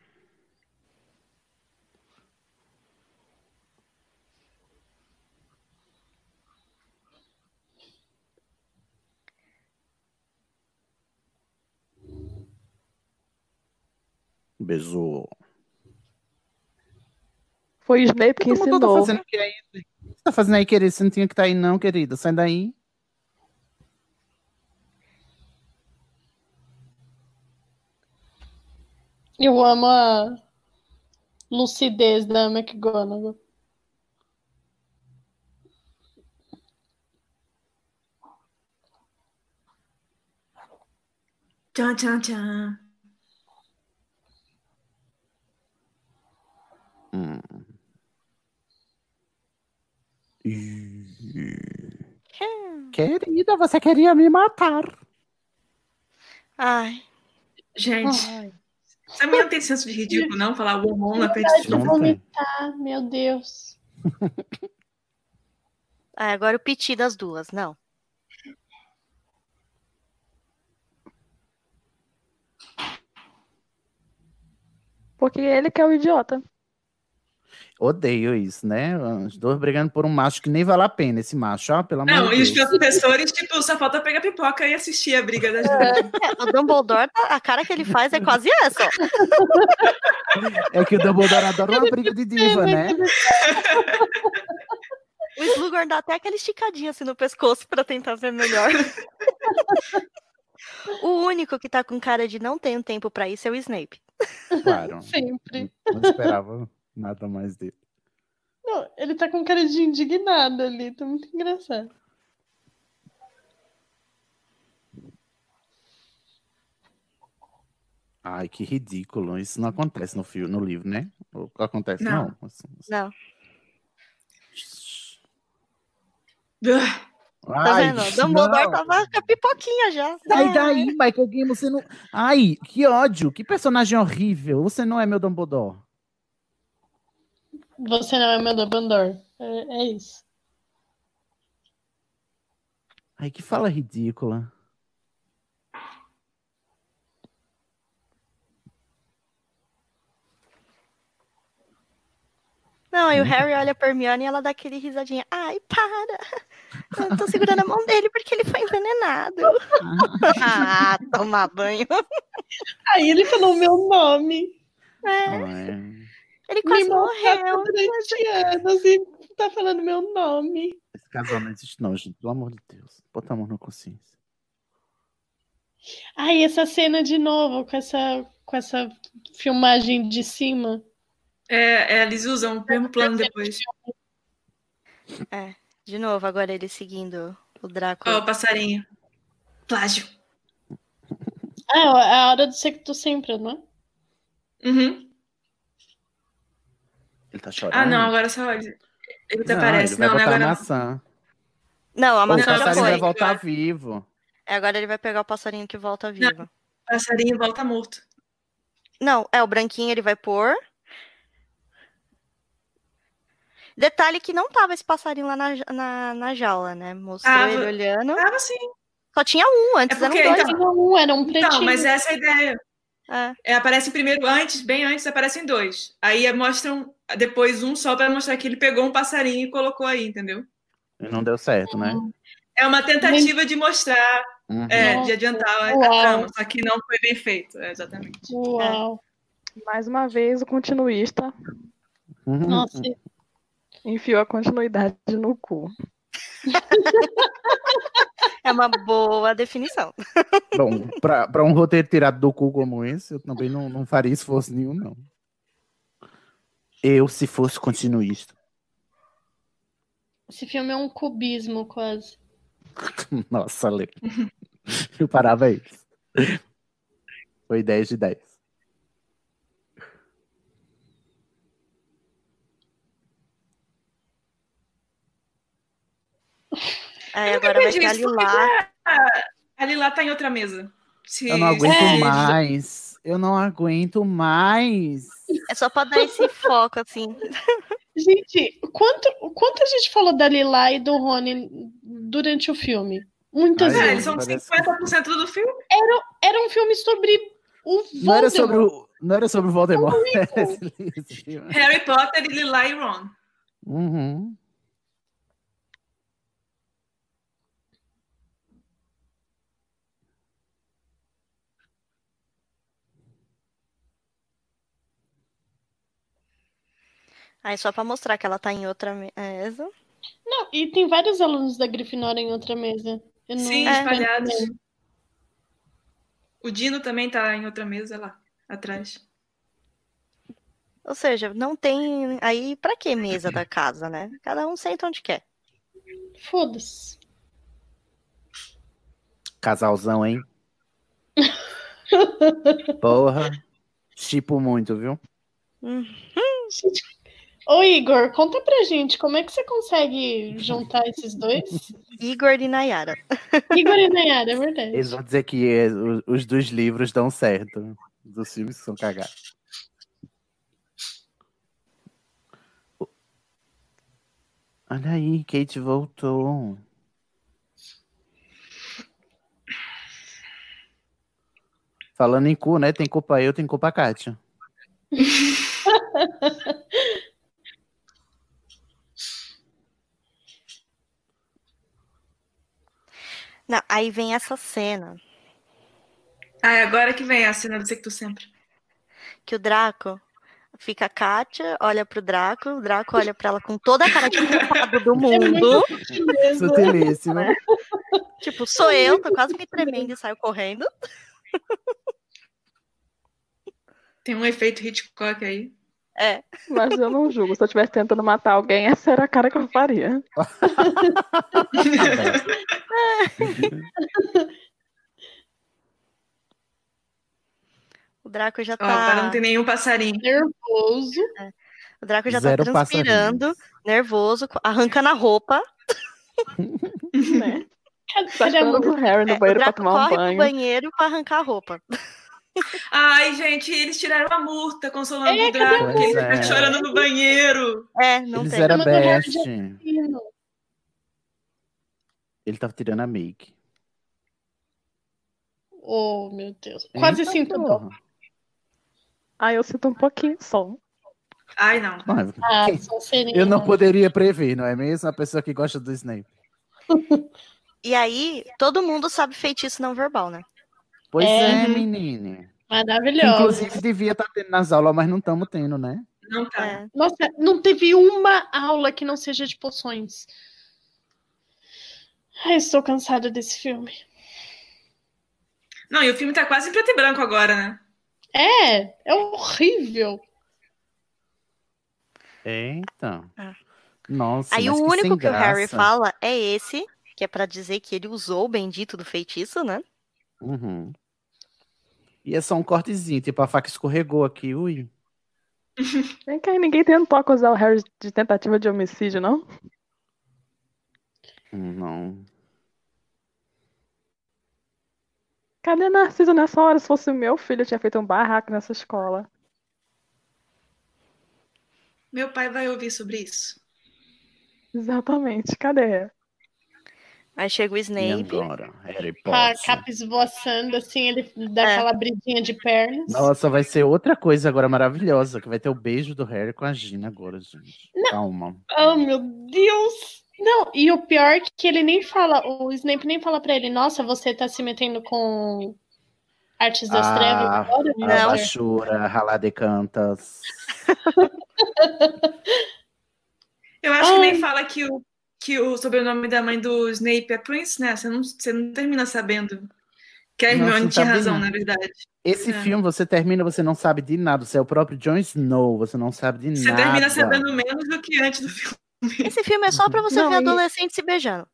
Beijo. Foi o Snape que mundo tá ensinou. fazendo o que aí? O que você tá fazendo aí, querida? Você não tinha que estar aí, não, querida. Sai daí. Eu amo a lucidez da McGonagall. Tchan, tchan, tchan. Hum. Querida, você queria me matar. Ai. Gente, essa menina não tem senso de ridículo, não? Falar woman na frente de vomitar, meu Deus. Ah, agora o piti das duas, não. Porque ele que é o idiota. Odeio isso, né? Os dois brigando por um macho que nem vale a pena, esse macho, ó, pelo amor Não, e os professores, tipo, só falta pegar pipoca e assistir a briga das duas. É, o Dumbledore, tá- a cara que ele faz é quase essa. É que o Dumbledore adora uma briga de diva, né? O Slughorn dá até aquela esticadinha assim no pescoço pra tentar ver melhor. o único que tá com cara de não tenho tempo pra isso é o Snape. Claro. Sempre. Não esperava nada mais dele. Não, ele tá com cara de indignado ali, tá muito engraçado. Ai, que ridículo. Isso não acontece no filme, no livro, né? Ou Acontece, Não. não. Assim, Não. Tá Ai, vendo? Dumbledore não. tava com a pipoquinha já. Sai daí, Michael Game, você não. Ai, que ódio, que personagem horrível. Você não é meu Dumbledore. Você não é meu Dumbledore. É, é isso. Ai, que fala ridícula. Não, aí o Harry olha pra Hermione e ela dá aquele risadinha. Ai, para! Eu tô segurando a mão dele porque ele foi envenenado. ah, tomar banho. Aí ele falou meu nome. É, Ai, ele quase Me morreu. durante anos e tá falando meu nome. esse casal não existe, não, gente. Pelo amor de Deus. Bota a mão na consciência. Ai, essa cena de novo, com essa, com essa filmagem de cima. É, é, eles usam o mesmo plano depois. É. De novo, agora ele seguindo o Draco. Ó, o passarinho. Plágio. Ah, é a hora do secto sempre, não é? Uhum. Ele tá chorando. Ah, não, agora só ele. Ele Não, desaparece. ele vai Não, não é botar a agora não. maçã. Não, a maçã o já passarinho foi. vai voltar vivo. É, agora ele vai pegar o passarinho que volta vivo. O passarinho volta morto. Não, é o branquinho ele vai pôr. Detalhe que não tava esse passarinho lá na, na, na jaula, né? Mostrou Tava. ele olhando. Tava sim. Só tinha um, antes É porque, eram dois. então- Um era um pretinho. Então, mas essa é a ideia. É. É, aparece primeiro, antes, bem antes, aparecem dois. Aí mostram depois um só para mostrar que ele pegou um passarinho e colocou aí, entendeu? E não deu certo, né? É uma tentativa de mostrar, Uhum. é, de adiantar a, trama, só que não foi bem feito, é, exatamente. Uau. Mais uma vez, o continuista Uhum. Nossa. enfiou a continuidade no cu. É uma boa definição. Bom, pra um roteiro tirado do cu como esse, eu também não, não faria esforço nenhum, não. Eu, se fosse continuista. Esse filme é um cubismo, quase. Nossa, Lê. Eu parava aí. Foi 10 de 10. Aí Eu agora vai ter a Lilá. a- Lilá tá em outra mesa. Se- Eu não aguento se- mais. Eu não aguento mais. É só pra dar esse foco, assim. Gente, o quanto, o quanto a gente falou da Lila e do Rony durante o filme? Muitas Ai, É, vezes. eles são Parece 50% do filme. Era, era um filme sobre o Voldemort. Não era sobre o, não era sobre o Voldemort. Harry Potter e Lilá e Ron. Uhum. Aí só pra mostrar que ela tá em outra mesa. Não, e tem vários alunos da Grifinória em outra mesa. Eu não Sim, tô espalhados. O Dino também tá em outra mesa lá, atrás. Ou seja, não tem. Aí, pra que mesa da casa, né? Cada um senta onde quer. Foda-se. Casalzão, hein? Porra. Chipo muito, viu? Gente, Ô, Igor, conta pra gente como é que você consegue juntar esses dois? Igor e Nayara. Igor e Nayara, é verdade. Eles vão dizer que é, os dos livros dão certo. Dos filmes são cagados. Olha aí, Kate voltou. Falando em cu, né? Tem culpa eu, tem culpa a Kátia. Não, aí vem essa cena Ah, é agora que vem a cena do Secto Sempre. que o Draco fica a Kátia, olha pro Draco, o Draco olha pra ela com toda a cara de culpado do mundo. Sutilíssimo. Tipo, sou eu, tô quase me tremendo e saio correndo. Tem um efeito Hitchcock aí. É. Mas eu não julgo. Se eu estivesse tentando matar alguém, essa era a cara que eu faria. O Draco já tá. agora não tem nenhum passarinho. Nervoso. O Draco já Zero tá transpirando, nervoso, arrancando a roupa. Né? Tá esperando o Harry no É, o banheiro pra tomar um corre banho. pro banheiro pra arrancar a roupa. Ai, gente, eles tiraram a murta consolando É, o Draco, que ele a tá murta? chorando no banheiro. É, não Eles tem. Mas o Harry best. Ele tava tirando a make. Oh, meu Deus. Quase Eita sinto porra. Ah, eu sinto um pouquinho só. Ai, não. Não, Ah, eu não poderia prever, não é mesmo? A pessoa que gosta do Snape. E aí, todo mundo sabe feitiço não verbal, né? Pois É. é, menine. Maravilhoso. Inclusive, devia estar tendo nas aulas, mas não estamos tendo, né? Não tá. É. Nossa, não teve uma aula que não seja de poções. Ai, estou cansada desse filme. Não, e o filme tá quase em preto e branco agora, né? É, é horrível. Eita. Nossa, Aí o que único sem que o Harry graça. fala é esse, que é pra dizer que ele usou o bendito do feitiço, né? Uhum. E é só um cortezinho, tipo, a faca escorregou aqui, ui. Vem cá, ninguém tentou acusar o Harry de tentativa de homicídio, não? Não. Cadê Narciso nessa hora? Se fosse o meu filho, eu tinha feito um barraco nessa escola. Meu pai vai ouvir sobre isso. Exatamente. Cadê? Aí chega o E Snape. agora? Harry Com a Potter. capa esvoaçando, assim, ele dá É. aquela bridinha de pernas. Nossa, vai ser outra coisa agora maravilhosa, que vai ter o beijo do Harry com a Gina agora, gente. Calma. Oh, meu Deus! Não, e o pior é que ele nem fala, o Snape nem fala pra ele, nossa, você tá se metendo com artes das trevas Ah, agora? a Não. baixura, ralar de cantas. Eu acho que nem Ai. fala que o, que o sobrenome da mãe do Snape é Prince, né? Você não, você não termina sabendo que a Nossa, Hermione não tinha razão, na verdade. Esse É. filme, você termina, você não sabe de nada. Você é o próprio Jon Snow, você não sabe de Você nada. termina sabendo menos do que antes do filme. Esse filme é só pra você Não, ver e- adolescentes se beijando.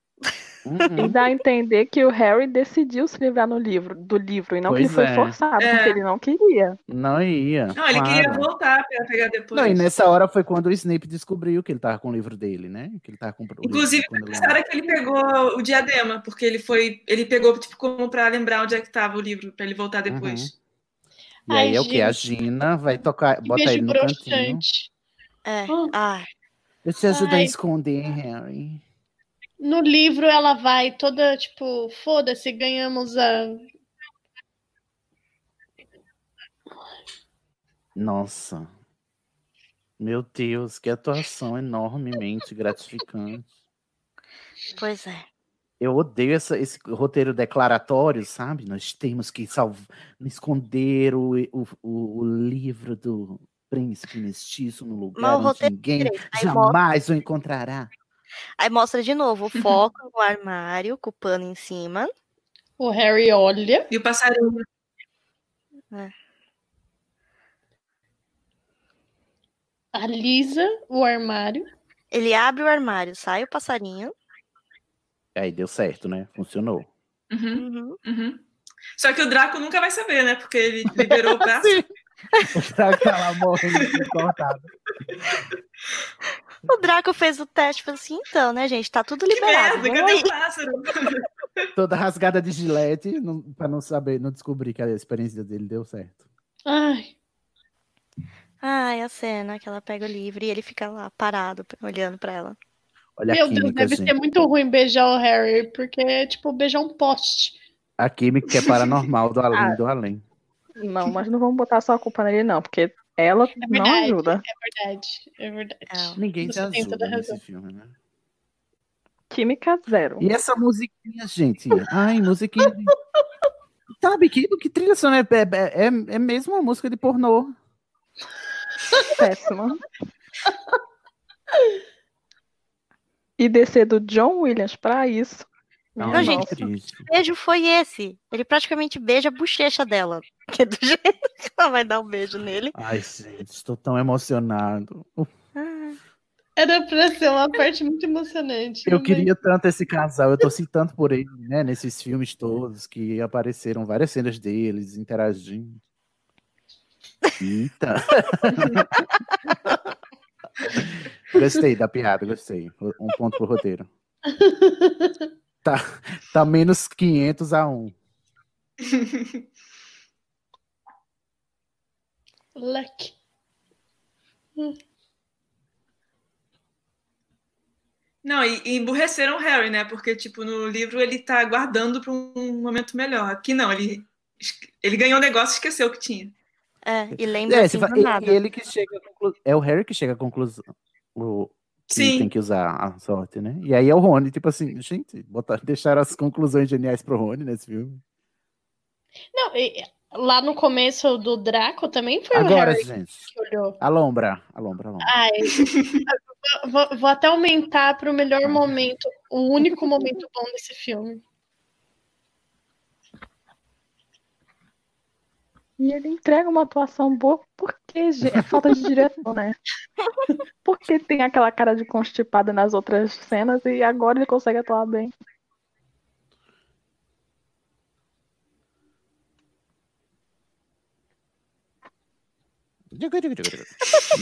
Uhum. E dá a entender que o Harry decidiu se livrar no livro, do livro, e não que ele Pois foi é. forçado, É. porque ele não queria. Não ia. Não, ele queria voltar pra pegar depois. Não, e nessa hora foi quando o Snape descobriu que ele tava com o livro dele, né? Que ele tava com Inclusive, quando ele- essa hora que ele pegou o diadema, porque ele foi. Ele pegou, tipo, como pra lembrar onde é que tava o livro, pra ele voltar depois. E aí Ai, é o que? A. Gina vai tocar, Que bota ele no cantinho. broxante. É. Ah. Ai. Eu te ajudo a esconder, Harry. No livro ela vai toda, tipo, foda-se, ganhamos a. Nossa. Meu Deus, que atuação enormemente gratificante. Pois é. Eu odeio essa- esse roteiro declaratório, sabe? Nós temos que salvar, esconder o, o, o, livro do príncipe mestiço no lugar Mas onde ninguém direito, aí jamais o encontrará. Aí mostra de novo o foco no armário, com o pano em cima. O Harry olha. E o passarinho. É. Alisa o armário. Ele abre o armário, sai o passarinho. Aí deu certo, né? Funcionou. Uhum, uhum. Só que o Draco nunca vai saber, né? Porque ele liberou o braço. O Draco tá lá morrendo, cortado. O Draco fez o teste e falou assim: então, né, gente? Tá tudo liberado. Merda, vamos cadê aí." o pássaro? Toda rasgada de gilete, não, pra não saber, não descobrir que a experiência dele deu certo. Ai, Ai, a cena que ela pega o livro e ele fica lá parado, olhando pra ela. Olha meu a Deus, química, deve gente. ser muito ruim beijar o Harry, porque é tipo beijar um poste. A química que é paranormal do além Ah. do além. Não, mas não vamos botar só a culpa nele, não, porque ela É não verdade, ajuda. é verdade, é verdade. Ninguém te Você ajuda nesse filme, né? Química zero. E essa musiquinha, gente? Ai, musiquinha. de- Sabe que, que trilha sonora é, é, é, é mesmo uma música de pornô. Péssima. E descer do John Williams pra isso. Não, Não, minha gente, que beijo foi esse? Ele praticamente beija a bochecha dela. Que é do jeito que ela vai dar um beijo nele. Ai, gente, estou tão emocionado. Era pra ser uma parte muito emocionante. Eu mas- queria tanto esse casal, eu torci tanto por ele, né? Nesses filmes todos que apareceram várias cenas deles interagindo. Eita! gostei da piada, gostei. Um ponto pro roteiro. Tá, tá menos 500 a 1. Luck. Não, e, e emburreceram o Harry, né? Porque, tipo, no livro ele tá guardando pra um momento melhor. Aqui não, ele, ele ganhou o negócio e esqueceu o que tinha. É, e lembra É, assim ele, ele que chega conclu- É o Harry que chega à conclusão. O, Sim. tem que usar a sorte, né? E aí é o Rony, tipo assim, gente, botar, deixaram as conclusões geniais pro Rony nesse filme. Não, e- lá no começo do Draco também foi Agora, o Harry gente. que olhou. Alombra, alombra, alombra. Ai, vou, vou até aumentar para o melhor momento, o único momento bom desse filme. E ele entrega uma atuação boa porque gente, é falta de direção, né? porque tem aquela cara de constipada nas outras cenas e agora ele consegue atuar bem.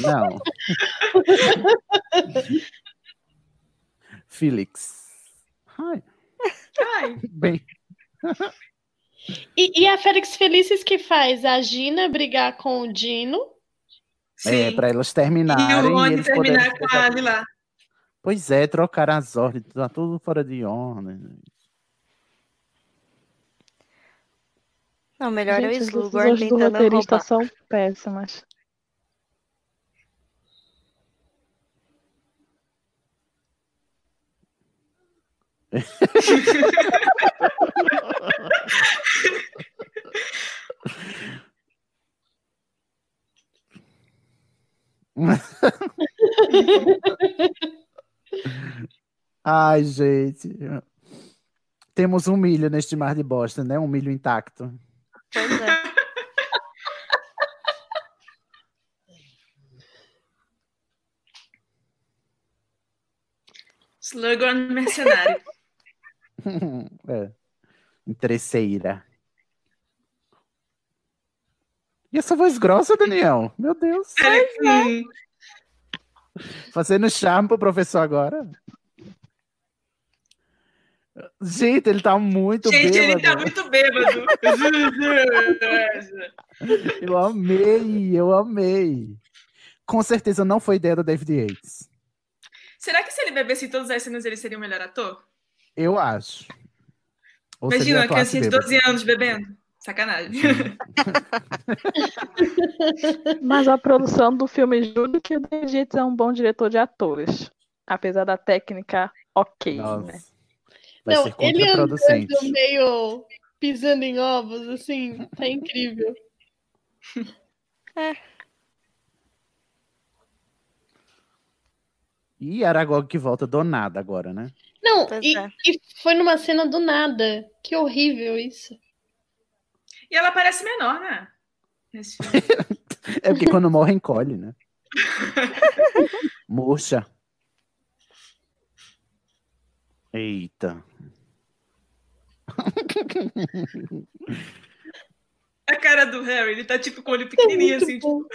Não. Felix. Ai. Ai. Bem. E, e a Félix Felices que faz a Gina brigar com o Dino. É, pra elas terminarem. E o Rony terminar poderem com a Lila. Pois é, trocar as ordens, tá tudo fora de ordem. Não, melhor é o Gente, Slugorn decisões do tentando roubar. são péssimas. Ai, gente. Temos um milho neste mar de bosta, né? Um milho intacto. Pois é. Slughorn mercenário. é. Interesseira. E essa voz grossa, Daniel? Meu Deus. Hum, Fazendo charme pro professor agora. Gente, ele tá muito Gente, ele bêbado. tá muito bêbado. Eu amei, eu amei. Com certeza não foi ideia do David Yates. Será que se ele bebesse em todas as cenas ele seria o melhor ator? Eu acho. Ou Imagina uma criancinha de bêbado. 12 anos bebendo. Sacanagem. Mas a produção do filme jura que o David Yates é um bom diretor de atores. Apesar da técnica ok, né? Vai Não, ser ele andando meio pisando em ovos, assim, tá incrível. É. E Aragog que volta do nada agora, né? Não, e, é. e foi numa cena do nada. Que horrível isso. E ela parece menor, né? Nesse filme. É porque quando morre encolhe, né? Murcha. Eita. A cara do Harry, ele tá tipo com o olho pequenininho assim. Tipo...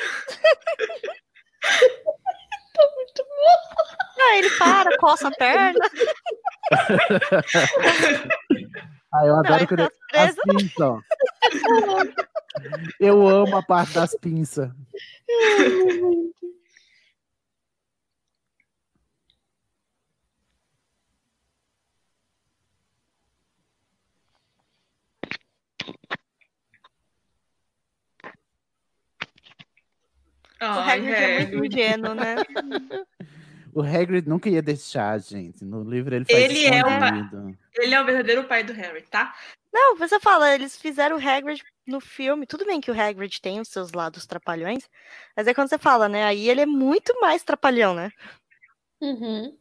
Ah, ele para, coça a perna. Ah, eu adoro quando ele... as pinças, ó. Eu amo a parte das pinças. O Ai, Hagrid é muito ingênuo, né? O Hagrid nunca ia deixar, gente. No livro ele faz Ele é escondido. Ele é o verdadeiro pai do Harry, tá? Não, você fala, eles fizeram o Hagrid no filme. Tudo bem que o Hagrid tem os seus lados trapalhões, mas é quando você fala, né? Aí ele é muito mais trapalhão, né? Uhum.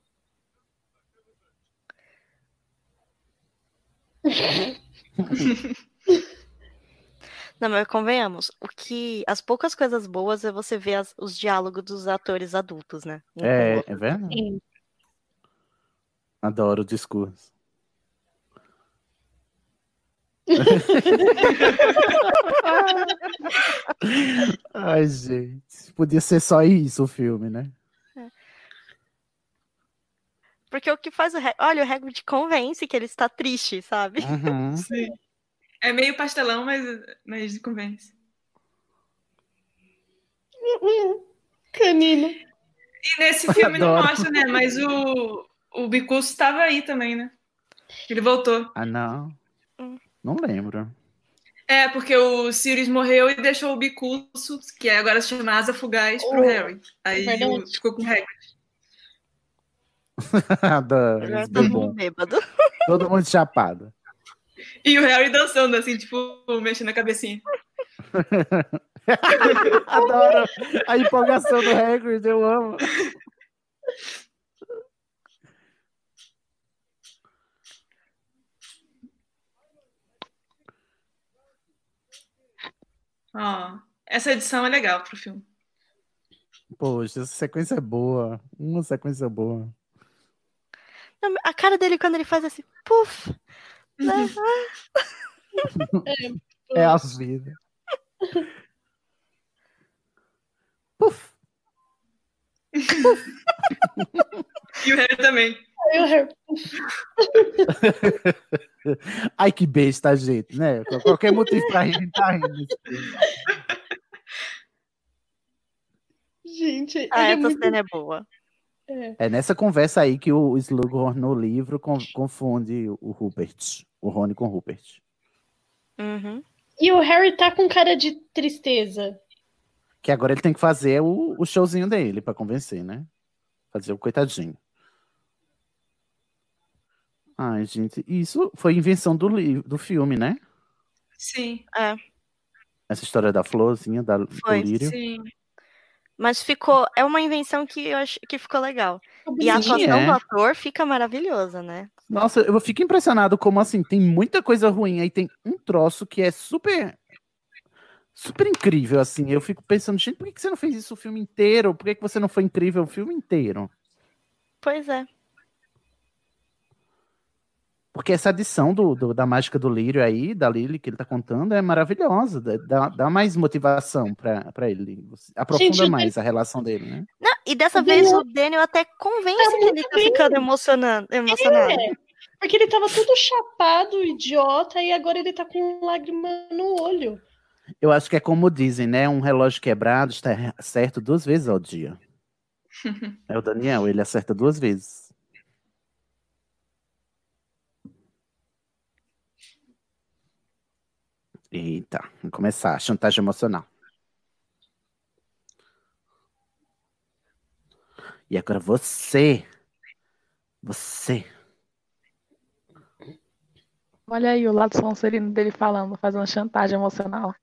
Não, mas convenhamos, o que as poucas coisas boas é você ver as- os diálogos dos atores adultos, né? Um É, é verdade? Sim. Adoro o discurso. Ai, gente. Podia ser só isso o filme, né? Porque o que faz o Hagrid... Olha, o Hagrid convence que ele está triste, sabe? Uhum. Sim. É meio pastelão, mas, mas convence. Canino. E nesse filme não Adoro. mostra, né? Mas o, o Bicurso estava aí também, né? Ele voltou. Ah, não. Não lembro. É, porque o Sirius morreu e deixou o Bicurso, que agora se chama Asa Fugaz, pro Oh, Harry. Aí verdade. ficou com o Hagrid. Todo mundo bom. bêbado. Todo mundo chapado. E o Harry dançando, assim, tipo, mexendo a cabecinha. Adoro a empolgação do Hagrid, eu amo. Ó, essa edição é legal pro filme. Poxa, essa sequência é boa. Uma sequência boa. Não, A cara dele quando ele faz assim, puf. Né? É a vida. Puf. E o Harry também. Aí o Harry. Ai, que besta, gente, né? Qual- Qualquer motivo pra rir, tá rindo. Gente, Ah, é essa muito- cena é boa. É. É nessa conversa aí que o Slughorn no livro con- confunde o Rupert, o Rony com o Rupert. Uhum. E o Harry tá com cara de tristeza. Que agora ele tem que fazer o, o showzinho dele pra convencer, né? Fazer o coitadinho. Ai, gente, isso foi invenção do, do filme, né? Sim. É, Essa história da florzinha, da, do Foi, lírio. Sim. Mas ficou. É uma invenção que eu acho que ficou legal. E a atuação é. do ator fica maravilhosa, né? Nossa, eu fico impressionado como assim, tem muita coisa ruim, aí tem um troço que é super super incrível, assim. Eu fico pensando, gente, por que que você não fez isso o filme inteiro? Por que que você não foi incrível o filme inteiro? Pois é. Porque essa adição do, do- da mágica do lírio aí, da Lily, que ele tá contando, é maravilhosa. dá- Dá, mais motivação pra, pra ele. Aprofunda Gente, eu mais a relação dele, né? Não, e dessa vez o Daniel até convence que ele tá bem. ficando emocionando, emocionado. É, porque ele tava todo chapado, idiota, e agora ele tá com lágrima no olho. Eu acho que é como dizem, né? Um relógio quebrado está certo duas vezes ao dia. É o Daniel, ele acerta duas vezes. Eita, vamos começar. a Chantagem emocional. E agora você. Você. Olha aí o lado sonserino dele falando, fazendo chantagem emocional.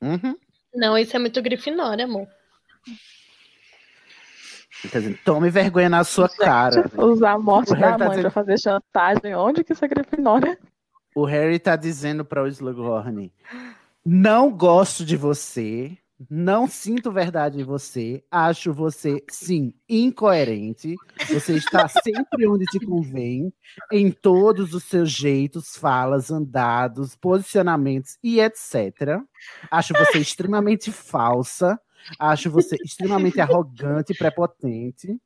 Uhum. Não, isso é muito Grifinória, amor. Quer dizer, tome vergonha na sua cara. Usar a morte da tá mãe dizendo- pra fazer chantagem. Onde que isso é Grifinória? O Harry tá dizendo para o Slughorn: Não gosto de você, não sinto verdade em você, acho você, sim, incoerente. Você está sempre onde te convém, em todos os seus jeitos, falas, andados, posicionamentos e etc. Acho você extremamente falsa, acho você extremamente arrogante e prepotente.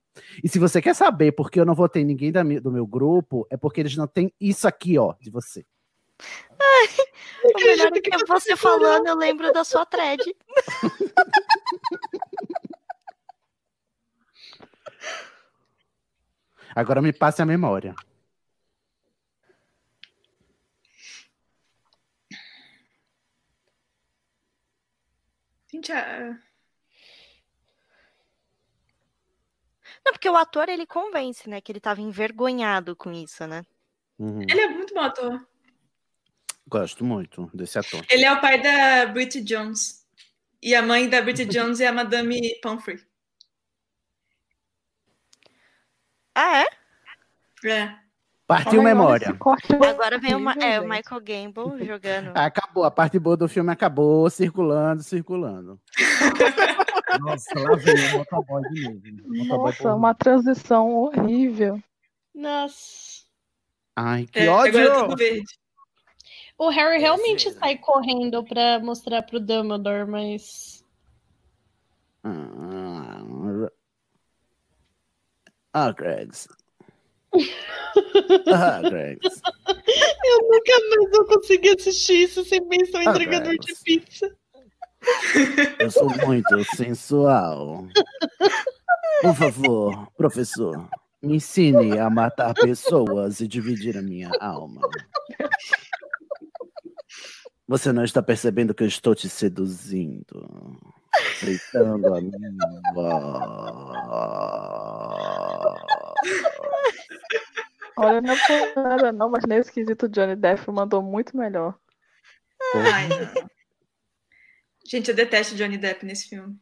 E se você quer saber por que eu não votei ninguém da do meu grupo, é porque eles não têm isso aqui, ó, de você. O melhor é que você falando, eu lembro da sua thread. Agora me passe a memória. Gente, a- Não, porque o ator ele convence, né? Que ele tava envergonhado com isso, né? Uhum. ele é muito bom ator. Gosto muito desse ator. Ele é o pai da Bridget Jones. E a mãe da Bridget Jones é a Madame Pomfrey. Ah, é? É. Partiu memória. Agora vem o, Ma- é, o Michael Gamble jogando. Acabou, a parte boa do filme acabou, circulando, circulando. Nossa, lá vem o motoboy de novo. Motoboy Nossa, uma transição horrível. Nossa. Ai, que É, ódio! agora é tudo verde. O Harry realmente sai correndo pra mostrar pro Dumbledore, mas. Ah, Ah, Gregs. Ah, Gregs. Eu nunca mais vou conseguir assistir isso sem pensar em Ah, entregador de pizza. Eu sou muito sensual. Por favor, professor, me ensine a matar pessoas e dividir a minha alma. Você não está percebendo que eu estou te seduzindo, freitando a língua. Olha, não é por nada não, mas nesse quesito Johnny Depp mandou muito melhor. Ai, não. Gente, eu detesto Johnny Depp nesse filme.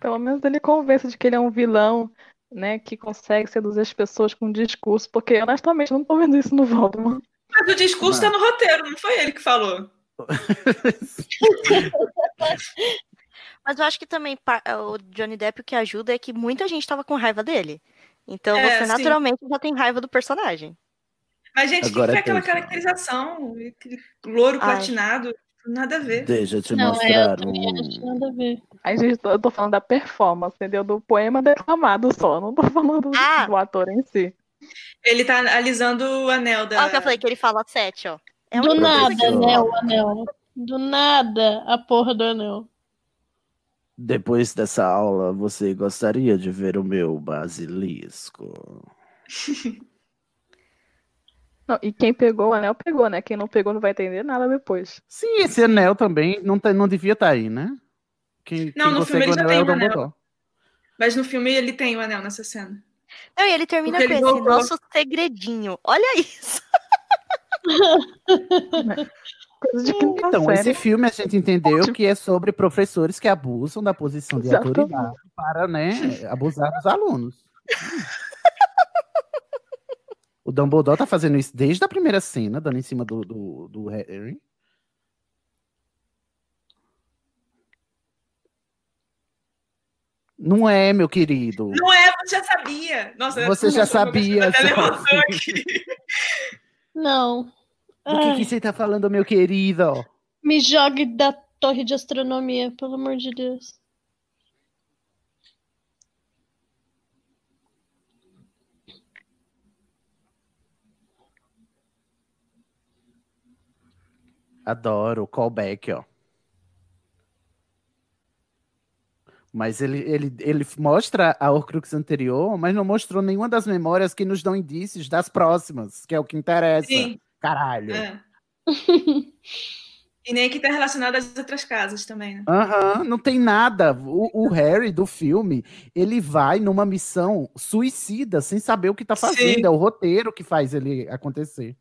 Pelo menos ele convence de que ele é um vilão, né, que consegue seduzir as pessoas com discurso, porque honestamente eu não tô vendo isso no Voldemort. Mas o discurso tá no roteiro, não foi ele que falou. Mas eu acho que também pa- o Johnny Depp o que ajuda é que muita gente tava com raiva dele. Então É, você sim. naturalmente já tem raiva do personagem. Mas, gente, o que Agora foi aquela caracterização? Aquele louro Ai. platinado? Nada a ver. Deixa eu te Não, é, eu mostrar um. acho nada a ver. Aí, gente, eu tô falando da performance, entendeu? Do poema declamado só, não tô falando Ah. do ator em si. Ele tá alisando o anel da. Olha o que eu falei, que ele fala sete, ó. É Do nada, né, o anel. Do nada, a porra do anel. Depois dessa aula, você gostaria de ver o meu basilisco? Não, e quem pegou o anel, pegou, né? Quem não pegou não vai entender nada depois. Sim, esse anel também não, tá- não devia estar aí, né? Quem, Não, quem no filme ele já anel tem é o anel. Mas no filme ele tem o anel nessa cena. Não, e ele termina Porque com ele esse voltou. nosso segredinho. Olha isso. Então, série. esse filme a gente entendeu que é sobre professores que abusam da posição de Exatamente. autoridade para, né, abusar dos alunos. O Dumbledore tá fazendo isso desde a primeira cena, dando em cima do, do, do Harry. Não é, meu querido. Não é, você já sabia. Nossa, Você já sabia, até levantou Sophie. aqui. Não. Do que, que você tá falando, meu querido? me jogue da torre de astronomia, pelo amor de Deus. Adoro o callback, ó. Mas ele, ele, ele mostra a Horcrux anterior, mas não mostrou nenhuma das memórias que nos dão indícios das próximas, que é o que interessa. Sim. Caralho. É. E nem que tá relacionado às outras casas também, né? Aham, não tem nada. O, o Harry do filme, ele vai numa missão suicida sem saber o que tá fazendo. Sim. É o roteiro que faz ele acontecer.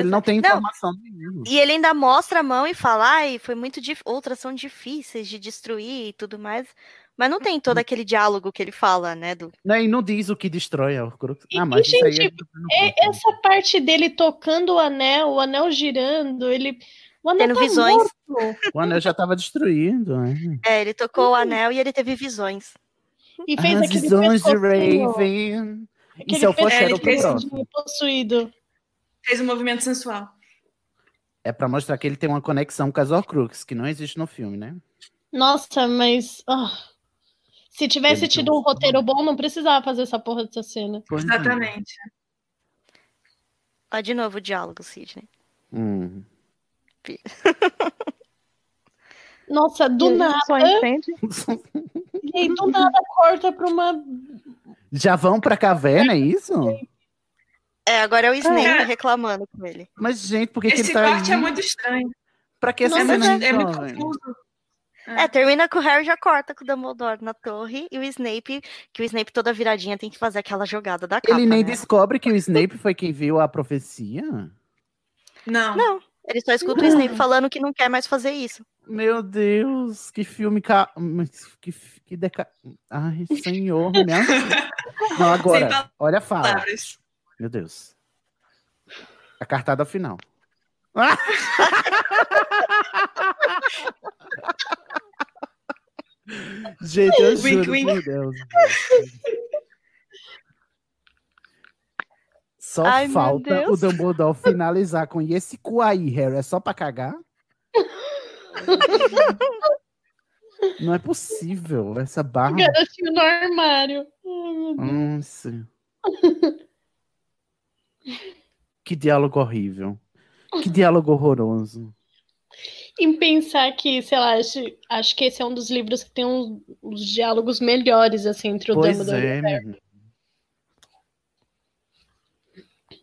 Ele é. não tem Não, informação nenhuma. E ele ainda mostra a mão e fala, ai, foi muito dif... outras são difíceis de destruir e tudo mais. Mas não tem todo aquele diálogo que ele fala, né? Do... Né, E não diz o que destrói a Horcrux. E, Ah, mas e, isso aí gente, é... é- essa parte dele tocando o anel, o anel girando, ele. O anel Tendo tá visões. morto. O anel já estava destruído. né? É, ele tocou o anel e ele teve visões. E fez As aquele visões de Raven. aquele Isso é o pescocinho foreshadow pro fez próximo. possuído. Fez um movimento sensual. É pra mostrar que ele tem uma conexão com as Horcrux, que não existe no filme, né? Nossa, mas. ah, se tivesse Ele tido um- um roteiro bom, não precisava fazer essa porra dessa cena. Pois. Exatamente. Ó, de novo o diálogo, Sidney. Hum. Nossa, do E nada. só entende. E aí, do nada corta pra uma. Já vão pra caverna, é isso? É, agora é o Snape É. reclamando com ele. Mas, gente, por que, que ele Esse tá corte aí? é muito estranho. Pra que essa É muito, cena é muito confuso. É, termina com o Harry já corta com o Dumbledore na torre e o Snape, que o Snape toda viradinha tem que fazer aquela jogada da capa, Ele nem né? descobre que o Snape foi quem viu a profecia? Não. Não, ele só escuta o Snape falando que não quer mais fazer isso. Meu Deus, que filme ca... mas Que, que deca... Ai, senhor, né? Não, agora, olha a fala. Palavras. Meu Deus. A cartada final. Gente, eu juro por Deus. Só Ai, meu falta o. Dumbledore finalizar com e esse cu aí, Harry, é só pra cagar? Não é possível, essa barra. Garotinho no armário. Ai, meu Deus. Nossa. Que diálogo horrível. Que diálogo horroroso. Em pensar que, sei lá, acho, acho que esse é um dos livros que tem uns, uns diálogos melhores, assim, entre o Pois Dumbledore e é, o Harry. menino.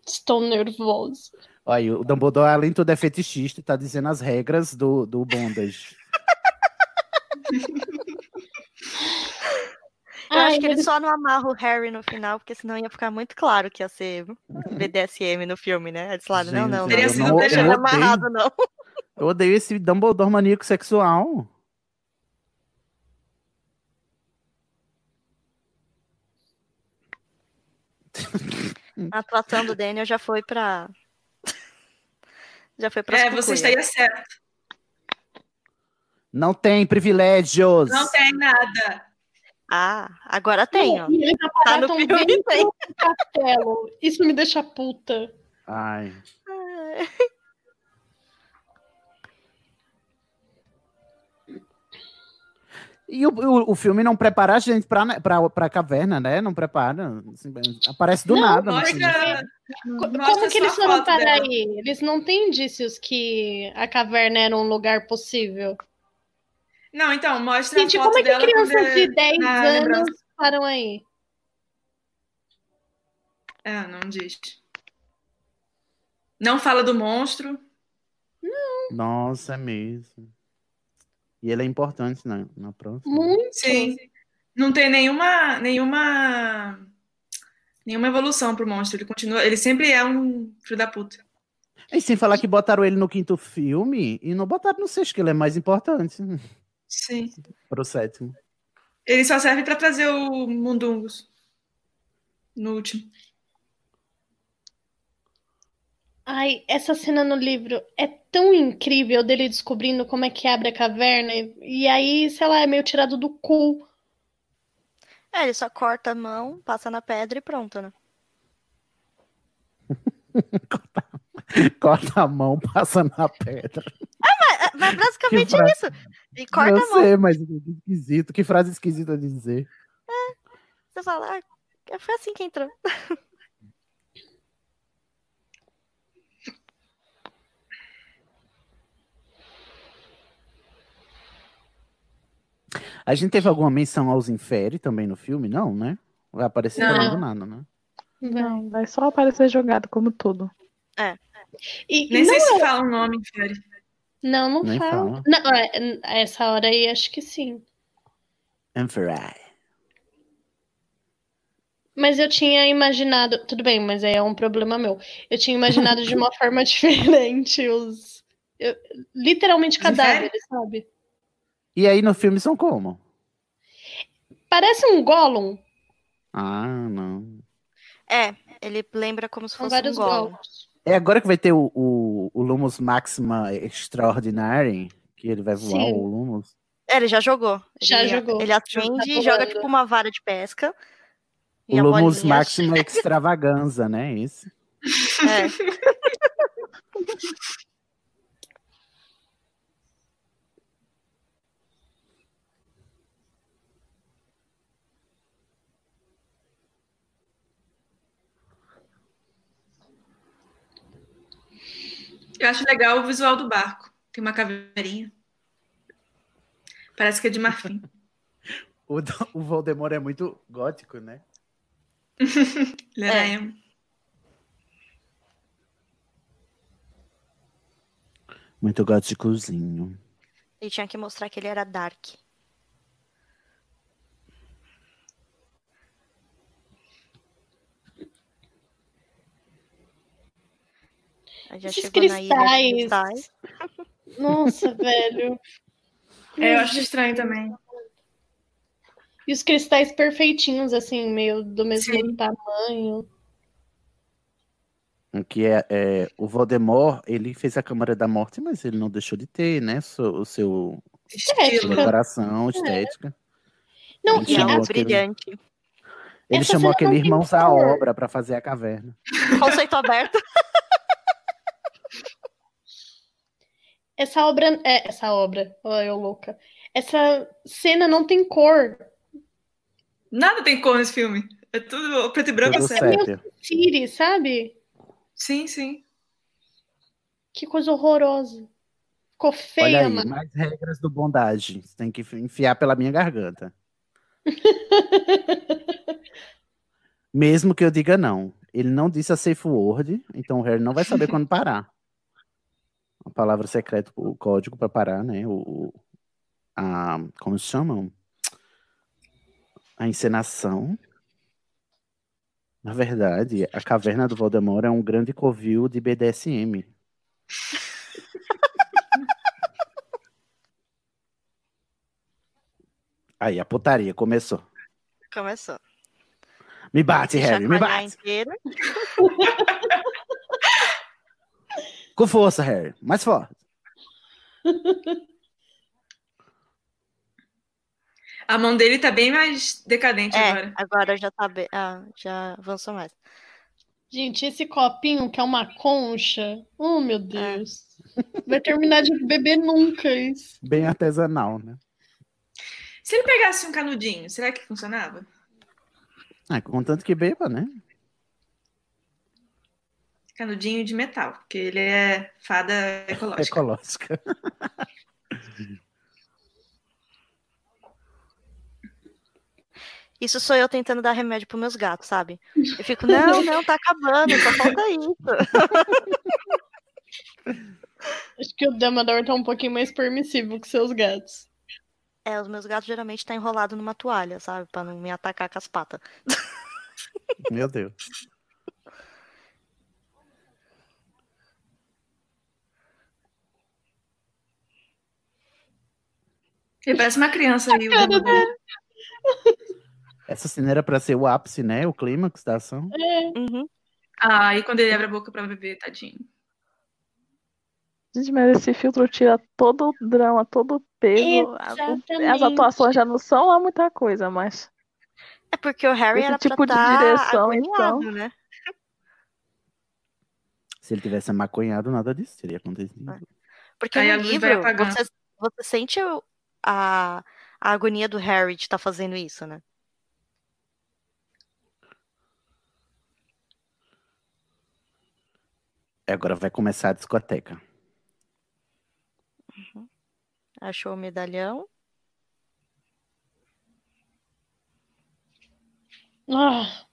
Estou nervoso. Olha, o Dumbledore, além de tudo, é fetichista e tá dizendo as regras do, do bondage. Eu Ai, acho que ele mas- só não amarra o Harry no final, porque senão ia ficar muito claro que ia ser BDSM no filme, né? Eles falaram, não, não, não, Gente, eu não, não- deixa eu ele odeio. amarrado, não. Eu odeio esse Dumbledore maníaco sexual. A atuação do Daniel já foi pra. Já foi pra É, você estaria certo. Não tem privilégios. Não tem nada. Ah, agora tem, ó. E eles Tá no filme, tem. castelo. Isso me deixa puta. Ai. E o, o, o filme não prepara a gente pra, pra, pra caverna, né? Não prepara. assim, aparece do Não, nada. mostra- Mostra Como que eles foram dela. aí? Eles não têm indícios que a caverna era um lugar possível. Não, então, mostra Gente, a foto como é que dela crianças é- de 10 na anos lembrança. param aí? É, não diz. Não fala do monstro. Nossa, é mesmo. E ele é importante na, na próxima. Muito. Sim. Não tem nenhuma, nenhuma, nenhuma evolução pro monstro. Ele continua, ele sempre é um filho da puta. E sem falar que botaram ele no quinto filme e não botaram no sexto, que ele é mais importante Sim. pro sétimo. Ele só serve pra trazer o Mundungus. No último. Ai, essa cena no livro é tão incrível dele descobrindo como é que abre a caverna. E, e aí, sei lá, é meio tirado do cu. É, ele só corta a mão, passa na pedra e pronto, né? Corta a mão, passa na pedra. É, mas basicamente Que frase- isso. E corta Eu a mão. sei, mas que esquisito. Que frase esquisita de dizer. Você fala, ah, foi assim que entrou. A gente teve alguma menção aos Inferi também no filme? Não, né? Vai aparecer Não. também do nada, né? Não, vai só aparecer jogado como tudo. É. E, Nem sei não se é- fala o nome, Fiore. Não, não Nem fala. fala. Não, é, a essa hora aí, acho que sim. Inferi. Mas eu tinha imaginado. Tudo bem, mas aí é um problema meu. Eu tinha imaginado de uma forma diferente os. eu- literalmente cadáveres, sabe? E aí no filme são como? Parece um Gollum. Ah, não. É, ele lembra como se São fosse um vários. Gollums. É agora que vai ter o, o, o Lumos Maxima Extraordinary, que ele vai voar Sim. o Lumos. É, ele já jogou. Já ele, jogou. Ele Já acende tá e joga tipo uma vara de pesca. O E Lumos bolinha Maxima Extravaganza, né? Esse. É. Eu acho legal o visual do barco. Tem uma caveirinha. Parece que é de marfim. O, o Voldemort é muito gótico, né? É. emo. Muito góticozinho. Ele tinha que mostrar que ele era dark. Esses cristais. cristais. Nossa, velho. É, eu acho estranho também. E os cristais perfeitinhos, assim, meio do mesmo Sim. tamanho. Que é, é, o Voldemort, ele fez a Câmara da Morte, mas ele não deixou de ter, né? o seu Estilo. decoração, estética. Não, Ele E chamou ela aquele- brilhante. Ele Essa chamou cena aquele Irmãos à. Obra para fazer a caverna. Conceito aberto. Essa obra. É, essa obra. Ó, eu louca. Essa cena não tem cor. Nada tem cor nesse filme. É tudo preto e branco. Tudo sério. É meio. Siri, sabe? Sim, sim. Que coisa horrorosa. Ficou Olha feia, aí, mano. mais regras do bondade. Você tem que enfiar pela minha garganta. Mesmo que eu diga não. Ele não disse a safe word, então o Harry não vai saber quando parar. A palavra secreta, o código para parar, né? O, a, como se chamam? A encenação. Na verdade, a caverna do Voldemort é um grande covil de BDSM. Aí, a putaria começou. Começou. Me bate, Harry, me bate. inteiro. Com força, Harry. Mais forte. A mão dele tá bem mais decadente É, agora. agora já tá bem. Ah, já avançou mais. Gente, esse copinho que é uma concha. Oh, meu Deus. Vai terminar de beber nunca isso. Bem artesanal, né? Se ele pegasse um canudinho, será que funcionava? Ah, contanto que beba, né? Canudinho de metal, porque ele é fada ecológica. Ecológica. Isso sou eu tentando dar remédio pros meus gatos, sabe? Eu fico, não, não, tá acabando, só falta isso. Acho que o Dumbledore tá um pouquinho mais permissivo que seus gatos. É, os meus gatos geralmente tá enrolado numa toalha, sabe? Pra não me atacar com as patas. Meu Deus. Ele parece uma criança aí. Dumbledore. Essa cena era pra ser o ápice, né? O clímax da ação. Uhum. Ah, e quando ele abre a boca pra beber, tadinho. Gente, mas esse filtro tira todo o drama, todo o peso. As- As Exatamente. atuações já não são lá muita coisa, mas. É porque o Harry Esse era tipo pra de tá direção, então. né? Se ele tivesse maconhado, nada disso teria acontecido. Porque Aí a no livro, você, você sente o- a, a agonia do Harry de estar fazendo isso, né? Agora vai começar a discoteca. Achou o medalhão. Ah,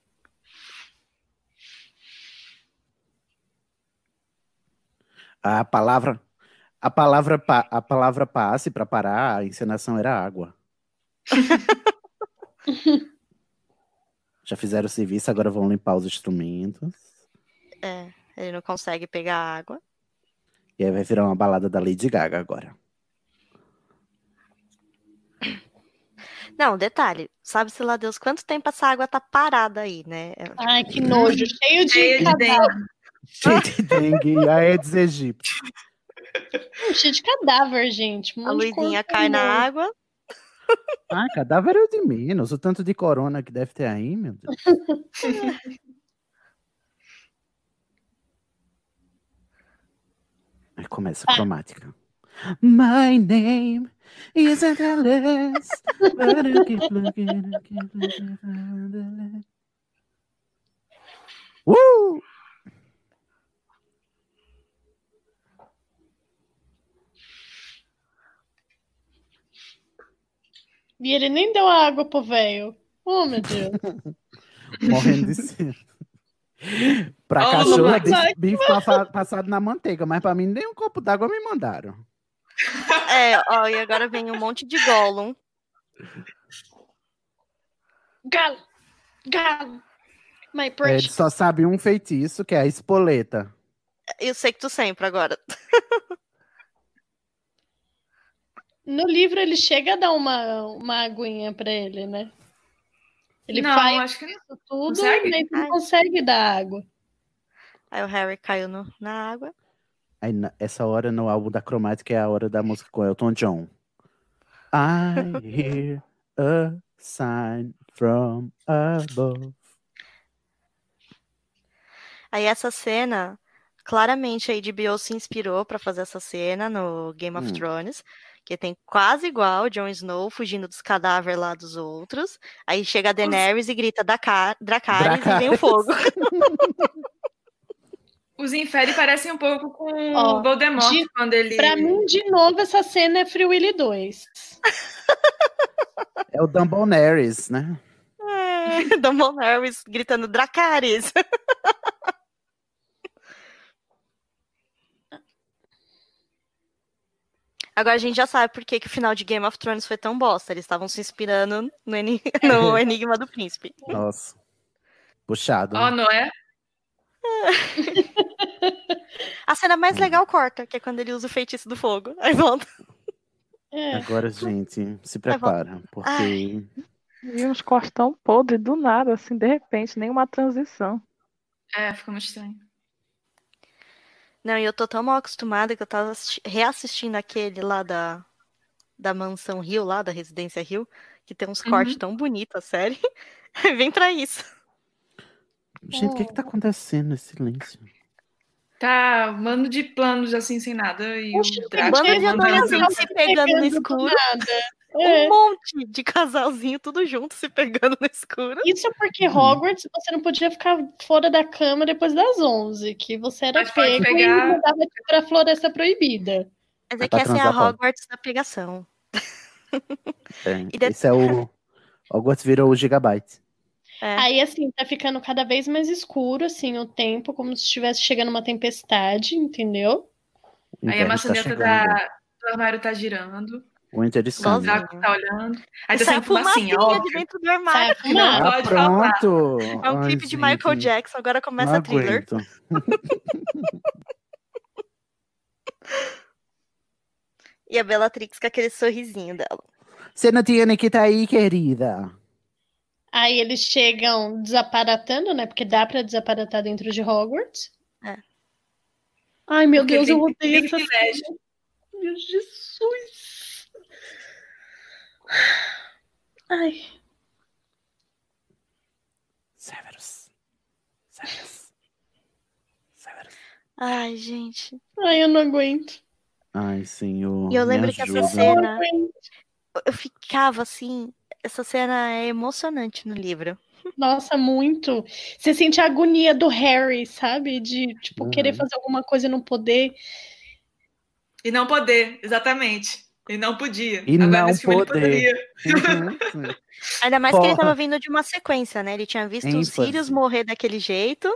A palavra, a palavra, pa- a palavra passe para parar a encenação era água. Já fizeram o serviço, agora vão limpar os instrumentos. É, ele não consegue pegar água. E aí vai virar uma balada da Lady Gaga agora. Não, detalhe, sabe-se lá Deus quanto tempo essa água tá parada aí, né? Ai, que nojo. Cheio de Cheio de cadáver. Cheio de dengue e Aedes aegypti. Cheio de cadáver, gente. Um A luzinha cai na água. Ah, cadáver é o de menos. O tanto de corona que deve ter aí, meu Deus. Aí começa a cromática. My name isn't Alice, but I keep looking, I keep looking for the light. Uh! E ele nem deu a água pro velho. Oh, meu Deus. Morrendo de sede. Pra Oh, cachorro é bife, bife pa- passado na manteiga, mas pra mim nem um copo d'água me mandaram. É, ó, e agora vem um monte de Gollum. Galo. Galo. My É, Ele só sabe um feitiço, que é a espoleta. Eu sei que tu sempre agora. No livro ele chega a dar uma, uma aguinha pra ele, né? Ele Não, faz acho que não. tudo, Consegue? mas não consegue dar água. Aí o Harry caiu no- na água. Aí, na- essa hora no álbum da cromática é a hora da música com Elton John. I hear a sign from above. Aí essa cena, claramente a HBO se inspirou pra fazer essa cena no Game of Hum. Thrones, que tem quase igual Jon Snow fugindo dos cadáveres lá dos outros. Aí chega a Daenerys e grita Daca- Dracarys e vem o Dracarys. fogo. Os Inferi parecem um pouco com Ó, o Voldemort de- quando ele. Pra mim, de novo, essa cena é Free Willy 2. É o Dumblenares, né? É, Daenerys gritando Dracarys. Agora a gente já sabe por que, que o final de Game of Thrones foi tão bosta. Eles estavam se inspirando no, no Enigma do Príncipe. Nossa. Puxado. Ó, não é? A cena mais legal corta, que é quando ele usa o feitiço do fogo. Aí volta. É. Agora, gente, se prepara, porque E uns costão podre do nada, assim, de repente, nenhuma transição. É, ficou muito estranho. Não, e eu tô tão mal acostumada que eu tava assisti- reassistindo aquele lá da, da mansão Rio, lá da Residência Rio, que tem uns Uhum. cortes tão bonitos, a série. Vem pra isso. Gente, o que que tá acontecendo nesse silêncio? Tá, mano de planos assim, sem nada. E o Draco Bando de adolescentes se pegando no do escuro. É. Um monte de casalzinho, tudo junto, se pegando no escuro. Isso porque Hogwarts você não podia ficar fora da cama depois das 11, que você era Mas pego pegar- e mandava pra floresta proibida. Mas é que essa é a. Hogwarts da pegação. É, E de- Esse é o. Hogwarts virou o Gigabyte. É. Aí, assim, tá ficando cada vez mais escuro, assim, o tempo, como se estivesse chegando uma tempestade, entendeu? O Aí a está maçaneta chegando. da, do armário tá girando. O Winter is O. Draco tá olhando. Aí tá Sai fumacinha óbvio. de dentro do armário. Sai Não, Ah, pode falar. pronto! É um Ai, clipe de gente, Michael Jackson, agora começa não a thriller. aguento. E a Bellatrix com aquele sorrisinho dela. Você não tinha nem que tá aí, querida. Aí eles chegam desaparatando, né? Porque dá pra desaparatar dentro de Hogwarts. É. Ai, meu Porque Deus, eu odeio essa. Meu Jesus. Ai, Severus. Severus. Severus. Ai, gente. ai, eu não aguento. Ai, senhor. E eu lembro que essa cena. Eu ficava assim. Essa cena é emocionante no livro. Nossa, muito. Você sente a agonia do Harry, sabe? De, tipo, Uhum. querer fazer alguma coisa e não poder. E não poder, exatamente. E não podia. E Agora não poder. poderia. Uhum. Ainda mais que ele Porra. tava vindo de uma sequência, né? Ele tinha visto o ênfase. Sirius morrer daquele jeito.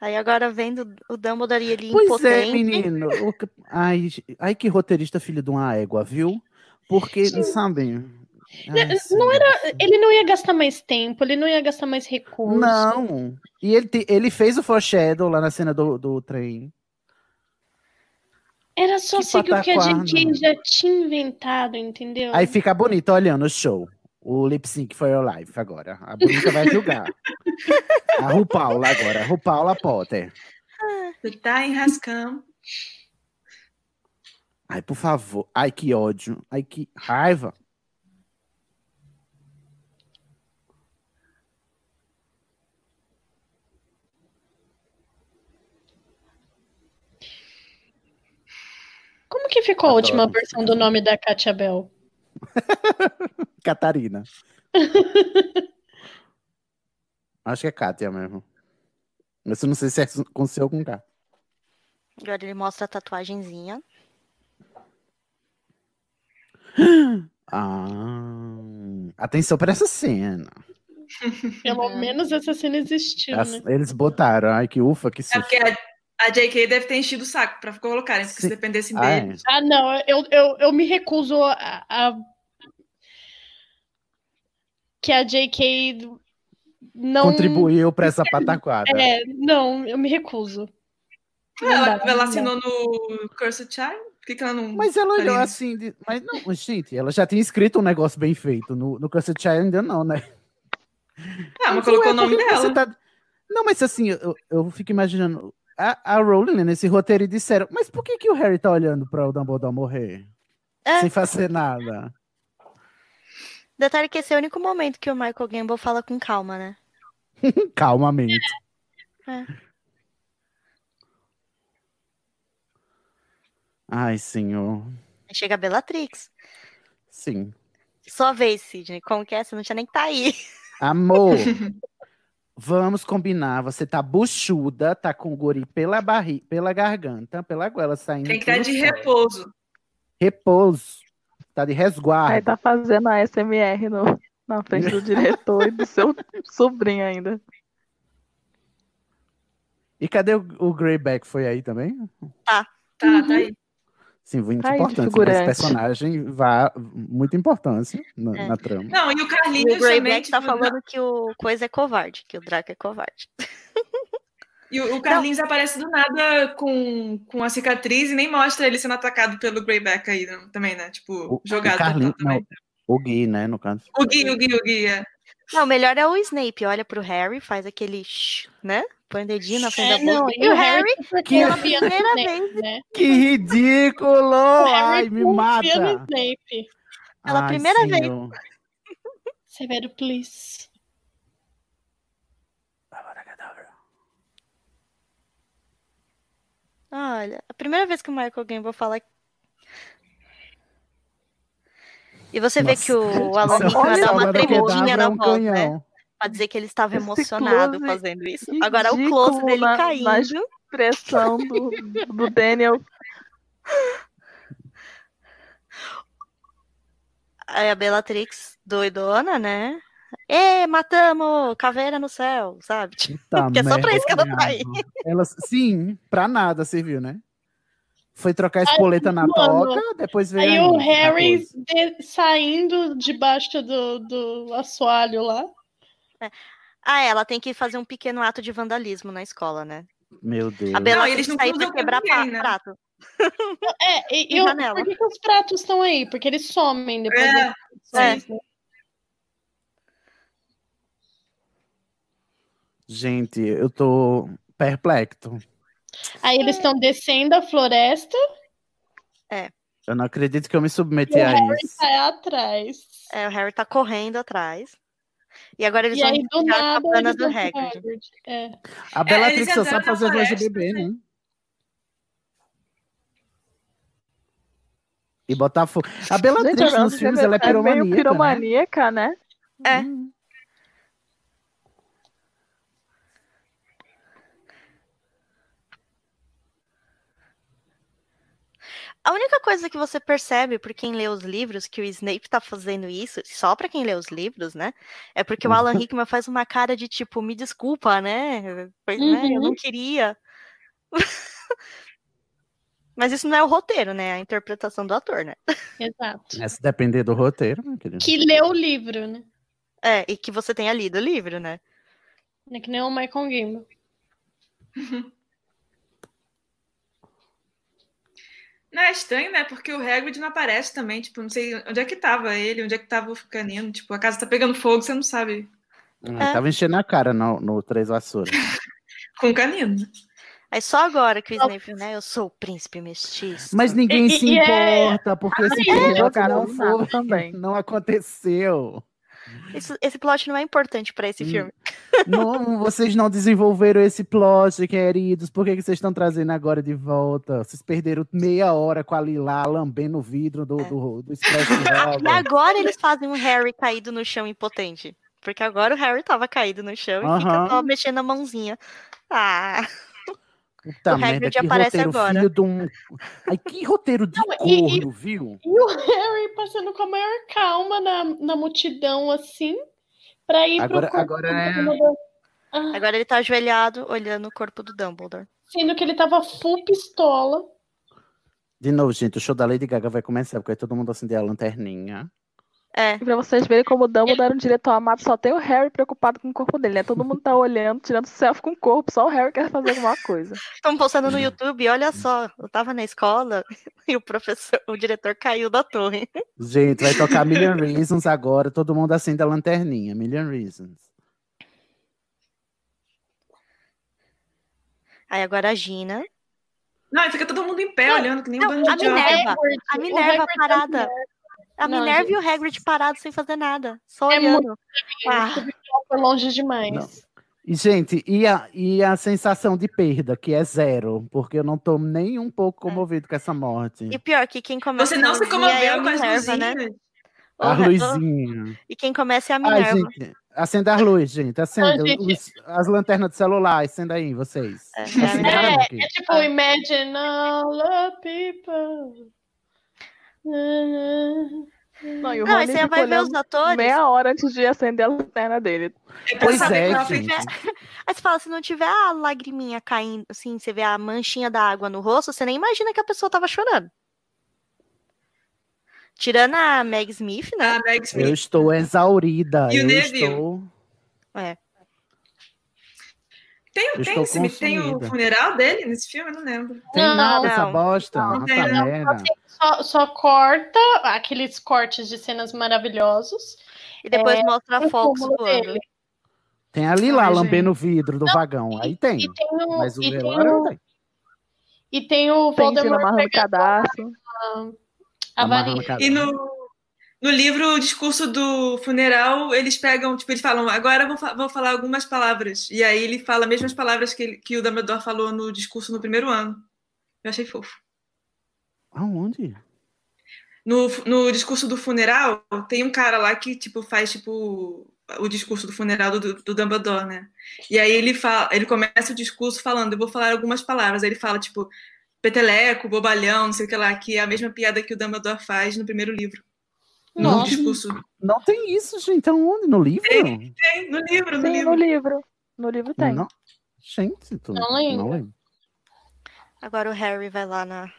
Aí agora vendo o Dumbledore e ele Pois impotente. é, menino. O que- Ai, ai, que roteirista filho de uma égua, viu? Porque, sabe... ai, Não era. Ele não ia gastar mais tempo, ele não ia gastar mais recurso. Não. E ele, te- ele fez o foreshadow lá na cena do, do trem. Era só Que seguir o que a gente já tinha inventado, entendeu? Aí fica bonito olhando o show. O lip sync for your life agora. A bonita vai julgar. A RuPaula agora. RuPaula Potter. Você tá enrascando. Ai, por favor. Ai, que ódio. Ai, que raiva. Como que ficou a Adoro última isso. versão do nome da Katia Bell? Catarina. Acho que é Kátia mesmo. Mas eu não sei se é com C ou com K. Agora ele mostra a tatuagenzinha. Ah, atenção para essa cena. Pelo menos essa cena existiu, As- né? Eles botaram. Ai, que ufa, que É susto. porque a, a JK deve ter enchido o saco pra colocarem, porque se Sim. dependesse Ah, é. dele. Ah, não, eu, eu, eu me recuso a, a- que a JK não. Contribuiu para essa pataquada. É, não, eu me recuso. Não dá, Ela, ela assinou no Cursed Child? Por que, que ela não. Mas ela tá olhou assim, de- mas não, gente, ela já tinha escrito um negócio bem feito. No, no Cursed Child ainda não, né? Ah, mas colocou ué, o nome que você dela. tá- Não, mas assim, eu, eu fico imaginando. A, a Rowling, né, nesse roteiro, disseram, mas por que, que o Harry tá olhando para o Dumbledore morrer? É. Sem fazer nada. Detalhe que esse é o único momento que o Michael Gambon fala com calma, né? Calmamente. É. Ai, senhor. Chega a Bellatrix. Sim. Sua vez, Sidney. Como que é? Você não tinha nem que tá aí. Amor, vamos combinar. Você tá buchuda, tá com o guri pela barriga, pela garganta, pela goela saindo. Tem que estar tudo de repouso. Repouso. Tá de resguardo. Aí tá fazendo a SMR no, na frente do diretor e do seu sobrinho ainda. E cadê o, o Greyback? Foi aí também? Tá. Tá, tá aí. Sim, muito Tá importante. Esse figurante. personagem vai muita importância na, É. na trama. Não, e o E o Carlinhos também. Greyback tá tipo, falando que o coisa é covarde, que o Draco é covarde. E o, o Carlinhos aparece do nada com, com a cicatriz e nem mostra ele sendo atacado pelo Greyback aí não, também, né? Tipo, O, jogado o Carlinhos, também. não, o Gui, né, no caso. O Gui, o Gui, o Gui, é. Não, o melhor é o Snape. Olha pro Harry, faz aquele shh, né? Põe o dedinho na frente É, da boca. não, E o Harry, super pela primeira vez, né? Que ridículo! Ai, me mata! Snape. Pela Ai, primeira vez. senhor. Severo, please. Olha, a primeira vez que o Michael Gambon fala. E você vê Nossa, que o Alan Rickman uma dá uma tremidinha na é um voz, né? Pra dizer que ele estava Esse emocionado close fazendo isso. Agora o close dele na- caindo. Na expressão do, do Daniel. Aí a Bellatrix, doidona, né? Ê, matamos! Caveira no céu, sabe? Tá Porque é só pra isso que ela tá aí. Ela, sim, pra nada serviu, né? Foi trocar a espoleta na Mano, toca, depois veio Aí a o Harry de- saindo debaixo do, do assoalho lá. Ah, ela tem que fazer um pequeno ato de vandalismo na escola, né? Meu Deus. A Bellatrix eles não sair pra quebrar ninguém, né? prato. É, e, E e eu- por que, que os pratos estão aí? Porque eles somem depois. É, da- é. Gente, eu tô perplexo. Aí eles estão descendo a floresta É. Eu não acredito que eu me e submeti o a Harry isso. sai atrás. É, o Harry tá correndo atrás. E agora eles E vão aí, do a cabana do Hagrid. Hagrid. É. A Bellatrix eles só sabe fazer voz de bebê, né? E botar fogo. A Bellatrix Gente, nos filmes, ela é meio piromaníaca, né? piromaníaca, né? É. A única coisa que você percebe por quem lê os livros que o Snape tá fazendo isso, só pra quem lê os livros, né? É porque o Alan Rickman faz uma cara de tipo, me desculpa, né? Foi, né? Eu não Uhum. queria. Mas isso não é o roteiro, né? É a interpretação do ator, né? Exato. É, se depender do roteiro, meu querido. Que leu o livro, né? É, e que você tenha lido o livro, né? É que nem o Michael Gambon. Não, é estranho, né? Porque o Hagrid não aparece também. Tipo, não sei onde é que tava ele, onde é que tava o canino. Tipo, a casa tá pegando fogo, você não sabe. Ah, Tava enchendo a cara no, no Três Vassouras. Com o canino. Aí só agora que o Snape, né? Eu sou o príncipe mestiço. Mas ninguém E- se e é- importa, porque esse é, plot não foi, também. não aconteceu. Isso- esse plot não é importante pra esse Hum. filme. Não, vocês não desenvolveram esse plot, queridos. Por que, que vocês estão trazendo agora de volta? Vocês perderam meia hora com a Lila lambendo o vidro do, do, do Expresso de E agora eles fazem o Harry caído no chão impotente. Porque agora o Harry tava caído no chão e fica só mexendo a mãozinha. Ah, Puta o merda, que aparece roteiro agora. filho de um... Ai, que roteiro de e- e- corno, viu? E o Harry passando com a maior calma na, na multidão, assim, pra ir Agora- pro corpo agora do é- Dumbledore. Ah, agora ele tá ajoelhado olhando o corpo do Dumbledore. Sendo que ele tava full pistola. De novo, gente, o show da Lady Gaga vai começar, porque aí todo mundo acender a lanterninha. É. E pra vocês verem como o Dumbledore era um diretor amado, só tem o Harry preocupado com o corpo dele, né? Todo mundo tá olhando, tirando selfie com o corpo, só o Harry quer fazer alguma coisa. Estão postando no YouTube, olha só, eu tava na escola e o professor, o diretor caiu da torre. Gente, vai tocar Million Reasons agora, todo mundo acende a lanterninha. Million Reasons. Aí agora a Gina. Não, fica todo mundo em pé olhando, que nem um não, bando de a. Minerva, a Minerva Hagrid é parada. A Não, Minerva gente. e o Hagrid parados sem fazer nada, só É olhando. Ah, Ele foi longe demais. Não. E, gente, e a, e a sensação de perda, que é zero, porque eu não tô nem um pouco comovido com essa morte. E pior que quem começa Você não a se luzinha é comoveu com as Minerva, né? luzinhas? A luzinha. E quem começa é a Ai, Minerva. gente, acenda as luzes, gente. Acenda Não, gente. os- as lanternas do celular, acenda aí, vocês. É. É, aqui. é tipo, imagine all the people. Não, e o Não, você vai ver os atores. meia hora antes de acender a lanterna dele. Pois é, gente. Aí você fala, se não tiver a lagriminha caindo, assim, você vê a manchinha da água no rosto, você nem imagina que a pessoa tava chorando. Tirando a Meg Smith, né? A Meg Eu Smith. estou exaurida. E o eu Neville? estou. É. Tem, Eu tem, esse- tem o funeral dele nesse filme? Eu não lembro. Tem Não, nada essa não. bosta, Não essa tem, não. merda. Só, só corta aqueles cortes de cenas maravilhosos. E depois É, mostra a Fox voando. dele. Tem ali lá, Ai, lambendo o vidro do vagão. Aí tem. E tem o, Mas o e tem velório não o, tem. e tem o Tem Voldemort pegando cadastro. a, a varinha. E no, no livro, o discurso do funeral, eles pegam, tipo, eles falam, agora eu vou, fa- vou falar algumas palavras. E aí ele fala as mesmas palavras que, ele- que o Dumbledore falou no discurso no primeiro ano. Eu achei fofo. Aonde? No, no discurso do funeral, tem um cara lá que, tipo, faz, tipo, o discurso do funeral do, do Dumbledore, né? E aí ele fala, ele começa o discurso falando, eu vou falar algumas palavras. Aí ele fala, tipo, peteleco, bobalhão, não sei o que lá, que é a mesma piada que o Dumbledore faz no primeiro livro. No Nossa. discurso. Não tem isso, gente. Aonde? No livro? Tem, tem, no livro, no Sim, livro. no livro. No livro tem. Não. Gente, tu Não lembro. Agora o Harry vai lá na,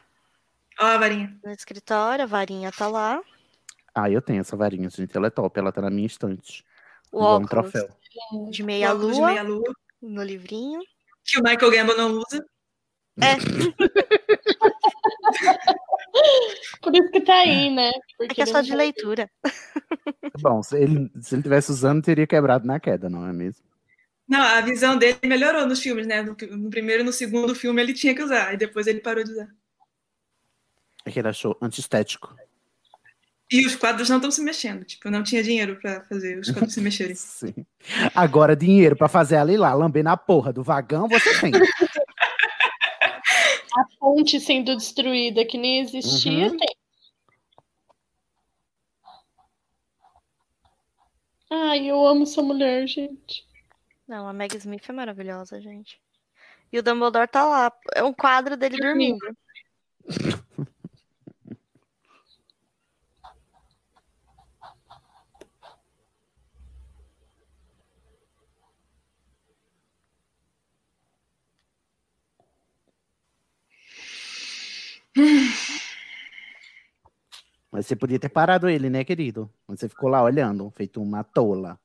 Ó, a varinha. no escritório, a varinha tá lá. Ah, eu tenho essa varinha, gente. Ela é top. Ela tá na minha estante. O Igual um óculos troféu. de O meia óculos de lua meia lua. no livrinho. Que o Michael Gambon não usa. É, Por isso que tá aí, né? é Porque que é só de leitura. Bom, se ele, se ele tivesse usando, teria quebrado na queda, não é mesmo? Não, a visão dele melhorou nos filmes, né? No, no primeiro e no segundo filme ele tinha que usar, e depois ele parou de usar. É que ele achou antiestético. E os quadros não estão se mexendo. Tipo, não tinha dinheiro pra fazer os quadros se mexerem. Sim. Agora, dinheiro pra fazer ali lá, lamber na porra do vagão, você tem. A ponte sendo destruída que nem existia, Uhum. tem. Ai, eu amo essa mulher, gente. Não, a Meg Smith é maravilhosa, gente. E o Dumbledore tá lá. É um quadro dele dormindo. Mas você podia ter parado ele, né, querido? Mas Você ficou lá olhando, feito uma tola.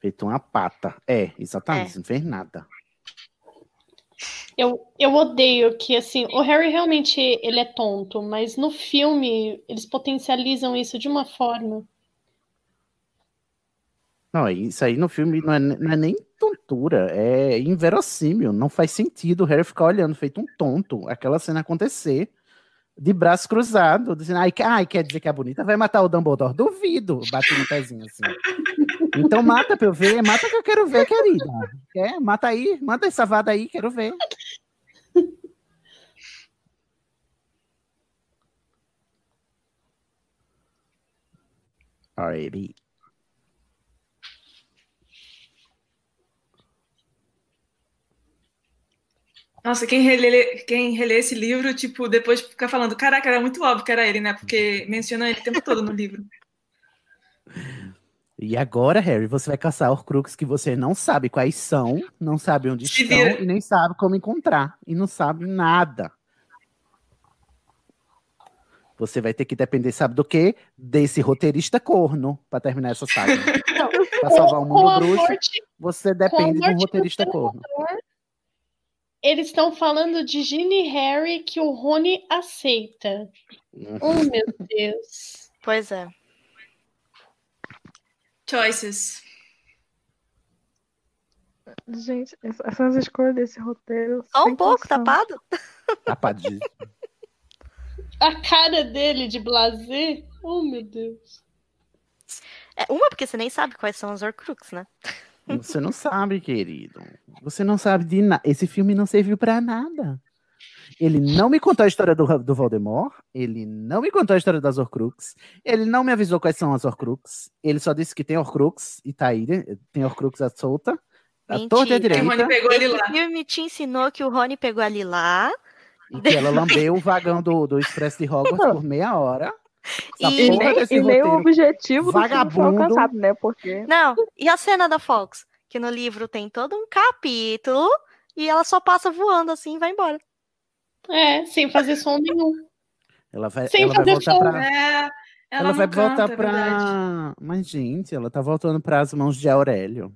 Feito uma pata. É, exatamente, É. não fez nada. Eu, eu odeio que, assim, o Harry realmente ele é tonto, mas no filme eles potencializam isso de uma forma. Não, isso aí no filme não é, não é nem tontura, é inverossímil. Não faz sentido o Harry ficar olhando, feito um tonto, aquela cena acontecer, de braço cruzado, dizendo, ai, ai, quer dizer que a bonita vai matar o Dumbledore? Duvido, bate no pezinho assim. Então mata pra eu ver, mata que eu quero ver, querida. Quer? Mata aí, mata essa vada aí, quero ver. Alrighty. Nossa, quem relê, quem relê esse livro, tipo, depois fica falando, caraca, era muito óbvio que era ele, né? Porque menciona ele o tempo todo no livro. E agora, Harry, você vai caçar Horcrux que você não sabe quais são, não sabe onde Se estão vira. e nem sabe como encontrar. E não sabe nada. Você vai ter que depender, sabe do quê? Desse roteirista corno pra terminar essa saga. pra salvar o mundo bruxo, você depende de um do roteirista corno. Eles estão falando de Ginny e Harry que o Rony aceita. Oh, meu Deus. Pois é. Choices. Gente, essa- essas escolhas desse roteiro. Só um sem pouco, condição. tapado? Tapadíssimo. A cara dele de blazer. Oh, meu Deus. É, uma, porque você nem sabe quais são os Horcrux, né? Você não sabe, querido. Você não sabe de nada. Esse filme não serviu pra nada. Ele não me contou a história do, do Voldemort. Ele não me contou a história das Horcrux. Ele não me avisou quais são as Horcrux. Ele só disse que tem Horcrux e tá aí. né? Tem Horcrux à solta. A torta e a direita. Esse filme te ensinou que o Rony pegou ali lá. E que ela lambeu o vagão do, do Expresso de Hogwarts por meia hora. Essa E porra desse e nem o objetivo do filme foi vagabundo. alcançado, né? Porque Não, e a cena da Fox? Que no livro tem todo um capítulo e ela só passa voando assim e vai embora. É, sem fazer som nenhum. Ela vai, Sem ela vai fazer voltar som. pra. É, ela, Ela, vai canta, voltar pra. verdade. Mas, gente, ela tá voltando para as mãos de Aurélio.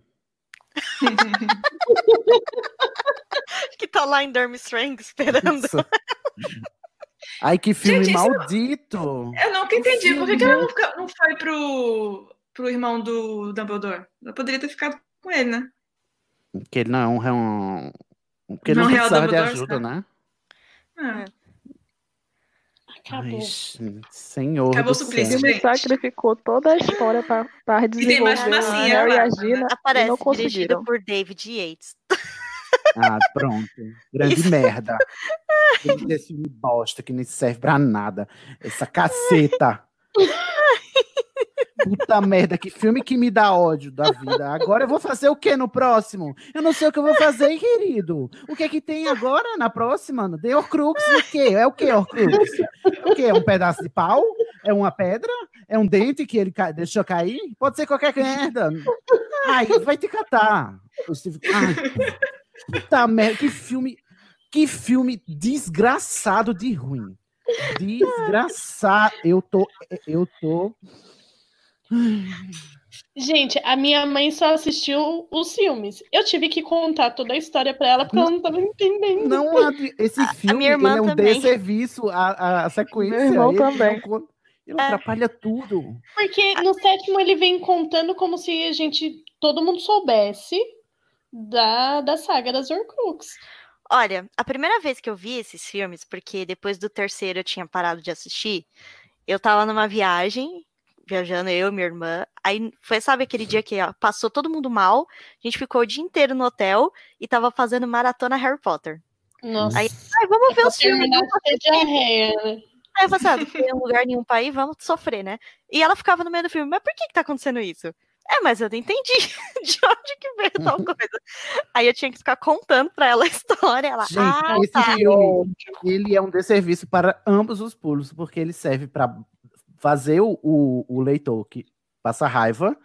que tá lá em Durmstrang esperando. Ai, que filme Gente, maldito! Eu nunca entendi. Por que, que ela não, fica- não foi pro, pro irmão do Dumbledore. Ela poderia ter ficado com ele, né? Que ele não é um. Porque ele Não não real precisava de Dumbledore, ajuda, sabe? né? Ah, Acabou. Ai, gente, senhor Acabou o suplício, filme sacrificou toda a história pra, pra tem desenvolver mais Harry e olha a lá. Gina e Aparece, não dirigido conseguiram. por David Yates. Ah, pronto. Grande merda. Esse filme bosta que nem serve pra nada. Essa caceta. Puta merda, que filme que me dá ódio da vida. Agora eu vou fazer o que no próximo? Eu não sei o que eu vou fazer, querido. O que é que tem agora na próxima? The Horcrux o quê? É o que, Horcrux? É o quê? É um pedaço de pau? É uma pedra? É um dente que ele ca- deixou cair? Pode ser qualquer merda. Ai, vai te catar. O Steve- Ai, puta merda, que filme, que filme desgraçado de ruim. Desgraçado. Eu tô, eu tô. Gente, a minha mãe só assistiu os filmes. Eu tive que contar toda a história pra ela porque ela não tava entendendo. Não esse filme minha irmã é um também. desserviço à, à sequência. Meu irmão ele também. não ele É. atrapalha tudo. Porque no sétimo ele vem contando como se a gente, todo mundo soubesse da, da saga das Horcrux. Olha, a primeira vez que eu vi esses filmes, porque depois do terceiro eu tinha parado de assistir, eu tava numa viagem, viajando eu e minha irmã. Aí foi, sabe, aquele dia que ó, passou todo mundo mal, a gente ficou o dia inteiro no hotel e tava fazendo maratona Harry Potter. Nossa. Aí, vamos ver os filmes. diarreia, né? Aí eu falei, assim, ah, não foi em lugar nenhum pra ir, vamos sofrer, né? E ela ficava no meio do filme, mas por que que tá acontecendo isso? É, mas eu não entendi de onde que veio tal coisa. Aí eu tinha que ficar contando pra ela a história. Ela, Gente, ah, esse tá. filme ele é um desserviço para ambos os pulos, porque ele serve para fazer o, o, o leitor que passa raiva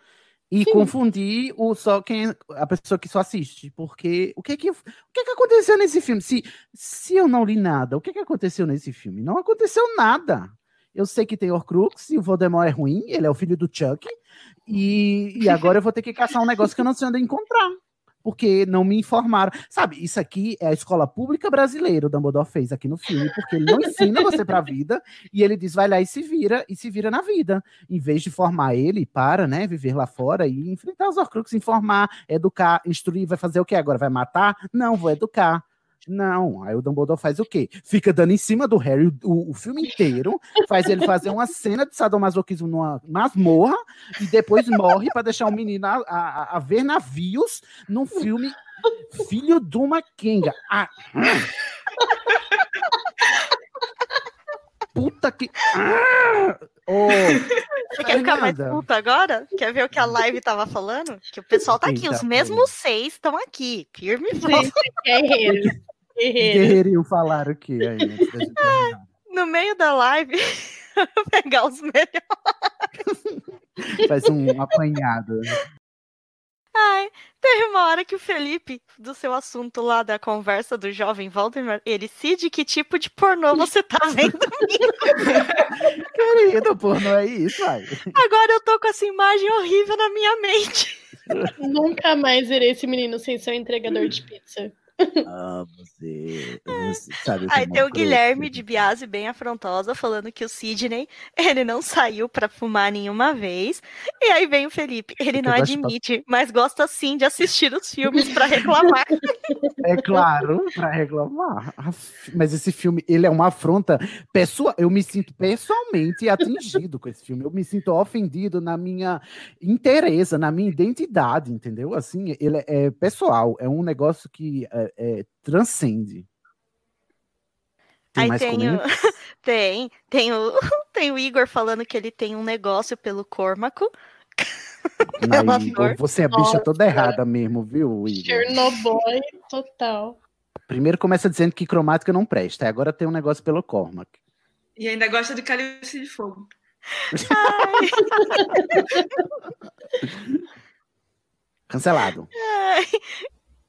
e confundir o só quem a pessoa que só assiste, porque o que que o que que aconteceu nesse filme? Se se eu não li nada, o que que aconteceu nesse filme? Não aconteceu nada. Eu sei que tem Horcrux e o Voldemort é ruim, ele é o filho do Chuck, e, e agora eu vou ter que caçar um negócio que eu não sei onde encontrar porque não me informaram. Sabe, isso aqui é a escola pública brasileira, o Dumbledore fez aqui no filme, porque ele não ensina você pra vida, e ele diz, vai lá e se vira, e se vira na vida. Em vez de formar ele para, né, viver lá fora e enfrentar os Horcruxes, informar, educar, instruir, vai fazer o quê agora? Vai matar? Não, vou educar. Não, aí o Dumbledore faz o quê? Fica dando em cima do Harry o, o filme inteiro, faz ele fazer uma cena de sadomasoquismo numa masmorra e depois morre para deixar o menino a, a- a ver navios num filme Filho de uma Kenga. Ah, Puta que. Ah! Ô, Você quer ficar mais puta agora? Quer ver o que a live tava falando? Que o pessoal tá aqui, Eita, os mesmos seis estão aqui, firme e forte. Guerreiro. Guerreiro. Guerreirinho falaram o quê aí? No meio da live, eu vou pegar os melhores. Faz um apanhado. Ai, teve uma hora que o Felipe, do seu assunto lá da conversa do jovem Valdemar, ele, Cid, que tipo de pornô você tá vendo? Querido, não é isso, ai. Agora eu tô com essa imagem horrível na minha mente. Nunca mais verei esse menino sem ser um entregador de pizza. Ah, você, você sabe Aí tem o Guilherme de Biase, bem afrontosa, falando que o Sidney, ele não saiu pra fumar nenhuma vez. E aí vem o Felipe, ele não eu admite, mas gosta sim de assistir os filmes pra reclamar. É claro, para reclamar. Mas esse filme, ele é uma afronta pessoal. Eu me sinto pessoalmente atingido com esse filme. Eu me sinto ofendido na minha interesse, na minha identidade, entendeu? Assim, ele é, é pessoal. É um negócio que é, é, transcende. Tem Aí mais tem o, tem, tem o, tem o Igor falando que ele tem um negócio pelo Cormaco. pela Aí, dor. você é a bicha Nossa. toda errada mesmo, viu, Igor? Chernobyl total. Primeiro começa dizendo que cromática não presta, agora tem um negócio pelo Cormac. E ainda gosta de cálice de fogo. Cancelado. Ai.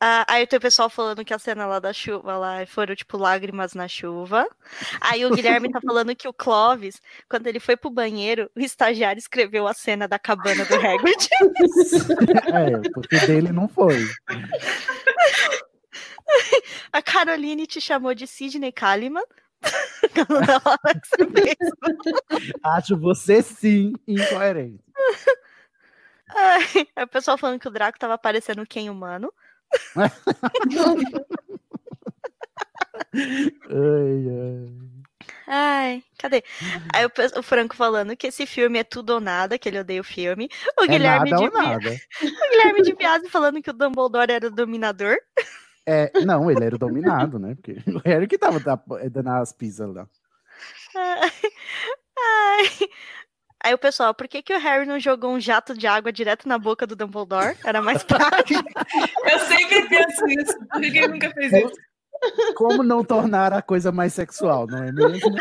Ah, aí tem o pessoal falando que a cena lá da chuva lá foram tipo lágrimas na chuva. Aí o Guilherme tá falando que o Clovis, quando ele foi pro banheiro, o estagiário escreveu a cena da cabana do Hagrid. É, porque dele não foi. A Caroline te chamou de Sidney Kaliman. Fez. Acho você sim incoerente. Ai, aí o pessoal falando que o Draco tava parecendo quem humano. Ai, ai. Ai, cadê? Aí o, o Franco falando que esse filme é tudo ou nada, que ele odeia o filme. O É Guilherme nada de ou nada. O Guilherme de Piazzi falando que o Dumbledore era o dominador. É, não, ele era o dominado, né? Porque o Harry que tava da- dando as pisas lá. Ai, ai. Aí o pessoal, por que, que o Harry não jogou um jato de água direto na boca do Dumbledore? Era mais prático. Eu sempre penso isso. Ele nunca fez isso? Como não tornar a coisa mais sexual, não é mesmo?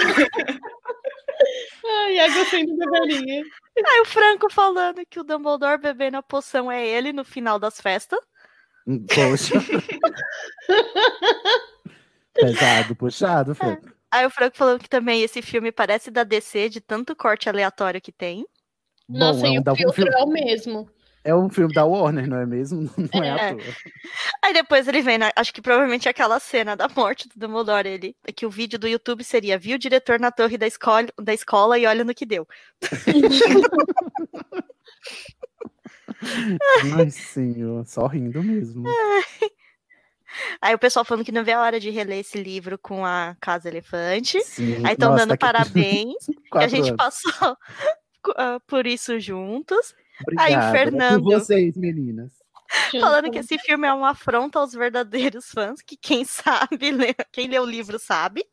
Ai, água saindo da velhinha. Aí o Franco falando que o Dumbledore bebendo a poção é ele no final das festas. Poxa. Pesado, puxado, Franco. Aí o Franco falando que também esse filme parece da DC, de tanto corte aleatório que tem. Nossa, Bom, é e um o da- um filtro filme- é o mesmo. É um filme da Warner, não é mesmo? Não é, É. à toa. Aí depois ele vem, na- acho que provavelmente aquela cena da morte do Dumbledore, ele, que o vídeo do YouTube seria, viu o diretor na torre da escola, da escola e olha no que deu. Ai, senhor, só rindo mesmo. Aí o pessoal falando que não vê a hora de reler esse livro com a Casa Elefante. Sim, Aí estão dando daqui- parabéns. que a gente passou ah, por isso juntos. Obrigado. Aí o é Fernando por vocês, meninas. falando que esse filme é uma afronta aos verdadeiros fãs, que quem sabe, quem lê o livro sabe.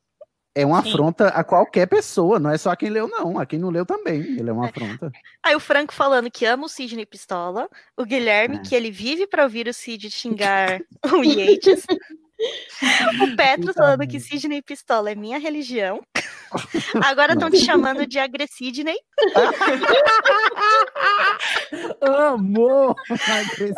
É uma afronta a qualquer pessoa, não é só a quem leu, não. A quem não leu também. Ele é uma afronta. Aí o Franco falando que ama o Sidney Pistola, o Guilherme É. que ele vive pra ouvir o Cid xingar o Yates. O Petro falando que Sidney Pistola é minha religião. Agora estão te chamando de Agressidney. Amor! Agressivo.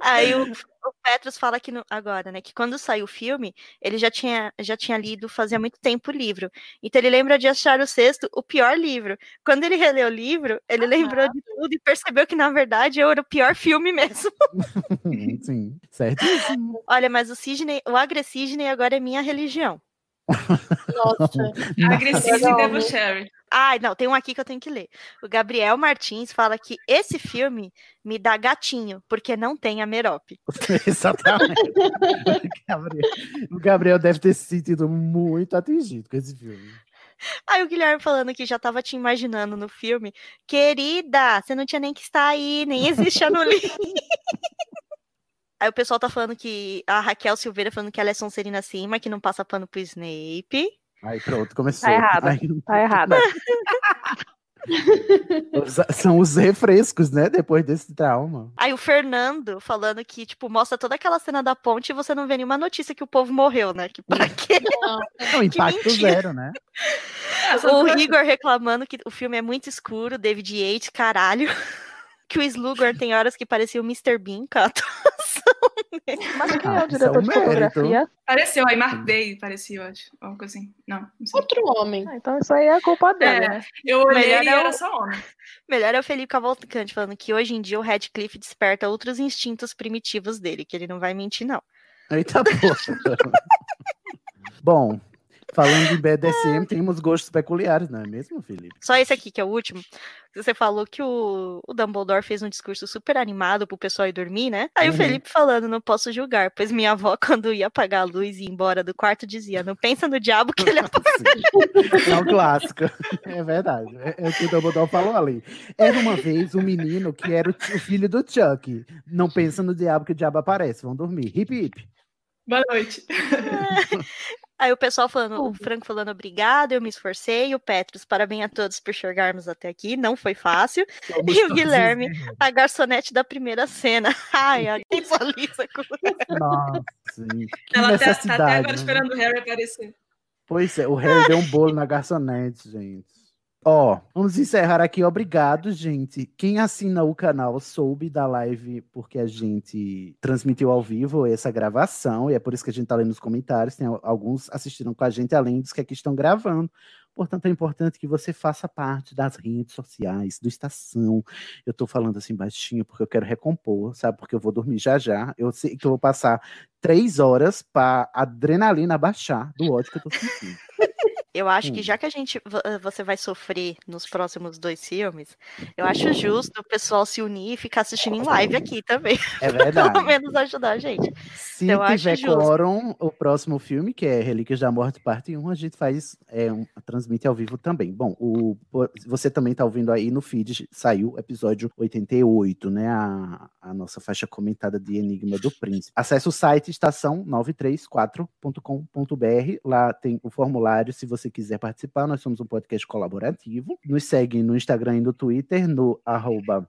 Aí o, o Petros fala que no- agora, né, que quando saiu o filme, ele já tinha, já tinha lido fazia muito tempo o livro. Então ele lembra de achar o sexto o pior livro. Quando ele releu o livro, ele lembrou de tudo e percebeu que, na verdade, eu era o pior filme mesmo. Sim, certíssimo. Olha, mas o Sidney, o Agressidney agora é minha religião. Nossa. Agressivo e Não. debochary. Ai, não, tem um aqui que eu tenho que ler. O Gabriel Martins fala que esse filme me dá gatinho, porque não tem a Merope. Exatamente. O Gabriel, o Gabriel deve ter se sentido muito atingido com esse filme. Aí o Guilherme falando que já tava te imaginando no filme. Querida, você não tinha nem que estar aí, nem existe a no livro. Aí o pessoal tá falando que a Raquel Silveira falando que ela é Sonserina Cima, que não passa pano pro Snape. Aí pronto, começou. Tá errada. Aí- Tá errada. os- são os refrescos, né? Depois desse trauma. Aí o Fernando falando que, tipo, mostra toda aquela cena da ponte e você não vê nenhuma notícia que o povo morreu, né? Que pra quê? Não, impacto mentira. zero, né? O Igor reclamando que o filme é muito escuro, David Yates, caralho. Que o Slughorn tem horas que parecia o Mr. Bean, com a atuação dele. Mas quem é Ah, o isso diretor é um de fotografia? Pareceu, aí Mark Day parecia, eu acho. Algo assim. Não, não sei. Outro homem. Ah, então isso aí é culpa dela, É, né? eu olhei Melhor e é o- era só homem. Melhor é o Felipe Cavalcante falando que hoje em dia o Radcliffe desperta outros instintos primitivos dele, que ele não vai mentir, não. Eita porra. Bom, falando de BDSM, temos gostos peculiares, não é mesmo, Felipe? Só esse aqui, que é o último. Você falou que o, o Dumbledore fez um discurso super animado pro pessoal ir dormir, né? Aí o Uhum. Felipe falando, não posso julgar, pois minha avó, quando ia apagar a luz e ir embora do quarto, dizia, não pensa no diabo que ele apaga. É um clássico. É verdade. É, é o que o Dumbledore falou ali. Era uma vez um menino que era o, o filho do Chuck. Não pensa no diabo que o diabo aparece. Vão dormir. Hip hip. Boa noite. Aí o pessoal falando, o Franco falando obrigado, eu me esforcei, o Petros, parabéns a todos por chegarmos até aqui, não foi fácil. E o Guilherme, a garçonete da primeira cena. Ai, a visualiza com Nossa, que Ela tá, tá necessidade. até agora né? esperando o Harry aparecer. Pois é, o Harry deu um bolo na garçonete, gente. Ó, vamos encerrar aqui. Obrigado, gente. Quem assina o canal soube da live porque a gente transmitiu ao vivo essa gravação, e é por isso que a gente tá lendo nos comentários. Tem al- alguns assistiram com a gente, além dos que aqui estão gravando. Portanto, é importante que você faça parte das redes sociais, do Estação. Eu tô falando assim baixinho porque eu quero recompor, sabe? Porque eu vou dormir já já. Eu sei que eu vou passar três horas para adrenalina baixar do ódio que eu tô sentindo. Eu acho que Hum. já que a gente vo- você vai sofrer nos próximos dois filmes, eu acho justo o pessoal se unir e ficar assistindo em live aqui também. É verdade. Pelo menos ajudar a gente. Se Então, eu acho tiver quórum, o próximo filme, que é Relíquias da Morte, parte 1, a gente faz, é, um, transmite ao vivo também. Bom, o, você também tá ouvindo aí no feed, saiu o episódio 88, né? A, a nossa faixa comentada de Enigma do Príncipe. Acesse o site estação934.com.br. Lá tem o formulário se você quiser participar. Nós somos um podcast colaborativo. Nos segue no Instagram e no Twitter, no arroba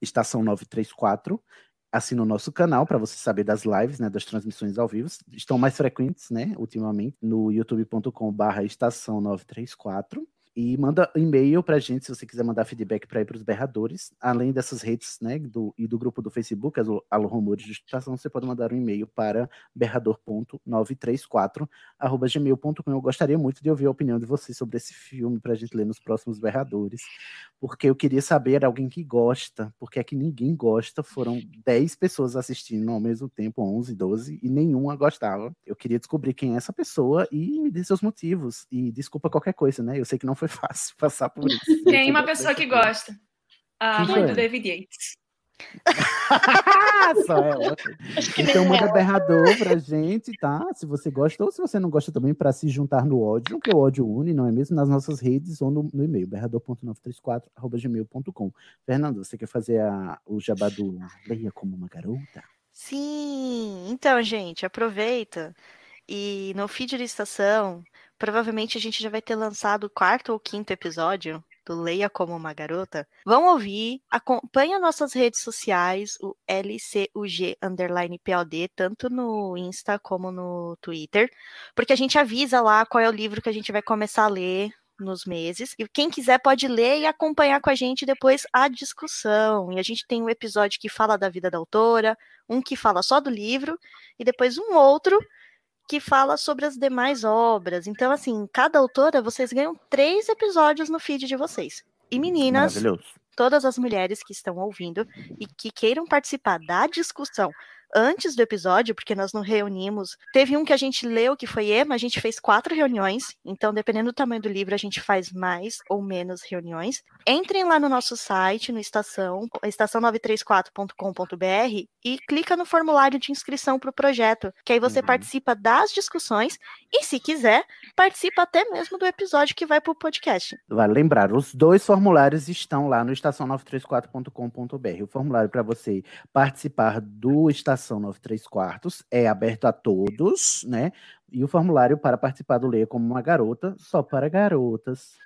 estação 934 assina o nosso canal para você saber das lives, né, das transmissões ao vivo. Estão mais frequentes, né, ultimamente, no youtube.com/barra estação 934. E manda e-mail pra gente se você quiser mandar feedback para ir para os berradores. Além dessas redes, né, do, e do grupo do Facebook, Alô Rumores de Estação, você pode mandar um e-mail para berrador.934@gmail.com. Eu gostaria muito de ouvir a opinião de vocês sobre esse filme pra gente ler nos próximos berradores porque eu queria saber alguém que gosta, porque é que ninguém gosta. Foram 10 pessoas assistindo ao mesmo tempo, 11, 12, e nenhuma gostava. Eu queria descobrir quem é essa pessoa e me dê seus motivos. E desculpa qualquer coisa, né? Eu sei que não foi fácil passar por isso. Tem sei uma pessoa que gosta. A mãe foi? do David Yates. Só ela. Então manda berrador pra gente, tá? Se você gosta ou se você não gosta também, pra se juntar no ódio, que o ódio une, não é mesmo? Nas nossas redes ou no, no e-mail, berrador.934.gmail.com. Fernando, você quer fazer a- o jabá do Leia como uma garota? Sim, então, gente, aproveita. E no feed da estação, provavelmente a gente já vai ter lançado o quarto ou quinto episódio do Leia Como Uma Garota. Vão ouvir, acompanha nossas redes sociais, o LCUG underline POD, tanto no Insta como no Twitter, porque a gente avisa lá qual é o livro que a gente vai começar a ler nos meses. E quem quiser pode ler e acompanhar com a gente depois a discussão. E a gente tem um episódio que fala da vida da autora, um que fala só do livro, e depois um outro que fala sobre as demais obras. Então, assim, cada autora, vocês ganham três episódios no feed de vocês. E meninas, todas as mulheres que estão ouvindo e que queiram participar da discussão antes do episódio, porque nós não reunimos. Teve um que a gente leu, que foi Ema, a gente fez quatro reuniões, então, dependendo do tamanho do livro, a gente faz mais ou menos reuniões. Entrem lá no nosso site, no estação, estação934.com.br, e clica no formulário de inscrição para o projeto, que aí você participa das discussões e, se quiser, participa até mesmo do episódio que vai para o podcast. Vale lembrar, os dois formulários estão lá no estação934.com.br. O formulário para você participar do Estação 93 Quartos é aberto a todos, né? E o formulário para participar do Leia como uma garota, só para garotas.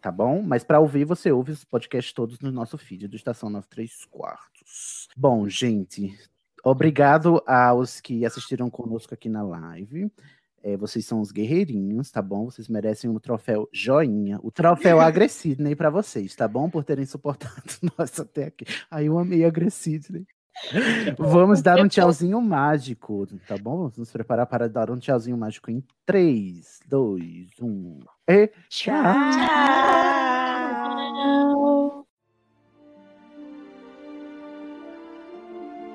Tá bom? Mas para ouvir, você ouve os podcasts todos no nosso feed do Estação 93 Quartos. Bom, gente, obrigado aos que assistiram conosco aqui na live. É, vocês são os guerreirinhos, tá bom? Vocês merecem um troféu joinha. O troféu Agressidney para vocês, tá bom? Por terem suportado nós até aqui. Aí eu amei Agressidney. Vamos dar um tchauzinho mágico, tá bom? Vamos nos preparar para dar um tchauzinho mágico em 3, 2, 1 e tchau!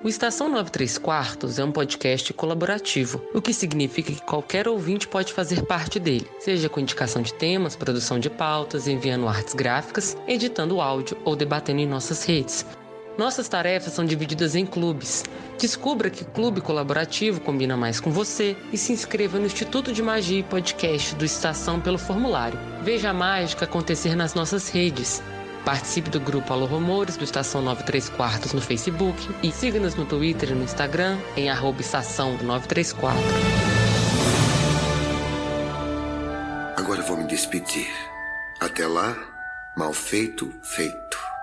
O Estação 93 Quartos é um podcast colaborativo, o que significa que qualquer ouvinte pode fazer parte dele, seja com indicação de temas, produção de pautas, enviando artes gráficas, editando áudio ou debatendo em nossas redes. Nossas tarefas são divididas em clubes. Descubra que clube colaborativo combina mais com você e se inscreva no Instituto de Magia e Podcast do Estação pelo formulário. Veja a mágica acontecer nas nossas redes. Participe do grupo Alô Rumores do Estação 93 Quartos no Facebook e siga-nos no Twitter e no Instagram em arroba estação 934. Agora vou me despedir. Até lá, mal feito, feito.